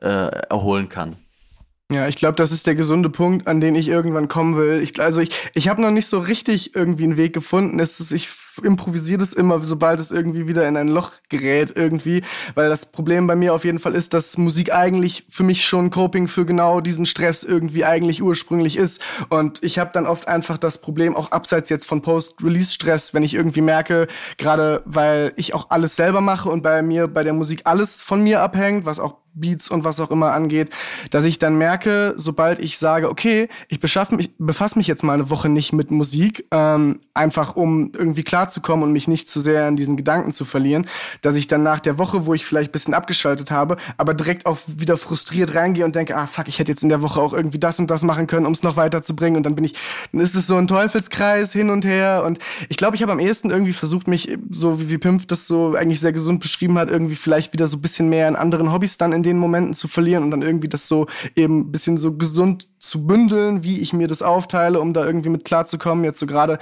äh, erholen kann. Ja, ich glaube, das ist der gesunde Punkt, an den ich irgendwann kommen will. Ich, also ich, ich habe noch nicht so richtig irgendwie einen Weg gefunden. Es ist, ich improvisiere das immer, sobald es irgendwie wieder in ein Loch gerät irgendwie, weil das Problem bei mir auf jeden Fall ist, dass Musik eigentlich für mich schon Coping für genau diesen Stress irgendwie eigentlich ursprünglich ist. Und ich habe dann oft einfach das Problem auch abseits jetzt von Post-Release-Stress, wenn ich irgendwie merke, gerade weil ich auch alles selber mache und bei mir bei der Musik alles von mir abhängt, was auch Beats und was auch immer angeht, dass ich dann merke, sobald ich sage, okay, ich befasse mich, befasse mich jetzt mal eine Woche nicht mit Musik, ähm, einfach um irgendwie klarzukommen und mich nicht zu sehr in diesen Gedanken zu verlieren, dass ich dann nach der Woche, wo ich vielleicht ein bisschen abgeschaltet habe, aber direkt auch wieder frustriert reingehe und denke, ah fuck, ich hätte jetzt in der Woche auch irgendwie das und das machen können, um es noch weiterzubringen und dann bin ich, dann ist es so ein Teufelskreis hin und her und ich glaube, ich habe am ehesten irgendwie versucht, mich so wie, wie Pimpf das so eigentlich sehr gesund beschrieben hat, irgendwie vielleicht wieder so ein bisschen mehr in anderen Hobbys dann in den Momenten zu verlieren und dann irgendwie das so eben ein bisschen so gesund zu bündeln, wie ich mir das aufteile, um da irgendwie mit klarzukommen. Jetzt so gerade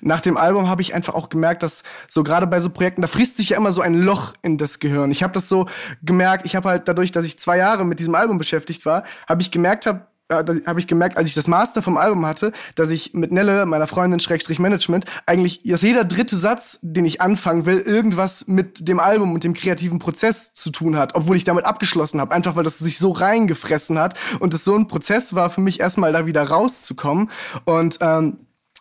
nach dem Album habe ich einfach auch gemerkt, dass so gerade bei so Projekten, da frisst sich ja immer so ein Loch in das Gehirn. Ich habe das so gemerkt, ich habe halt dadurch, dass ich zwei Jahre mit diesem Album beschäftigt war, habe ich gemerkt, habe äh, habe ich gemerkt, als ich das Master vom Album hatte, dass ich mit Nelle, meiner Freundin Schrägstrich Management, eigentlich, dass jeder dritte Satz, den ich anfangen will, irgendwas mit dem Album und dem kreativen Prozess zu tun hat, obwohl ich damit abgeschlossen habe, einfach weil das sich so reingefressen hat und es so ein Prozess war für mich erstmal da wieder rauszukommen. Und ähm,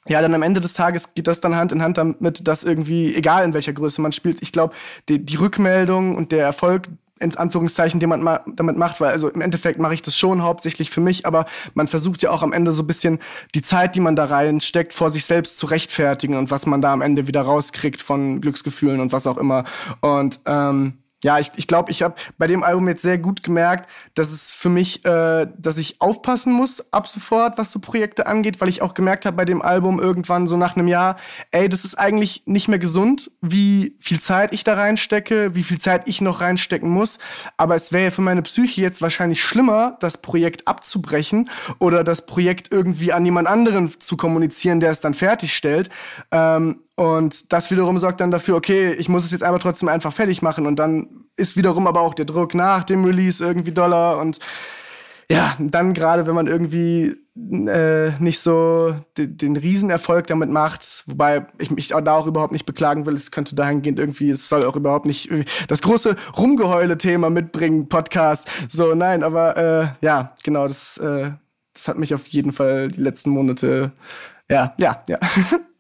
ja, dann am Ende des Tages geht das dann Hand in Hand damit, dass irgendwie, egal in welcher Größe man spielt, ich glaube, die, die Rückmeldung und der Erfolg, in Anführungszeichen, den man ma damit macht, weil also im Endeffekt mache ich das schon hauptsächlich für mich, aber man versucht ja auch am Ende so ein bisschen die Zeit, die man da reinsteckt, vor sich selbst zu rechtfertigen und was man da am Ende wieder rauskriegt von Glücksgefühlen und was auch immer. Und ähm, ja, ich glaube, ich, glaub, ich habe bei dem Album jetzt sehr gut gemerkt, dass es für mich, äh, dass ich aufpassen muss ab sofort, was so Projekte angeht, weil ich auch gemerkt habe bei dem Album irgendwann so nach einem Jahr, ey, das ist eigentlich nicht mehr gesund, wie viel Zeit ich da reinstecke, wie viel Zeit ich noch reinstecken muss. Aber es wäre ja für meine Psyche jetzt wahrscheinlich schlimmer, das Projekt abzubrechen oder das Projekt irgendwie an jemand anderen zu kommunizieren, der es dann fertigstellt. Ähm, und das wiederum sorgt dann dafür, okay, ich muss es jetzt aber trotzdem einfach fertig machen. Und dann ist wiederum aber auch der Druck nach dem Release irgendwie doller. Und ja, dann gerade, wenn man irgendwie äh, nicht so den, den Riesenerfolg damit macht, wobei ich mich da auch überhaupt nicht beklagen will, es könnte dahingehend irgendwie, es soll auch überhaupt nicht das große Rumgeheule-Thema mitbringen, Podcast. So, nein, aber äh, ja, genau, das, äh, das hat mich auf jeden Fall die letzten Monate, ja, ja, ja.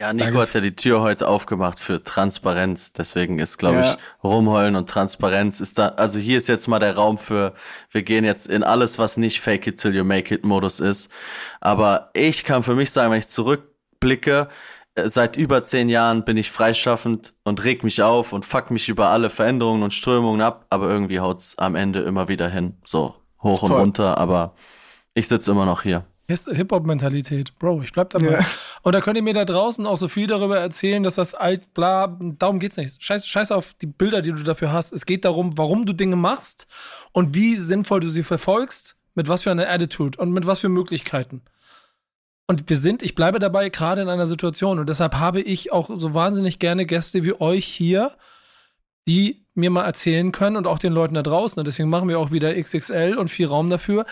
Ja, Nico Danke. hat ja die Tür heute aufgemacht für Transparenz. Deswegen ist, glaube ja. ich, Rumheulen und Transparenz ist da. Also hier ist jetzt mal der Raum für, wir gehen jetzt in alles, was nicht Fake it till you make it Modus ist. Aber ich kann für mich sagen, wenn ich zurückblicke, äh, seit über zehn Jahren bin ich freischaffend und reg mich auf und fuck mich über alle Veränderungen und Strömungen ab. Aber irgendwie haut's am Ende immer wieder hin. So hoch Voll. und runter. Aber ich sitze immer noch hier. Hip-Hop-Mentalität, Bro, ich bleib dabei. Ja. Und da könnt ihr mir da draußen auch so viel darüber erzählen, dass das alt, bla, darum geht's nicht. Scheiß, scheiß auf die Bilder, die du dafür hast. Es geht darum, warum du Dinge machst und wie sinnvoll du sie verfolgst, mit was für einer Attitude und mit was für Möglichkeiten. Und wir sind, ich bleibe dabei, gerade in einer Situation und deshalb habe ich auch so wahnsinnig gerne Gäste wie euch hier, die mir mal erzählen können und auch den Leuten da draußen. Und deswegen machen wir auch wieder XXL und viel Raum dafür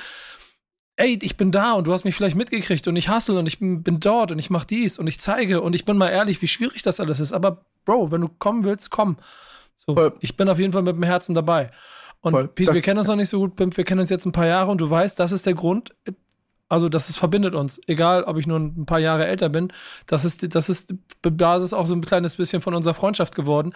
ey, ich bin da und du hast mich vielleicht mitgekriegt und ich hustle und ich bin, bin dort und ich mach dies und ich zeige und ich bin mal ehrlich, wie schwierig das alles ist. Aber Bro, wenn du kommen willst, komm. So, ich bin auf jeden Fall mit dem Herzen dabei. Und Pete, wir kennen uns noch nicht so gut, Pimp, wir kennen uns jetzt ein paar Jahre und du weißt, das ist der Grund, also das ist, verbindet uns. Egal, ob ich nur ein paar Jahre älter bin. Das ist, das ist Basis auch so ein kleines bisschen von unserer Freundschaft geworden,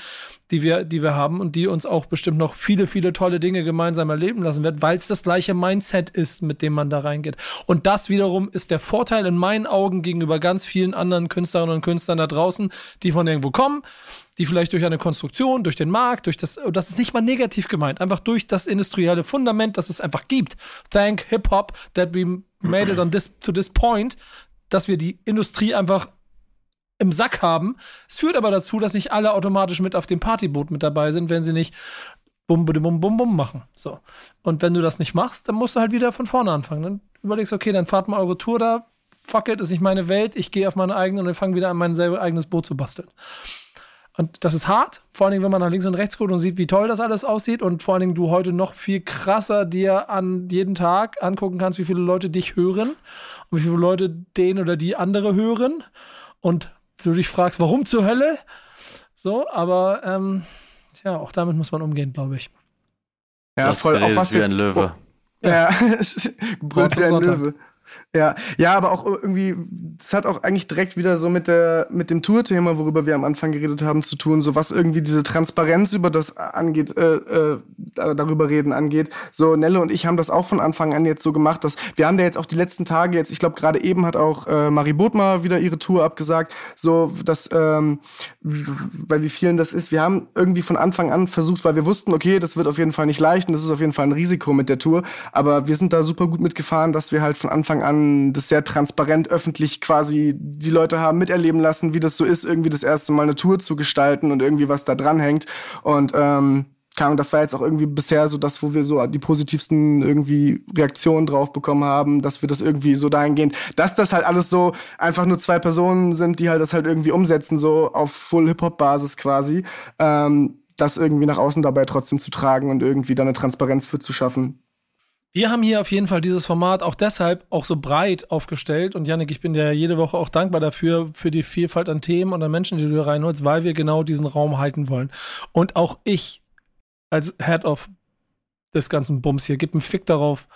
die wir, die wir haben und die uns auch bestimmt noch viele, viele tolle Dinge gemeinsam erleben lassen wird, weil es das gleiche Mindset ist, mit dem man da reingeht. Und das wiederum ist der Vorteil in meinen Augen gegenüber ganz vielen anderen Künstlerinnen und Künstlern da draußen, die von irgendwo kommen, die vielleicht durch eine Konstruktion, durch den Markt, durch das, das ist nicht mal negativ gemeint, einfach durch das industrielle Fundament, das es einfach gibt. Thank Hip Hop that we made it on this, to this point, dass wir die Industrie einfach im Sack haben. Es führt aber dazu, dass nicht alle automatisch mit auf dem Partyboot mit dabei sind, wenn sie nicht bum, bum, bum, bum machen. So. Und wenn du das nicht machst, dann musst du halt wieder von vorne anfangen. Dann überlegst, okay, dann fahrt mal eure Tour da. Fuck it, ist nicht meine Welt. Ich gehe auf meine eigene und fange wieder an, mein selber eigenes Boot zu basteln. Und das ist hart, vor allen Dingen, wenn man nach links und rechts guckt und sieht, wie toll das alles aussieht und vor allen Dingen du heute noch viel krasser dir an jeden Tag angucken kannst, wie viele Leute dich hören und wie viele Leute den oder die andere hören und du dich fragst, warum zur Hölle? So, aber ähm, ja, auch damit muss man umgehen, glaube ich. Ja, voll. Auch was wie jetzt, ein Löwe. Oh, ja, brüllt wie ein Löwe. Ja, ja, aber auch irgendwie, das hat auch eigentlich direkt wieder so mit der, mit dem Tour-Thema, worüber wir am Anfang geredet haben, zu tun, so was irgendwie diese Transparenz über das angeht, äh, äh, darüber reden angeht. So, Nelle und ich haben das auch von Anfang an jetzt so gemacht, dass wir haben da jetzt auch die letzten Tage jetzt, ich glaube, gerade eben hat auch äh, Marie Bodmer wieder ihre Tour abgesagt, so, dass, ähm, bei wie vielen das ist. Wir haben irgendwie von Anfang an versucht, weil wir wussten, okay, das wird auf jeden Fall nicht leicht und das ist auf jeden Fall ein Risiko mit der Tour, aber wir sind da super gut mitgefahren, dass wir halt von Anfang an an das sehr transparent öffentlich quasi die Leute haben miterleben lassen, wie das so ist, irgendwie das erste Mal eine Tour zu gestalten und irgendwie was da dran hängt. Und ähm, das war jetzt auch irgendwie bisher so das, wo wir so die positivsten irgendwie Reaktionen drauf bekommen haben, dass wir das irgendwie so dahingehend, dass das halt alles so einfach nur zwei Personen sind, die halt das halt irgendwie umsetzen, so auf Full-Hip-Hop-Basis quasi, ähm, das irgendwie nach außen dabei trotzdem zu tragen und irgendwie da eine Transparenz für zu schaffen. Wir haben hier auf jeden Fall dieses Format auch deshalb auch so breit aufgestellt. Und Janik, ich bin dir jede Woche auch dankbar dafür, für die Vielfalt an Themen und an Menschen, die du reinholst, weil wir genau diesen Raum halten wollen. Und auch ich als Head of des ganzen Bums hier, gib einen Fick darauf,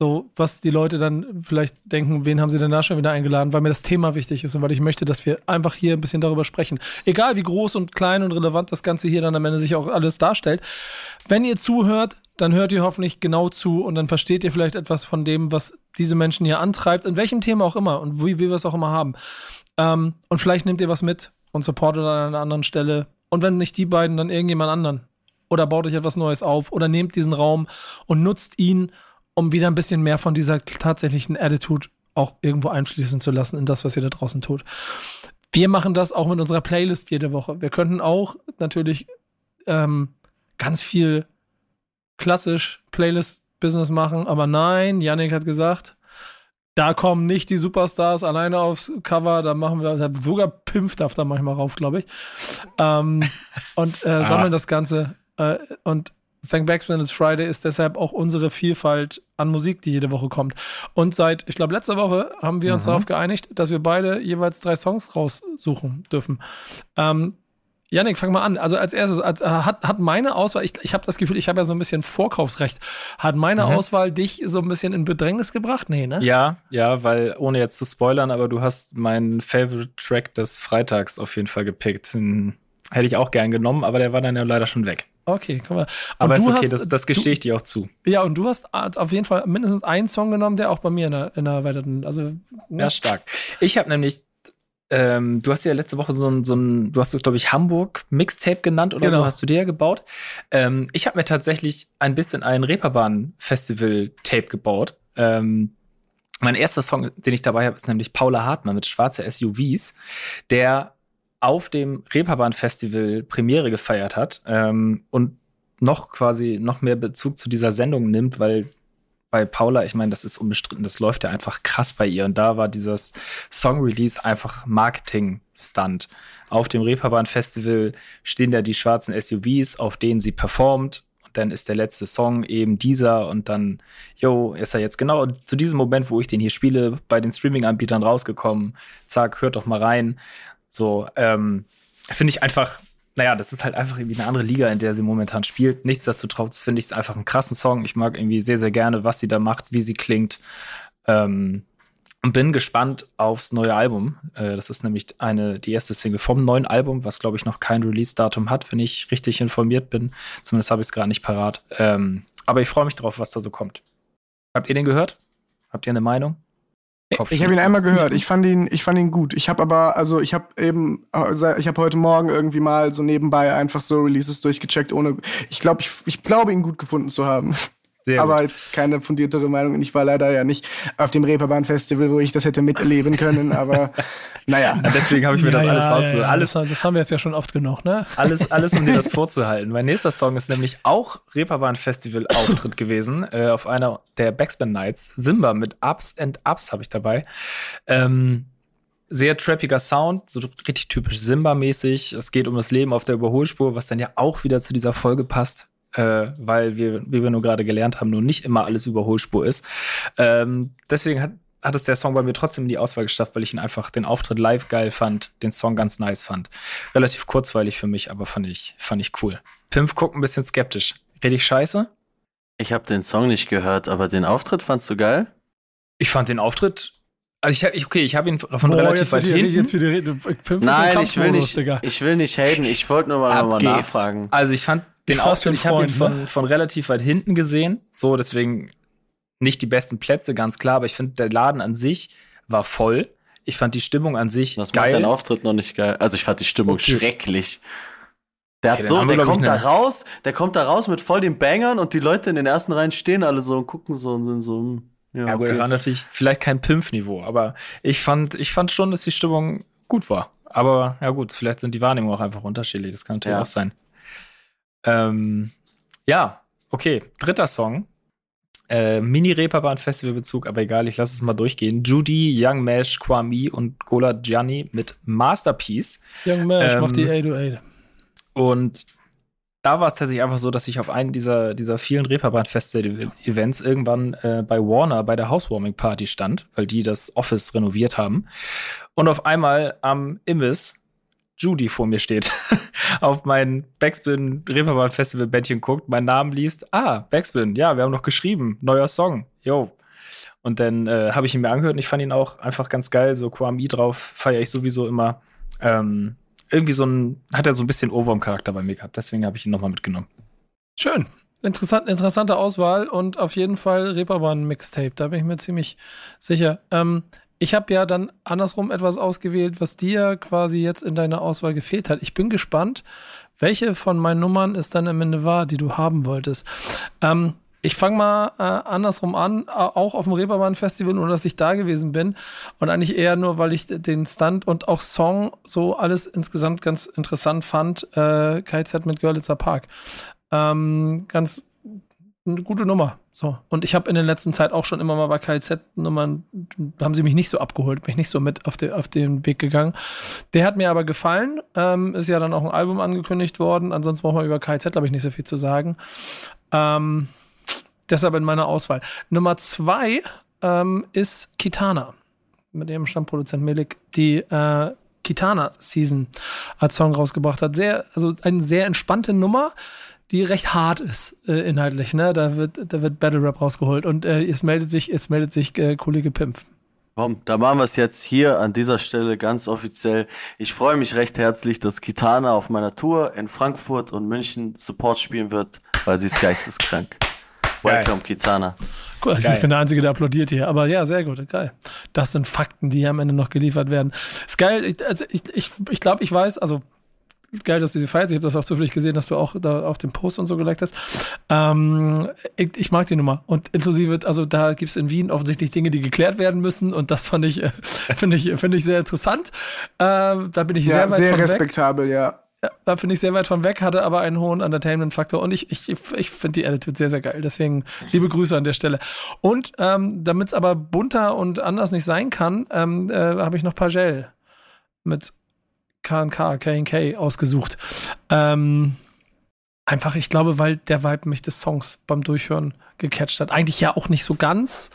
so, was die Leute dann vielleicht denken, wen haben sie denn da schon wieder eingeladen, weil mir das Thema wichtig ist und weil ich möchte, dass wir einfach hier ein bisschen darüber sprechen. Egal wie groß und klein und relevant das Ganze hier dann am Ende sich auch alles darstellt. Wenn ihr zuhört, dann hört ihr hoffentlich genau zu und dann versteht ihr vielleicht etwas von dem, was diese Menschen hier antreibt, in welchem Thema auch immer und wie, wie wir es auch immer haben. Ähm, und vielleicht nehmt ihr was mit und supportet an einer anderen Stelle. Und wenn nicht die beiden, dann irgendjemand anderen. Oder baut euch etwas Neues auf oder nehmt diesen Raum und nutzt ihn um wieder ein bisschen mehr von dieser tatsächlichen Attitude auch irgendwo einschließen zu lassen in das, was ihr da draußen tut. Wir machen das auch mit unserer Playlist jede Woche. Wir könnten auch natürlich ähm, ganz viel klassisch Playlist-Business machen, aber nein, Yannick hat gesagt, da kommen nicht die Superstars alleine aufs Cover, da machen wir sogar Pimpf darf da manchmal rauf, glaube ich. Ähm, und äh, sammeln ah. das Ganze. Äh, und Thank Backspin It's Friday ist deshalb auch unsere Vielfalt an Musik, die jede Woche kommt. Und seit, ich glaube, letzter Woche haben wir uns mhm. darauf geeinigt, dass wir beide jeweils drei Songs raussuchen dürfen. Ähm, Janik, fang mal an. Also als erstes, als, äh, hat, hat meine Auswahl, ich, ich habe das Gefühl, ich habe ja so ein bisschen Vorkaufsrecht. Hat meine mhm. Auswahl dich so ein bisschen in Bedrängnis gebracht? Nee, ne? Ja, ja, weil ohne jetzt zu spoilern, aber du hast meinen Favorite Track des Freitags auf jeden Fall gepickt. Den hätte ich auch gern genommen, aber der war dann ja leider schon weg. Okay, komm mal. Aber ist okay, hast, das, das gestehe ich dir auch zu. Ja, und du hast auf jeden Fall mindestens einen Song genommen, der auch bei mir in der, in der erweiterten, also. Ne? Ja, stark. Ich habe nämlich, ähm, du hast ja letzte Woche so ein, so ein du hast es, glaube ich, Hamburg Mixtape genannt oder genau. so, hast du dir ja gebaut. Ähm, ich habe mir tatsächlich ein bisschen ein Reeperbahn-Festival-Tape gebaut. Ähm, mein erster Song, den ich dabei habe, ist nämlich Paula Hartmann mit Schwarze SUVs, der auf dem Reeperbahn-Festival Premiere gefeiert hat ähm, und noch quasi noch mehr Bezug zu dieser Sendung nimmt, weil bei Paula, ich meine, das ist unbestritten, das läuft ja einfach krass bei ihr. Und da war dieses Song-Release einfach Marketing-Stunt. Auf dem Reeperbahn-Festival stehen da die schwarzen SUVs, auf denen sie performt. Und dann ist der letzte Song eben dieser. Und dann, yo, ist er jetzt genau zu diesem Moment, wo ich den hier spiele, bei den Streaming-Anbietern rausgekommen. Zack, hört doch mal rein. So, ähm, finde ich einfach, naja, das ist halt einfach irgendwie eine andere Liga, in der sie momentan spielt. Nichtsdestotrotz finde ich es einfach einen krassen Song. Ich mag irgendwie sehr, sehr gerne, was sie da macht, wie sie klingt. Ähm, und bin gespannt aufs neue Album. Äh, das ist nämlich eine, die erste Single vom neuen Album, was glaube ich noch kein Release-Datum hat, wenn ich richtig informiert bin. Zumindest habe ich es gerade nicht parat. Ähm, aber ich freue mich drauf, was da so kommt. Habt ihr den gehört? Habt ihr eine Meinung? Ich habe ihn einmal gehört. Ich fand ihn, ich fand ihn gut. Ich habe aber, also ich habe eben, äh, ich habe heute Morgen irgendwie mal so nebenbei einfach so Releases durchgecheckt, ohne. Ich glaube, ich, ich glaube ihn gut gefunden zu haben. Sehr aber gut. jetzt keine fundiertere Meinung. Und ich war leider ja nicht auf dem Reeperbahn-Festival, wo ich das hätte miterleben können. Aber naja. Ja, deswegen habe ich mir ja, das alles ja, rausgesucht. Ja, alles, das, haben wir jetzt ja schon oft genug, ne? Alles, alles um dir das vorzuhalten. Mein nächster Song ist nämlich auch Reeperbahn-Festival-Auftritt gewesen. Äh, auf einer der Backspin Nights. Simba mit Ups and Ups habe ich dabei. Ähm, sehr trappiger Sound, so richtig typisch Simba-mäßig. Es geht um das Leben auf der Überholspur, was dann ja auch wieder zu dieser Folge passt, äh, weil wir, wie wir nur gerade gelernt haben, nur nicht immer alles Überholspur ist. Ähm, deswegen hat, hat es der Song bei mir trotzdem in die Auswahl geschafft, weil ich ihn einfach den Auftritt live geil fand, den Song ganz nice fand. Relativ kurzweilig für mich, aber fand ich, fand ich cool. Pimp guckt ein bisschen skeptisch. Rede ich scheiße? Ich habe den Song nicht gehört, aber den Auftritt fandst du geil? Ich fand den Auftritt also ich, okay, ich habe ihn von Boah, relativ weit hinten. Jetzt wieder, du, Nein, ich will nicht, ich will nicht haten. Ich wollte nur mal, mal nachfragen. Also ich fand den ich Auftritt, ich habe ihn von, ne? von relativ weit hinten gesehen. So, deswegen nicht die besten Plätze, ganz klar. Aber ich finde, der Laden an sich war voll. Ich fand die Stimmung an sich das geil. Das macht den Auftritt noch nicht geil. Also ich fand die Stimmung okay. schrecklich. Der okay, hat so, der kommt da raus, der kommt da raus mit voll den Bangern und die Leute in den ersten Reihen stehen alle so und gucken so und sind so. Ja, ja gut, okay. das war natürlich vielleicht kein Pimpf-Niveau, aber ich fand, ich fand schon, dass die Stimmung gut war. Aber ja gut, vielleicht sind die Wahrnehmungen auch einfach unterschiedlich. Das kann natürlich ja. auch sein. Ähm, ja, okay. Dritter Song. Äh, Mini-Reeperbahn-Festival-Bezug, aber egal, ich lasse es mal durchgehen. Judy, Young Mesh, Kwame und Gola Gianni mit Masterpiece. Young Mesh ähm, macht die 808. Und da war es tatsächlich einfach so, dass ich auf einen dieser, dieser vielen Reeperbahn-Festival-Events irgendwann äh, bei Warner bei der Housewarming-Party stand, weil die das Office renoviert haben. Und auf einmal am Imbiss Judy vor mir steht, auf mein Backspin Reeperbahn Festival Bettchen guckt, meinen Namen liest. Ah, Backspin, ja, wir haben noch geschrieben, neuer Song. Yo. Und dann äh, habe ich ihn mir angehört und ich fand ihn auch einfach ganz geil. So Kwame drauf feiere ich sowieso immer. Ähm, irgendwie so ein, hat er so ein bisschen Ohrwurm-Charakter bei mir gehabt. Deswegen habe ich ihn nochmal mitgenommen. Schön. Interessant, interessante Auswahl und auf jeden Fall Reeperbahn-Mixtape. Da bin ich mir ziemlich sicher. Ähm, ich habe ja dann andersrum etwas ausgewählt, was dir quasi jetzt in deiner Auswahl gefehlt hat. Ich bin gespannt, welche von meinen Nummern es dann am Ende war, die du haben wolltest. Ähm, ich fange mal äh, andersrum an, auch auf dem Reeperbahn-Festival, nur dass ich da gewesen bin. Und eigentlich eher nur, weil ich den Stunt und auch Song so alles insgesamt ganz interessant fand. Äh, KZ mit Görlitzer Park. Ähm, ganz eine gute Nummer. So. Und ich habe in der letzten Zeit auch schon immer mal bei KZ-Nummern, haben sie mich nicht so abgeholt, mich nicht so mit auf, de, auf den Weg gegangen. Der hat mir aber gefallen. Ähm, ist ja dann auch ein Album angekündigt worden. Ansonsten braucht man über KZ, glaube ich, nicht so viel zu sagen. Ähm, Deshalb in meiner Auswahl. Nummer zwei ähm, ist Kitana. Mit ihrem Stammproduzent Milik, die äh, Kitana Season als Song rausgebracht hat. Sehr, also eine sehr entspannte Nummer, die recht hart ist, äh, inhaltlich, ne? Da wird, da wird Battle Rap rausgeholt und äh, es meldet sich, es meldet sich äh, Kollege Pimpf. Komm, da machen wir es jetzt hier an dieser Stelle ganz offiziell. Ich freue mich recht herzlich, dass Kitana auf meiner Tour in Frankfurt und München Support spielen wird, weil sie ist geisteskrank. Welcome, Kitana. Cool, also ich bin der Einzige, der applaudiert hier. Aber ja, sehr gut, geil. Das sind Fakten, die am Ende noch geliefert werden. Ist geil. Ich, also ich, ich, ich glaube, ich weiß, also geil, dass du sie feierst. Ich habe das auch zufällig gesehen, dass du auch da auf den Post und so geliked hast. Ähm, ich, ich, mag die Nummer. Und inklusive, also da gibt es in Wien offensichtlich Dinge, die geklärt werden müssen. Und das fand ich, äh, finde ich, finde ich sehr interessant. Äh, da bin ich ja, sehr weit sehr von respektabel, weg. ja. Ja, da finde ich sehr weit von weg, hatte aber einen hohen Entertainment-Faktor und ich, ich, ich finde die Attitude sehr, sehr geil. Deswegen liebe Grüße an der Stelle. Und ähm, damit es aber bunter und anders nicht sein kann, ähm, äh, habe ich noch Pagel mit KNK, KNK ausgesucht. Ähm, einfach, ich glaube, weil der Vibe mich des Songs beim Durchhören gecatcht hat. Eigentlich ja auch nicht so ganz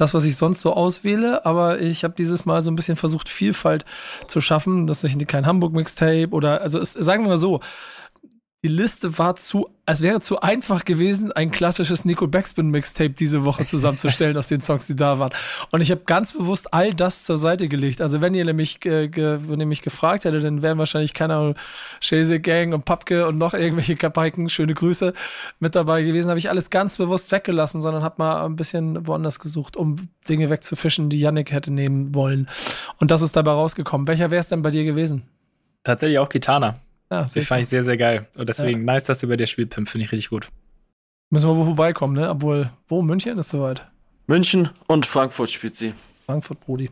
das, was ich sonst so auswähle, aber ich habe dieses Mal so ein bisschen versucht, Vielfalt zu schaffen. Das ist nicht kein Hamburg-Mixtape oder, also es, sagen wir mal so, die Liste war zu, es wäre zu einfach gewesen, ein klassisches Nico Backspin Mixtape diese Woche zusammenzustellen aus den Songs, die da waren. Und ich habe ganz bewusst all das zur Seite gelegt. Also wenn ihr nämlich, wenn ihr mich gefragt hättet, dann wären wahrscheinlich keine Ahnung, Chase Gang und Papke und noch irgendwelche Kapaiken, schöne Grüße mit dabei gewesen. Habe ich alles ganz bewusst weggelassen, sondern habe mal ein bisschen woanders gesucht, um Dinge wegzufischen, die Yannick hätte nehmen wollen. Und das ist dabei rausgekommen. Welcher wäre es denn bei dir gewesen? Tatsächlich auch Kitana. Ja, die fand ich sehr, sehr geil. Und deswegen ja. nice, dass du bei dir spielt, Pimp, finde ich richtig gut. Müssen wir wo vorbeikommen, ne? Obwohl, wo? München ist soweit. München und Frankfurt spielt sie. Frankfurt, Brudi.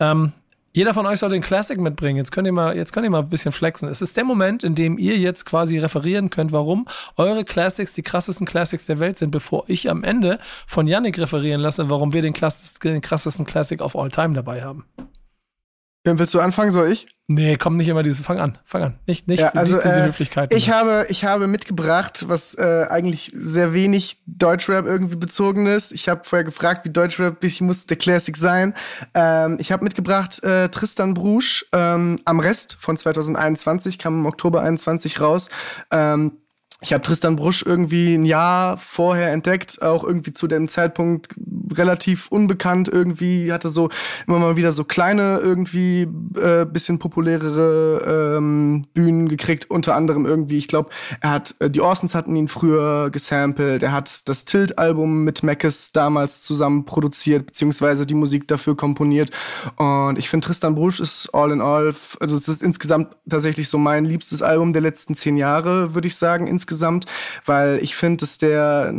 Ähm, jeder von euch soll den Classic mitbringen. Jetzt könnt ihr mal, jetzt könnt ihr mal ein bisschen flexen. Es ist der Moment, in dem ihr jetzt quasi referieren könnt, warum eure Classics die krassesten Classics der Welt sind, bevor ich am Ende von Yannick referieren lasse, warum wir den, den krassesten Classic of all time dabei haben. Wem willst du anfangen? Soll ich? Nee, komm nicht immer diese. Fang an, fang an. Nicht, nicht, Ja, also, nicht diese äh, Höflichkeit. Ich habe, ich habe mitgebracht, was äh, eigentlich sehr wenig Deutschrap irgendwie bezogen ist. Ich habe vorher gefragt, wie Deutschrap, wie muss der Classic sein. Ähm, ich habe mitgebracht äh, Tristan Brusch ähm, am Rest von 2021, kam im Oktober 21 raus. Ähm, ich habe Tristan Brusch irgendwie ein Jahr vorher entdeckt, auch irgendwie zu dem Zeitpunkt relativ unbekannt irgendwie, hatte so immer mal wieder so kleine irgendwie äh, bisschen populärere ähm, Bühnen gekriegt, unter anderem irgendwie, ich glaube, er hat, äh, die Orsons hatten ihn früher gesampelt, er hat das Tilt-Album mit Mackes damals zusammen produziert, beziehungsweise die Musik dafür komponiert. Und ich finde Tristan Brusch ist all in all, also es ist insgesamt tatsächlich so mein liebstes Album der letzten zehn Jahre, würde ich sagen, insgesamt, weil ich finde, dass der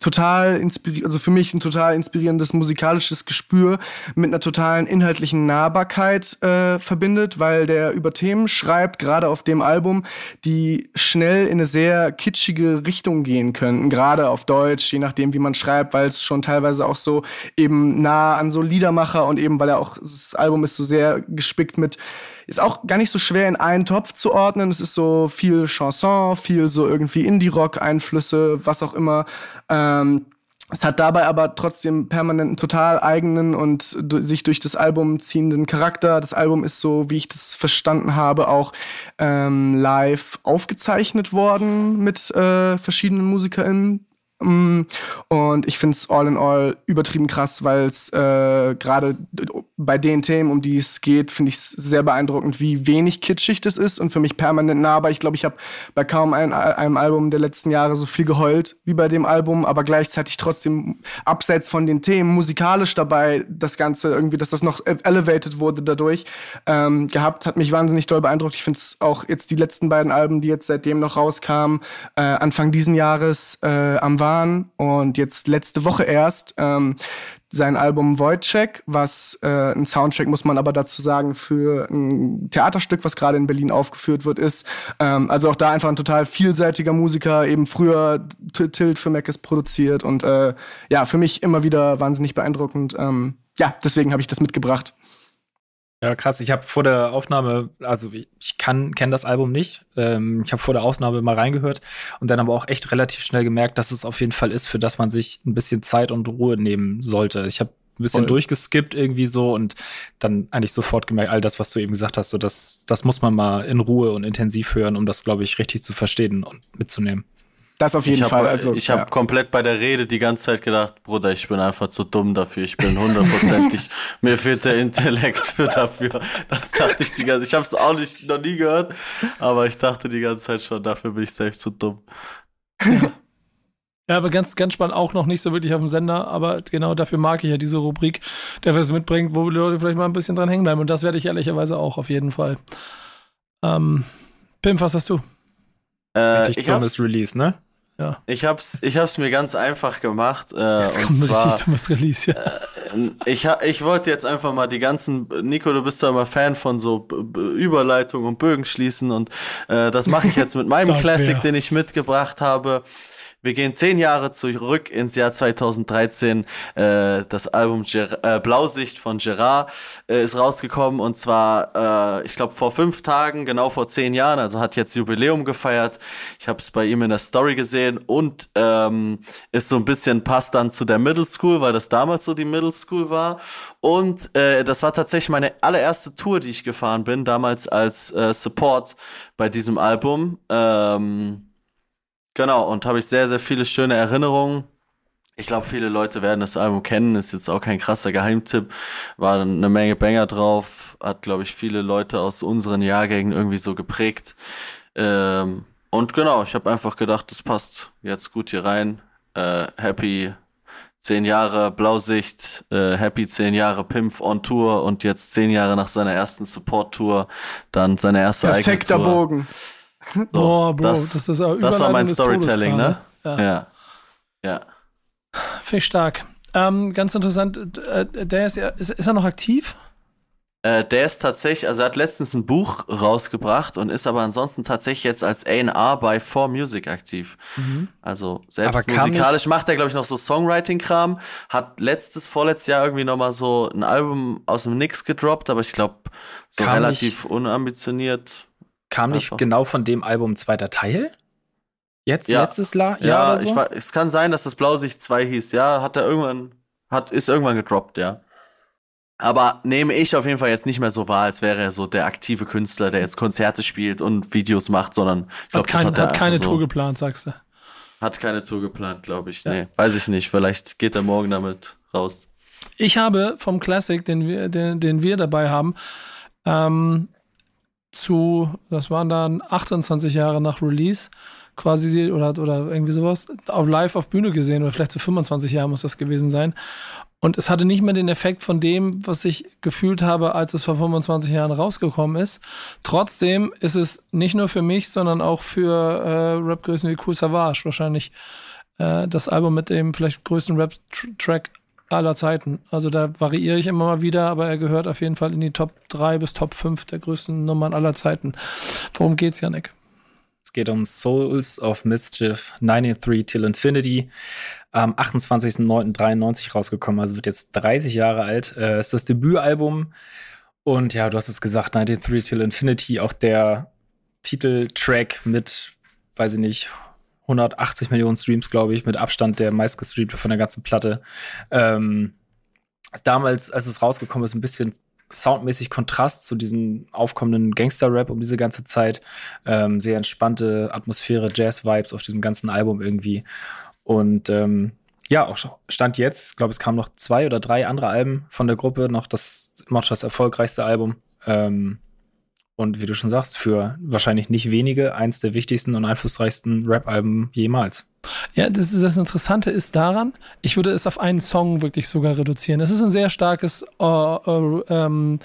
total inspiriert, also für mich ein total inspirierendes musikalisches Gespür mit einer totalen inhaltlichen Nahbarkeit äh, verbindet, weil der über Themen schreibt, gerade auf dem Album, die schnell in eine sehr kitschige Richtung gehen könnten, gerade auf Deutsch, je nachdem, wie man schreibt, weil es schon teilweise auch so eben nah an so Liedermacher und eben, weil er auch, das Album ist so sehr gespickt mit ist auch gar nicht so schwer in einen Topf zu ordnen. Es ist so viel Chanson, viel so irgendwie Indie-Rock-Einflüsse, was auch immer. Ähm, es hat dabei aber trotzdem permanent einen total eigenen und sich durch das Album ziehenden Charakter. Das Album ist so, wie ich das verstanden habe, auch ähm, live aufgezeichnet worden mit äh, verschiedenen MusikerInnen. Mm, Und ich finde es all in all übertrieben krass, weil es äh, gerade bei den Themen, um die es geht, finde ich es sehr beeindruckend, wie wenig kitschig das ist und für mich permanent nah. Aber ich glaube, ich habe bei kaum ein, einem Album der letzten Jahre so viel geheult wie bei dem Album, aber gleichzeitig trotzdem abseits von den Themen musikalisch dabei das Ganze irgendwie, dass das noch elevated wurde dadurch ähm, gehabt, hat mich wahnsinnig doll beeindruckt. Ich finde es auch jetzt die letzten beiden Alben, die jetzt seitdem noch rauskamen, äh, Anfang diesen Jahres äh, am Wahn und jetzt letzte Woche erst ähm, sein Album Wojciech, was äh, ein Soundtrack, muss man aber dazu sagen, für ein Theaterstück, was gerade in Berlin aufgeführt wird, ist. Ähm, also auch da einfach ein total vielseitiger Musiker, eben früher Tilt für Mac ist produziert und äh, ja, für mich immer wieder wahnsinnig beeindruckend. Ähm, ja, deswegen habe ich das mitgebracht. Ja, krass. Ich habe vor der Aufnahme, also ich kann kenne das Album nicht. Ähm, ich habe vor der Aufnahme mal reingehört und dann aber auch echt relativ schnell gemerkt, dass es auf jeden Fall ist, für das man sich ein bisschen Zeit und Ruhe nehmen sollte. Ich habe ein bisschen Voll. durchgeskippt irgendwie so und dann eigentlich sofort gemerkt, all das, was du eben gesagt hast, so das, das muss man mal in Ruhe und intensiv hören, um das, glaube ich, richtig zu verstehen und mitzunehmen. Das auf jeden ich Fall. habe Also, ich hab ja. komplett bei der Rede die ganze Zeit gedacht, Bruder, ich bin einfach zu dumm dafür. Ich bin hundertprozentig, mir fehlt der Intellekt für dafür. Das dachte ich die ganze Zeit. Ich habe es auch nicht, noch nie gehört, aber ich dachte die ganze Zeit schon, dafür bin ich selbst zu dumm. Ja, aber ganz, ganz spannend, auch noch nicht so wirklich auf dem Sender, aber genau dafür mag ich ja diese Rubrik, der was mitbringt, wo die Leute vielleicht mal ein bisschen dran hängen bleiben. Und das werde ich ehrlicherweise auch auf jeden Fall. Ähm, Pim, was hast du? Äh, Richtig ich, dummes hab's, Release, ne? Ja. ich, hab's, ich hab's mir ganz einfach gemacht. Äh, Jetzt kommt ein zwar, richtig dummes Release, ja. Ich, ha- ich wollte jetzt einfach mal die ganzen, Nico, du bist ja immer Fan von so Überleitungen und Bögen schließen und äh, das mache ich jetzt mit meinem Classic, wer. den ich mitgebracht habe. Wir gehen zehn Jahre zurück ins Jahr 2013. Äh, das Album Ger äh, Blausicht von Gerard äh, ist rausgekommen und zwar, äh, ich glaube, vor fünf Tagen, genau vor zehn Jahren. Also hat jetzt Jubiläum gefeiert. Ich habe es bei ihm in der Story gesehen und ähm, ist so ein bisschen passt dann zu der Middle School, weil das damals so die Middle School war. Und äh, das war tatsächlich meine allererste Tour, die ich gefahren bin, damals als äh, Support bei diesem Album. Ähm, Genau, und habe ich sehr, sehr viele schöne Erinnerungen. Ich glaube, viele Leute werden das Album kennen, ist jetzt auch kein krasser Geheimtipp. War eine Menge Banger drauf, hat, glaube ich, viele Leute aus unseren Jahrgängen irgendwie so geprägt. Ähm, und genau, ich habe einfach gedacht, das passt jetzt gut hier rein. Äh, happy zehn Jahre Blausicht, äh, happy zehn Jahre Pimpf on Tour und jetzt zehn Jahre nach seiner ersten Support-Tour, dann seine erste Perfekter eigene Tour. Bogen. So, Boah, Bro, das, das- ist auch das war mein Storytelling, ne? Ja. Ja. Ja. Finde ich stark. Ähm, ganz interessant, äh, der ist, ja- ist, ist er noch aktiv? Äh, der ist tatsächlich, also er hat letztens ein Buch rausgebracht und ist aber ansonsten tatsächlich jetzt als A&R bei 4Music aktiv. Mhm. Also Aber selbst musikalisch macht er, glaube ich, noch so Songwriting-Kram. Hat letztes, vorletztes Jahr irgendwie nochmal so ein Album aus dem Nix gedroppt, aber ich glaube, so Kam relativ unambitioniert. Kam nicht Einfach. genau von dem Album zweiter Teil? Jetzt, Ja. letztes Jahr? Ja, oder so? ich, wa- es kann sein, dass das Blausicht 2 hieß. Ja, hat er irgendwann, hat, ist irgendwann gedroppt, ja. Aber nehme ich auf jeden Fall jetzt nicht mehr so wahr, als wäre er so der aktive Künstler, der jetzt Konzerte spielt und Videos macht, sondern ich glaube, Hat, kein, hat, hat keine Tour so, geplant, sagst du. Hat keine Tour geplant, glaube ich. Ja. Nee, weiß ich nicht. Vielleicht geht er morgen damit raus. Ich habe vom Classic, den wir, den, den wir dabei haben, ähm, zu, das waren dann 28 Jahre nach Release, quasi, oder, oder irgendwie sowas, auf live auf Bühne gesehen, oder vielleicht zu 25 Jahren muss das gewesen sein. Und es hatte nicht mehr den Effekt von dem, was ich gefühlt habe, als es vor 25 Jahren rausgekommen ist. Trotzdem ist es nicht nur für mich, sondern auch für äh, Rap-Größen wie Cool Savage wahrscheinlich äh, das Album mit dem vielleicht größten Rap-Track aller Zeiten. Also da variiere ich immer mal wieder, aber er gehört auf jeden Fall in die Top 3 bis Top 5 der größten Nummern aller Zeiten. Worum geht's, Janik? Es geht um Souls of Mischief 93 Till Infinity. Am 28.09.93 rausgekommen, also wird jetzt 30 Jahre alt. Äh, ist das Debütalbum. Und ja, du hast es gesagt, 93 Till Infinity, auch der Titeltrack mit, weiß ich nicht, 180 Millionen Streams, glaube ich, mit Abstand der meistgestreamte von der ganzen Platte. Ähm, damals, als es rausgekommen ist, ein bisschen soundmäßig Kontrast zu diesem aufkommenden Gangster-Rap um diese ganze Zeit. Ähm, sehr entspannte Atmosphäre, Jazz-Vibes auf diesem ganzen Album irgendwie. Und ähm, ja, auch Stand jetzt, ich glaube, es kamen noch zwei oder drei andere Alben von der Gruppe, noch das, noch das erfolgreichste Album. Ähm, und wie du schon sagst, für wahrscheinlich nicht wenige eins der wichtigsten und einflussreichsten Rap-Alben jemals. Ja, das, ist, das Interessante ist daran, ich würde es auf einen Song wirklich sogar reduzieren. Es ist ein sehr starkes, äh, äh, ähm,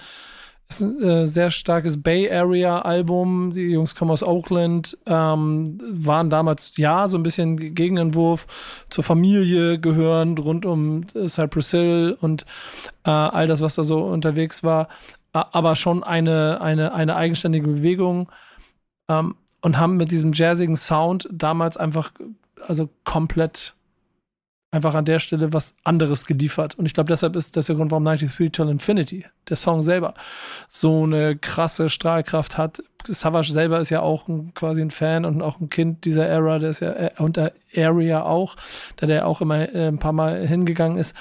ist ein äh, sehr starkes Bay Area Album. Die Jungs kommen aus Oakland, ähm, waren damals ja so ein bisschen Gegenentwurf zur Familie gehörend rund um Cypress Hill und äh, all das, was da so unterwegs war. Aber schon eine, eine, eine eigenständige Bewegung ähm, und haben mit diesem jazzigen Sound damals einfach also komplett einfach an der Stelle was anderes geliefert. Und ich glaube, deshalb ist das der Grund, warum 93 Till Infinity, der Song selber, so eine krasse Strahlkraft hat. Savage selber ist ja auch ein, quasi ein Fan und auch ein Kind dieser Era, der ist ja äh, und der Area auch, da der auch immer äh, ein paar Mal hingegangen ist.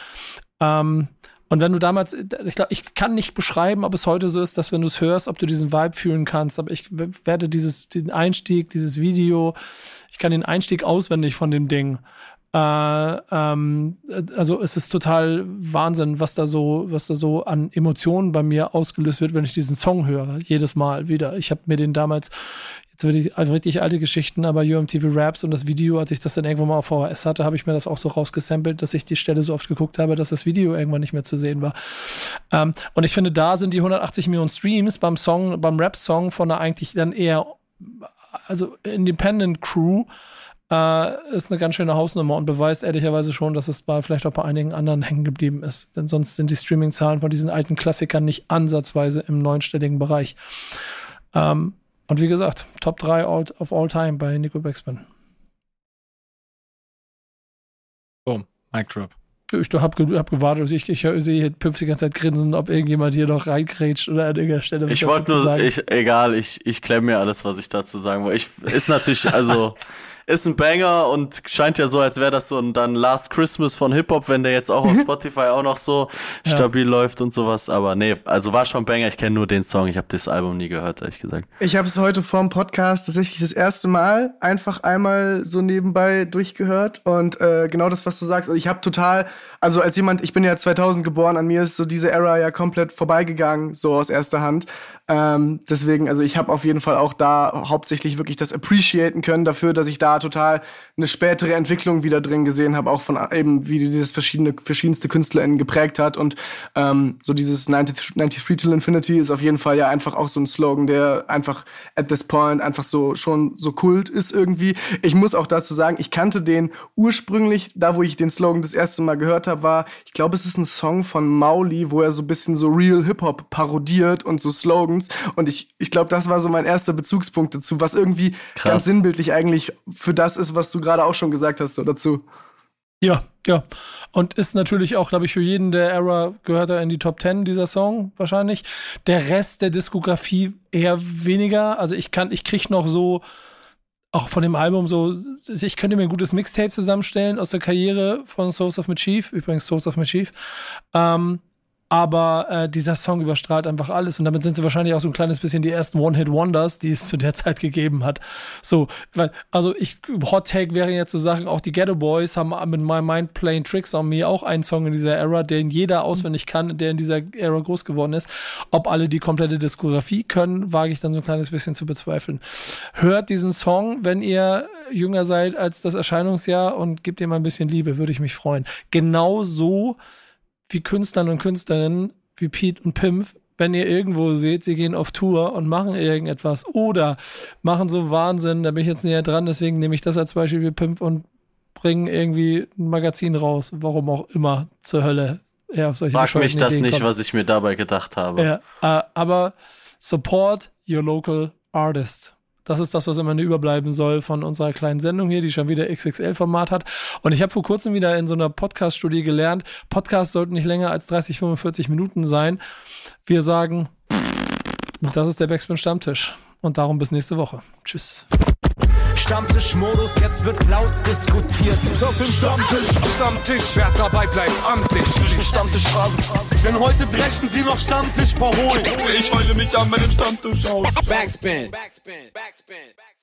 Ähm, und wenn du damals, ich glaube, ich kann nicht beschreiben, ob es heute so ist, dass wenn du es hörst, ob du diesen Vibe fühlen kannst. Aber ich werde dieses, den Einstieg, dieses Video, ich kann den Einstieg auswendig von dem Ding. Äh, ähm, also es ist total Wahnsinn, was da so, was da so an Emotionen bei mir ausgelöst wird, wenn ich diesen Song höre. Jedes Mal wieder. Ich habe mir den damals, jetzt wird die also richtig alte Geschichten, aber UMTV Raps und das Video, als ich das dann irgendwann mal auf VHS hatte, habe ich mir das auch so rausgesampelt, dass ich die Stelle so oft geguckt habe, dass das Video irgendwann nicht mehr zu sehen war. Ähm, und ich finde, da sind die 180 Millionen Streams beim Song, beim Rap-Song von einer eigentlich dann eher, also Independent Crew, äh, ist eine ganz schöne Hausnummer und beweist ehrlicherweise schon, dass es bei vielleicht auch bei einigen anderen hängen geblieben ist. Denn sonst sind die Streaming-Zahlen von diesen alten Klassikern nicht ansatzweise im neunstelligen Bereich. Ähm, und wie gesagt, Top 3 all, of all time bei Nico Backspin. Boom, Mic Drop. Ich hab, ge hab gewartet, ich, ich, ich sehe hier Pips die ganze Zeit grinsen, ob irgendjemand hier noch reingrätscht oder an irgendeiner Stelle was Ich wollte nur, sagen. ich, egal, ich, ich klemme mir alles, was ich dazu sagen wollte. Ich, ist natürlich, also, ist ein Banger und scheint ja so, als wäre das so ein dann Last Christmas von Hip-Hop, wenn der jetzt auch auf Spotify auch noch so Ja. stabil läuft und sowas. Aber nee, also war schon Banger, ich kenne nur den Song, ich habe das Album nie gehört, ehrlich gesagt. Ich habe es heute vorm Podcast tatsächlich das erste Mal einfach einmal so nebenbei durchgehört und äh, genau das, was du sagst. Also ich habe total, also als jemand, ich bin ja 2000 geboren, an mir ist so diese Era ja komplett vorbeigegangen, so aus erster Hand. Ähm, deswegen, also ich habe auf jeden Fall auch da hauptsächlich wirklich das appreciaten können dafür, dass ich da total eine spätere Entwicklung wieder drin gesehen habe, auch von eben, wie dieses verschiedene, verschiedenste KünstlerInnen geprägt hat. Und ähm, so dieses 93, 93 Till Infinity ist auf jeden Fall ja einfach auch so ein Slogan, der einfach at this point einfach so schon so kult ist irgendwie. Ich muss auch dazu sagen, ich kannte den ursprünglich, da wo ich den Slogan das erste Mal gehört habe, war, ich glaube, es ist ein Song von Mauli, wo er so ein bisschen so Real Hip-Hop parodiert und so Slogans. Und ich, ich glaube, das war so mein erster Bezugspunkt dazu, was irgendwie Krass. ganz sinnbildlich eigentlich für das ist, was du gerade auch schon gesagt hast so dazu. Ja, ja. Und ist natürlich auch, glaube ich, für jeden der Era gehört er in die Top 10 dieser Song wahrscheinlich. Der Rest der Diskografie eher weniger. Also ich kann, ich krieg noch so auch von dem Album so, ich könnte mir ein gutes Mixtape zusammenstellen aus der Karriere von Source of Mischief, übrigens Source of Mischief. Ähm, aber äh, dieser Song überstrahlt einfach alles und damit sind sie wahrscheinlich auch so ein kleines bisschen die ersten One-Hit-Wonders, die es zu der Zeit gegeben hat. So, weil, also ich, Hot Take wären jetzt so Sachen, auch die Ghetto Boys haben mit My Mind Playing Tricks on Me auch einen Song in dieser Era, den jeder auswendig kann, der in dieser Era groß geworden ist. Ob alle die komplette Diskografie können, wage ich dann so ein kleines bisschen zu bezweifeln. Hört diesen Song, wenn ihr jünger seid als das Erscheinungsjahr und gebt ihm ein bisschen Liebe, würde ich mich freuen. Genau so wie Künstlern und Künstlerinnen wie Pete und Pimp, wenn ihr irgendwo seht, sie gehen auf Tour und machen irgendetwas oder machen so Wahnsinn, da bin ich jetzt näher dran, deswegen nehme ich das als Beispiel wie Pimp und bringen irgendwie ein Magazin raus, warum auch immer zur Hölle. Ja, auf solche Frag mich das Ideen nicht, kommt. was ich mir dabei gedacht habe. Ja, äh, aber support your local artist. Das ist das, was am Ende überbleiben soll von unserer kleinen Sendung hier, die schon wieder XXL-Format hat. Und ich habe vor kurzem wieder in so einer Podcast-Studie gelernt, Podcasts sollten nicht länger als 30, 45 Minuten sein. Wir sagen, das ist der Backspin Stammtisch. Und darum bis nächste Woche. Tschüss. Stammtischmodus, jetzt wird laut diskutiert. Auf dem Stammtisch, Stammtisch, wer dabei bleibt, amtlich. Stammtischphase. Denn heute brechen sie noch Stammtisch verholen. Ich heule mich an meinem Stammtisch aus. Backspin. Backspin. Backspin. Backspin.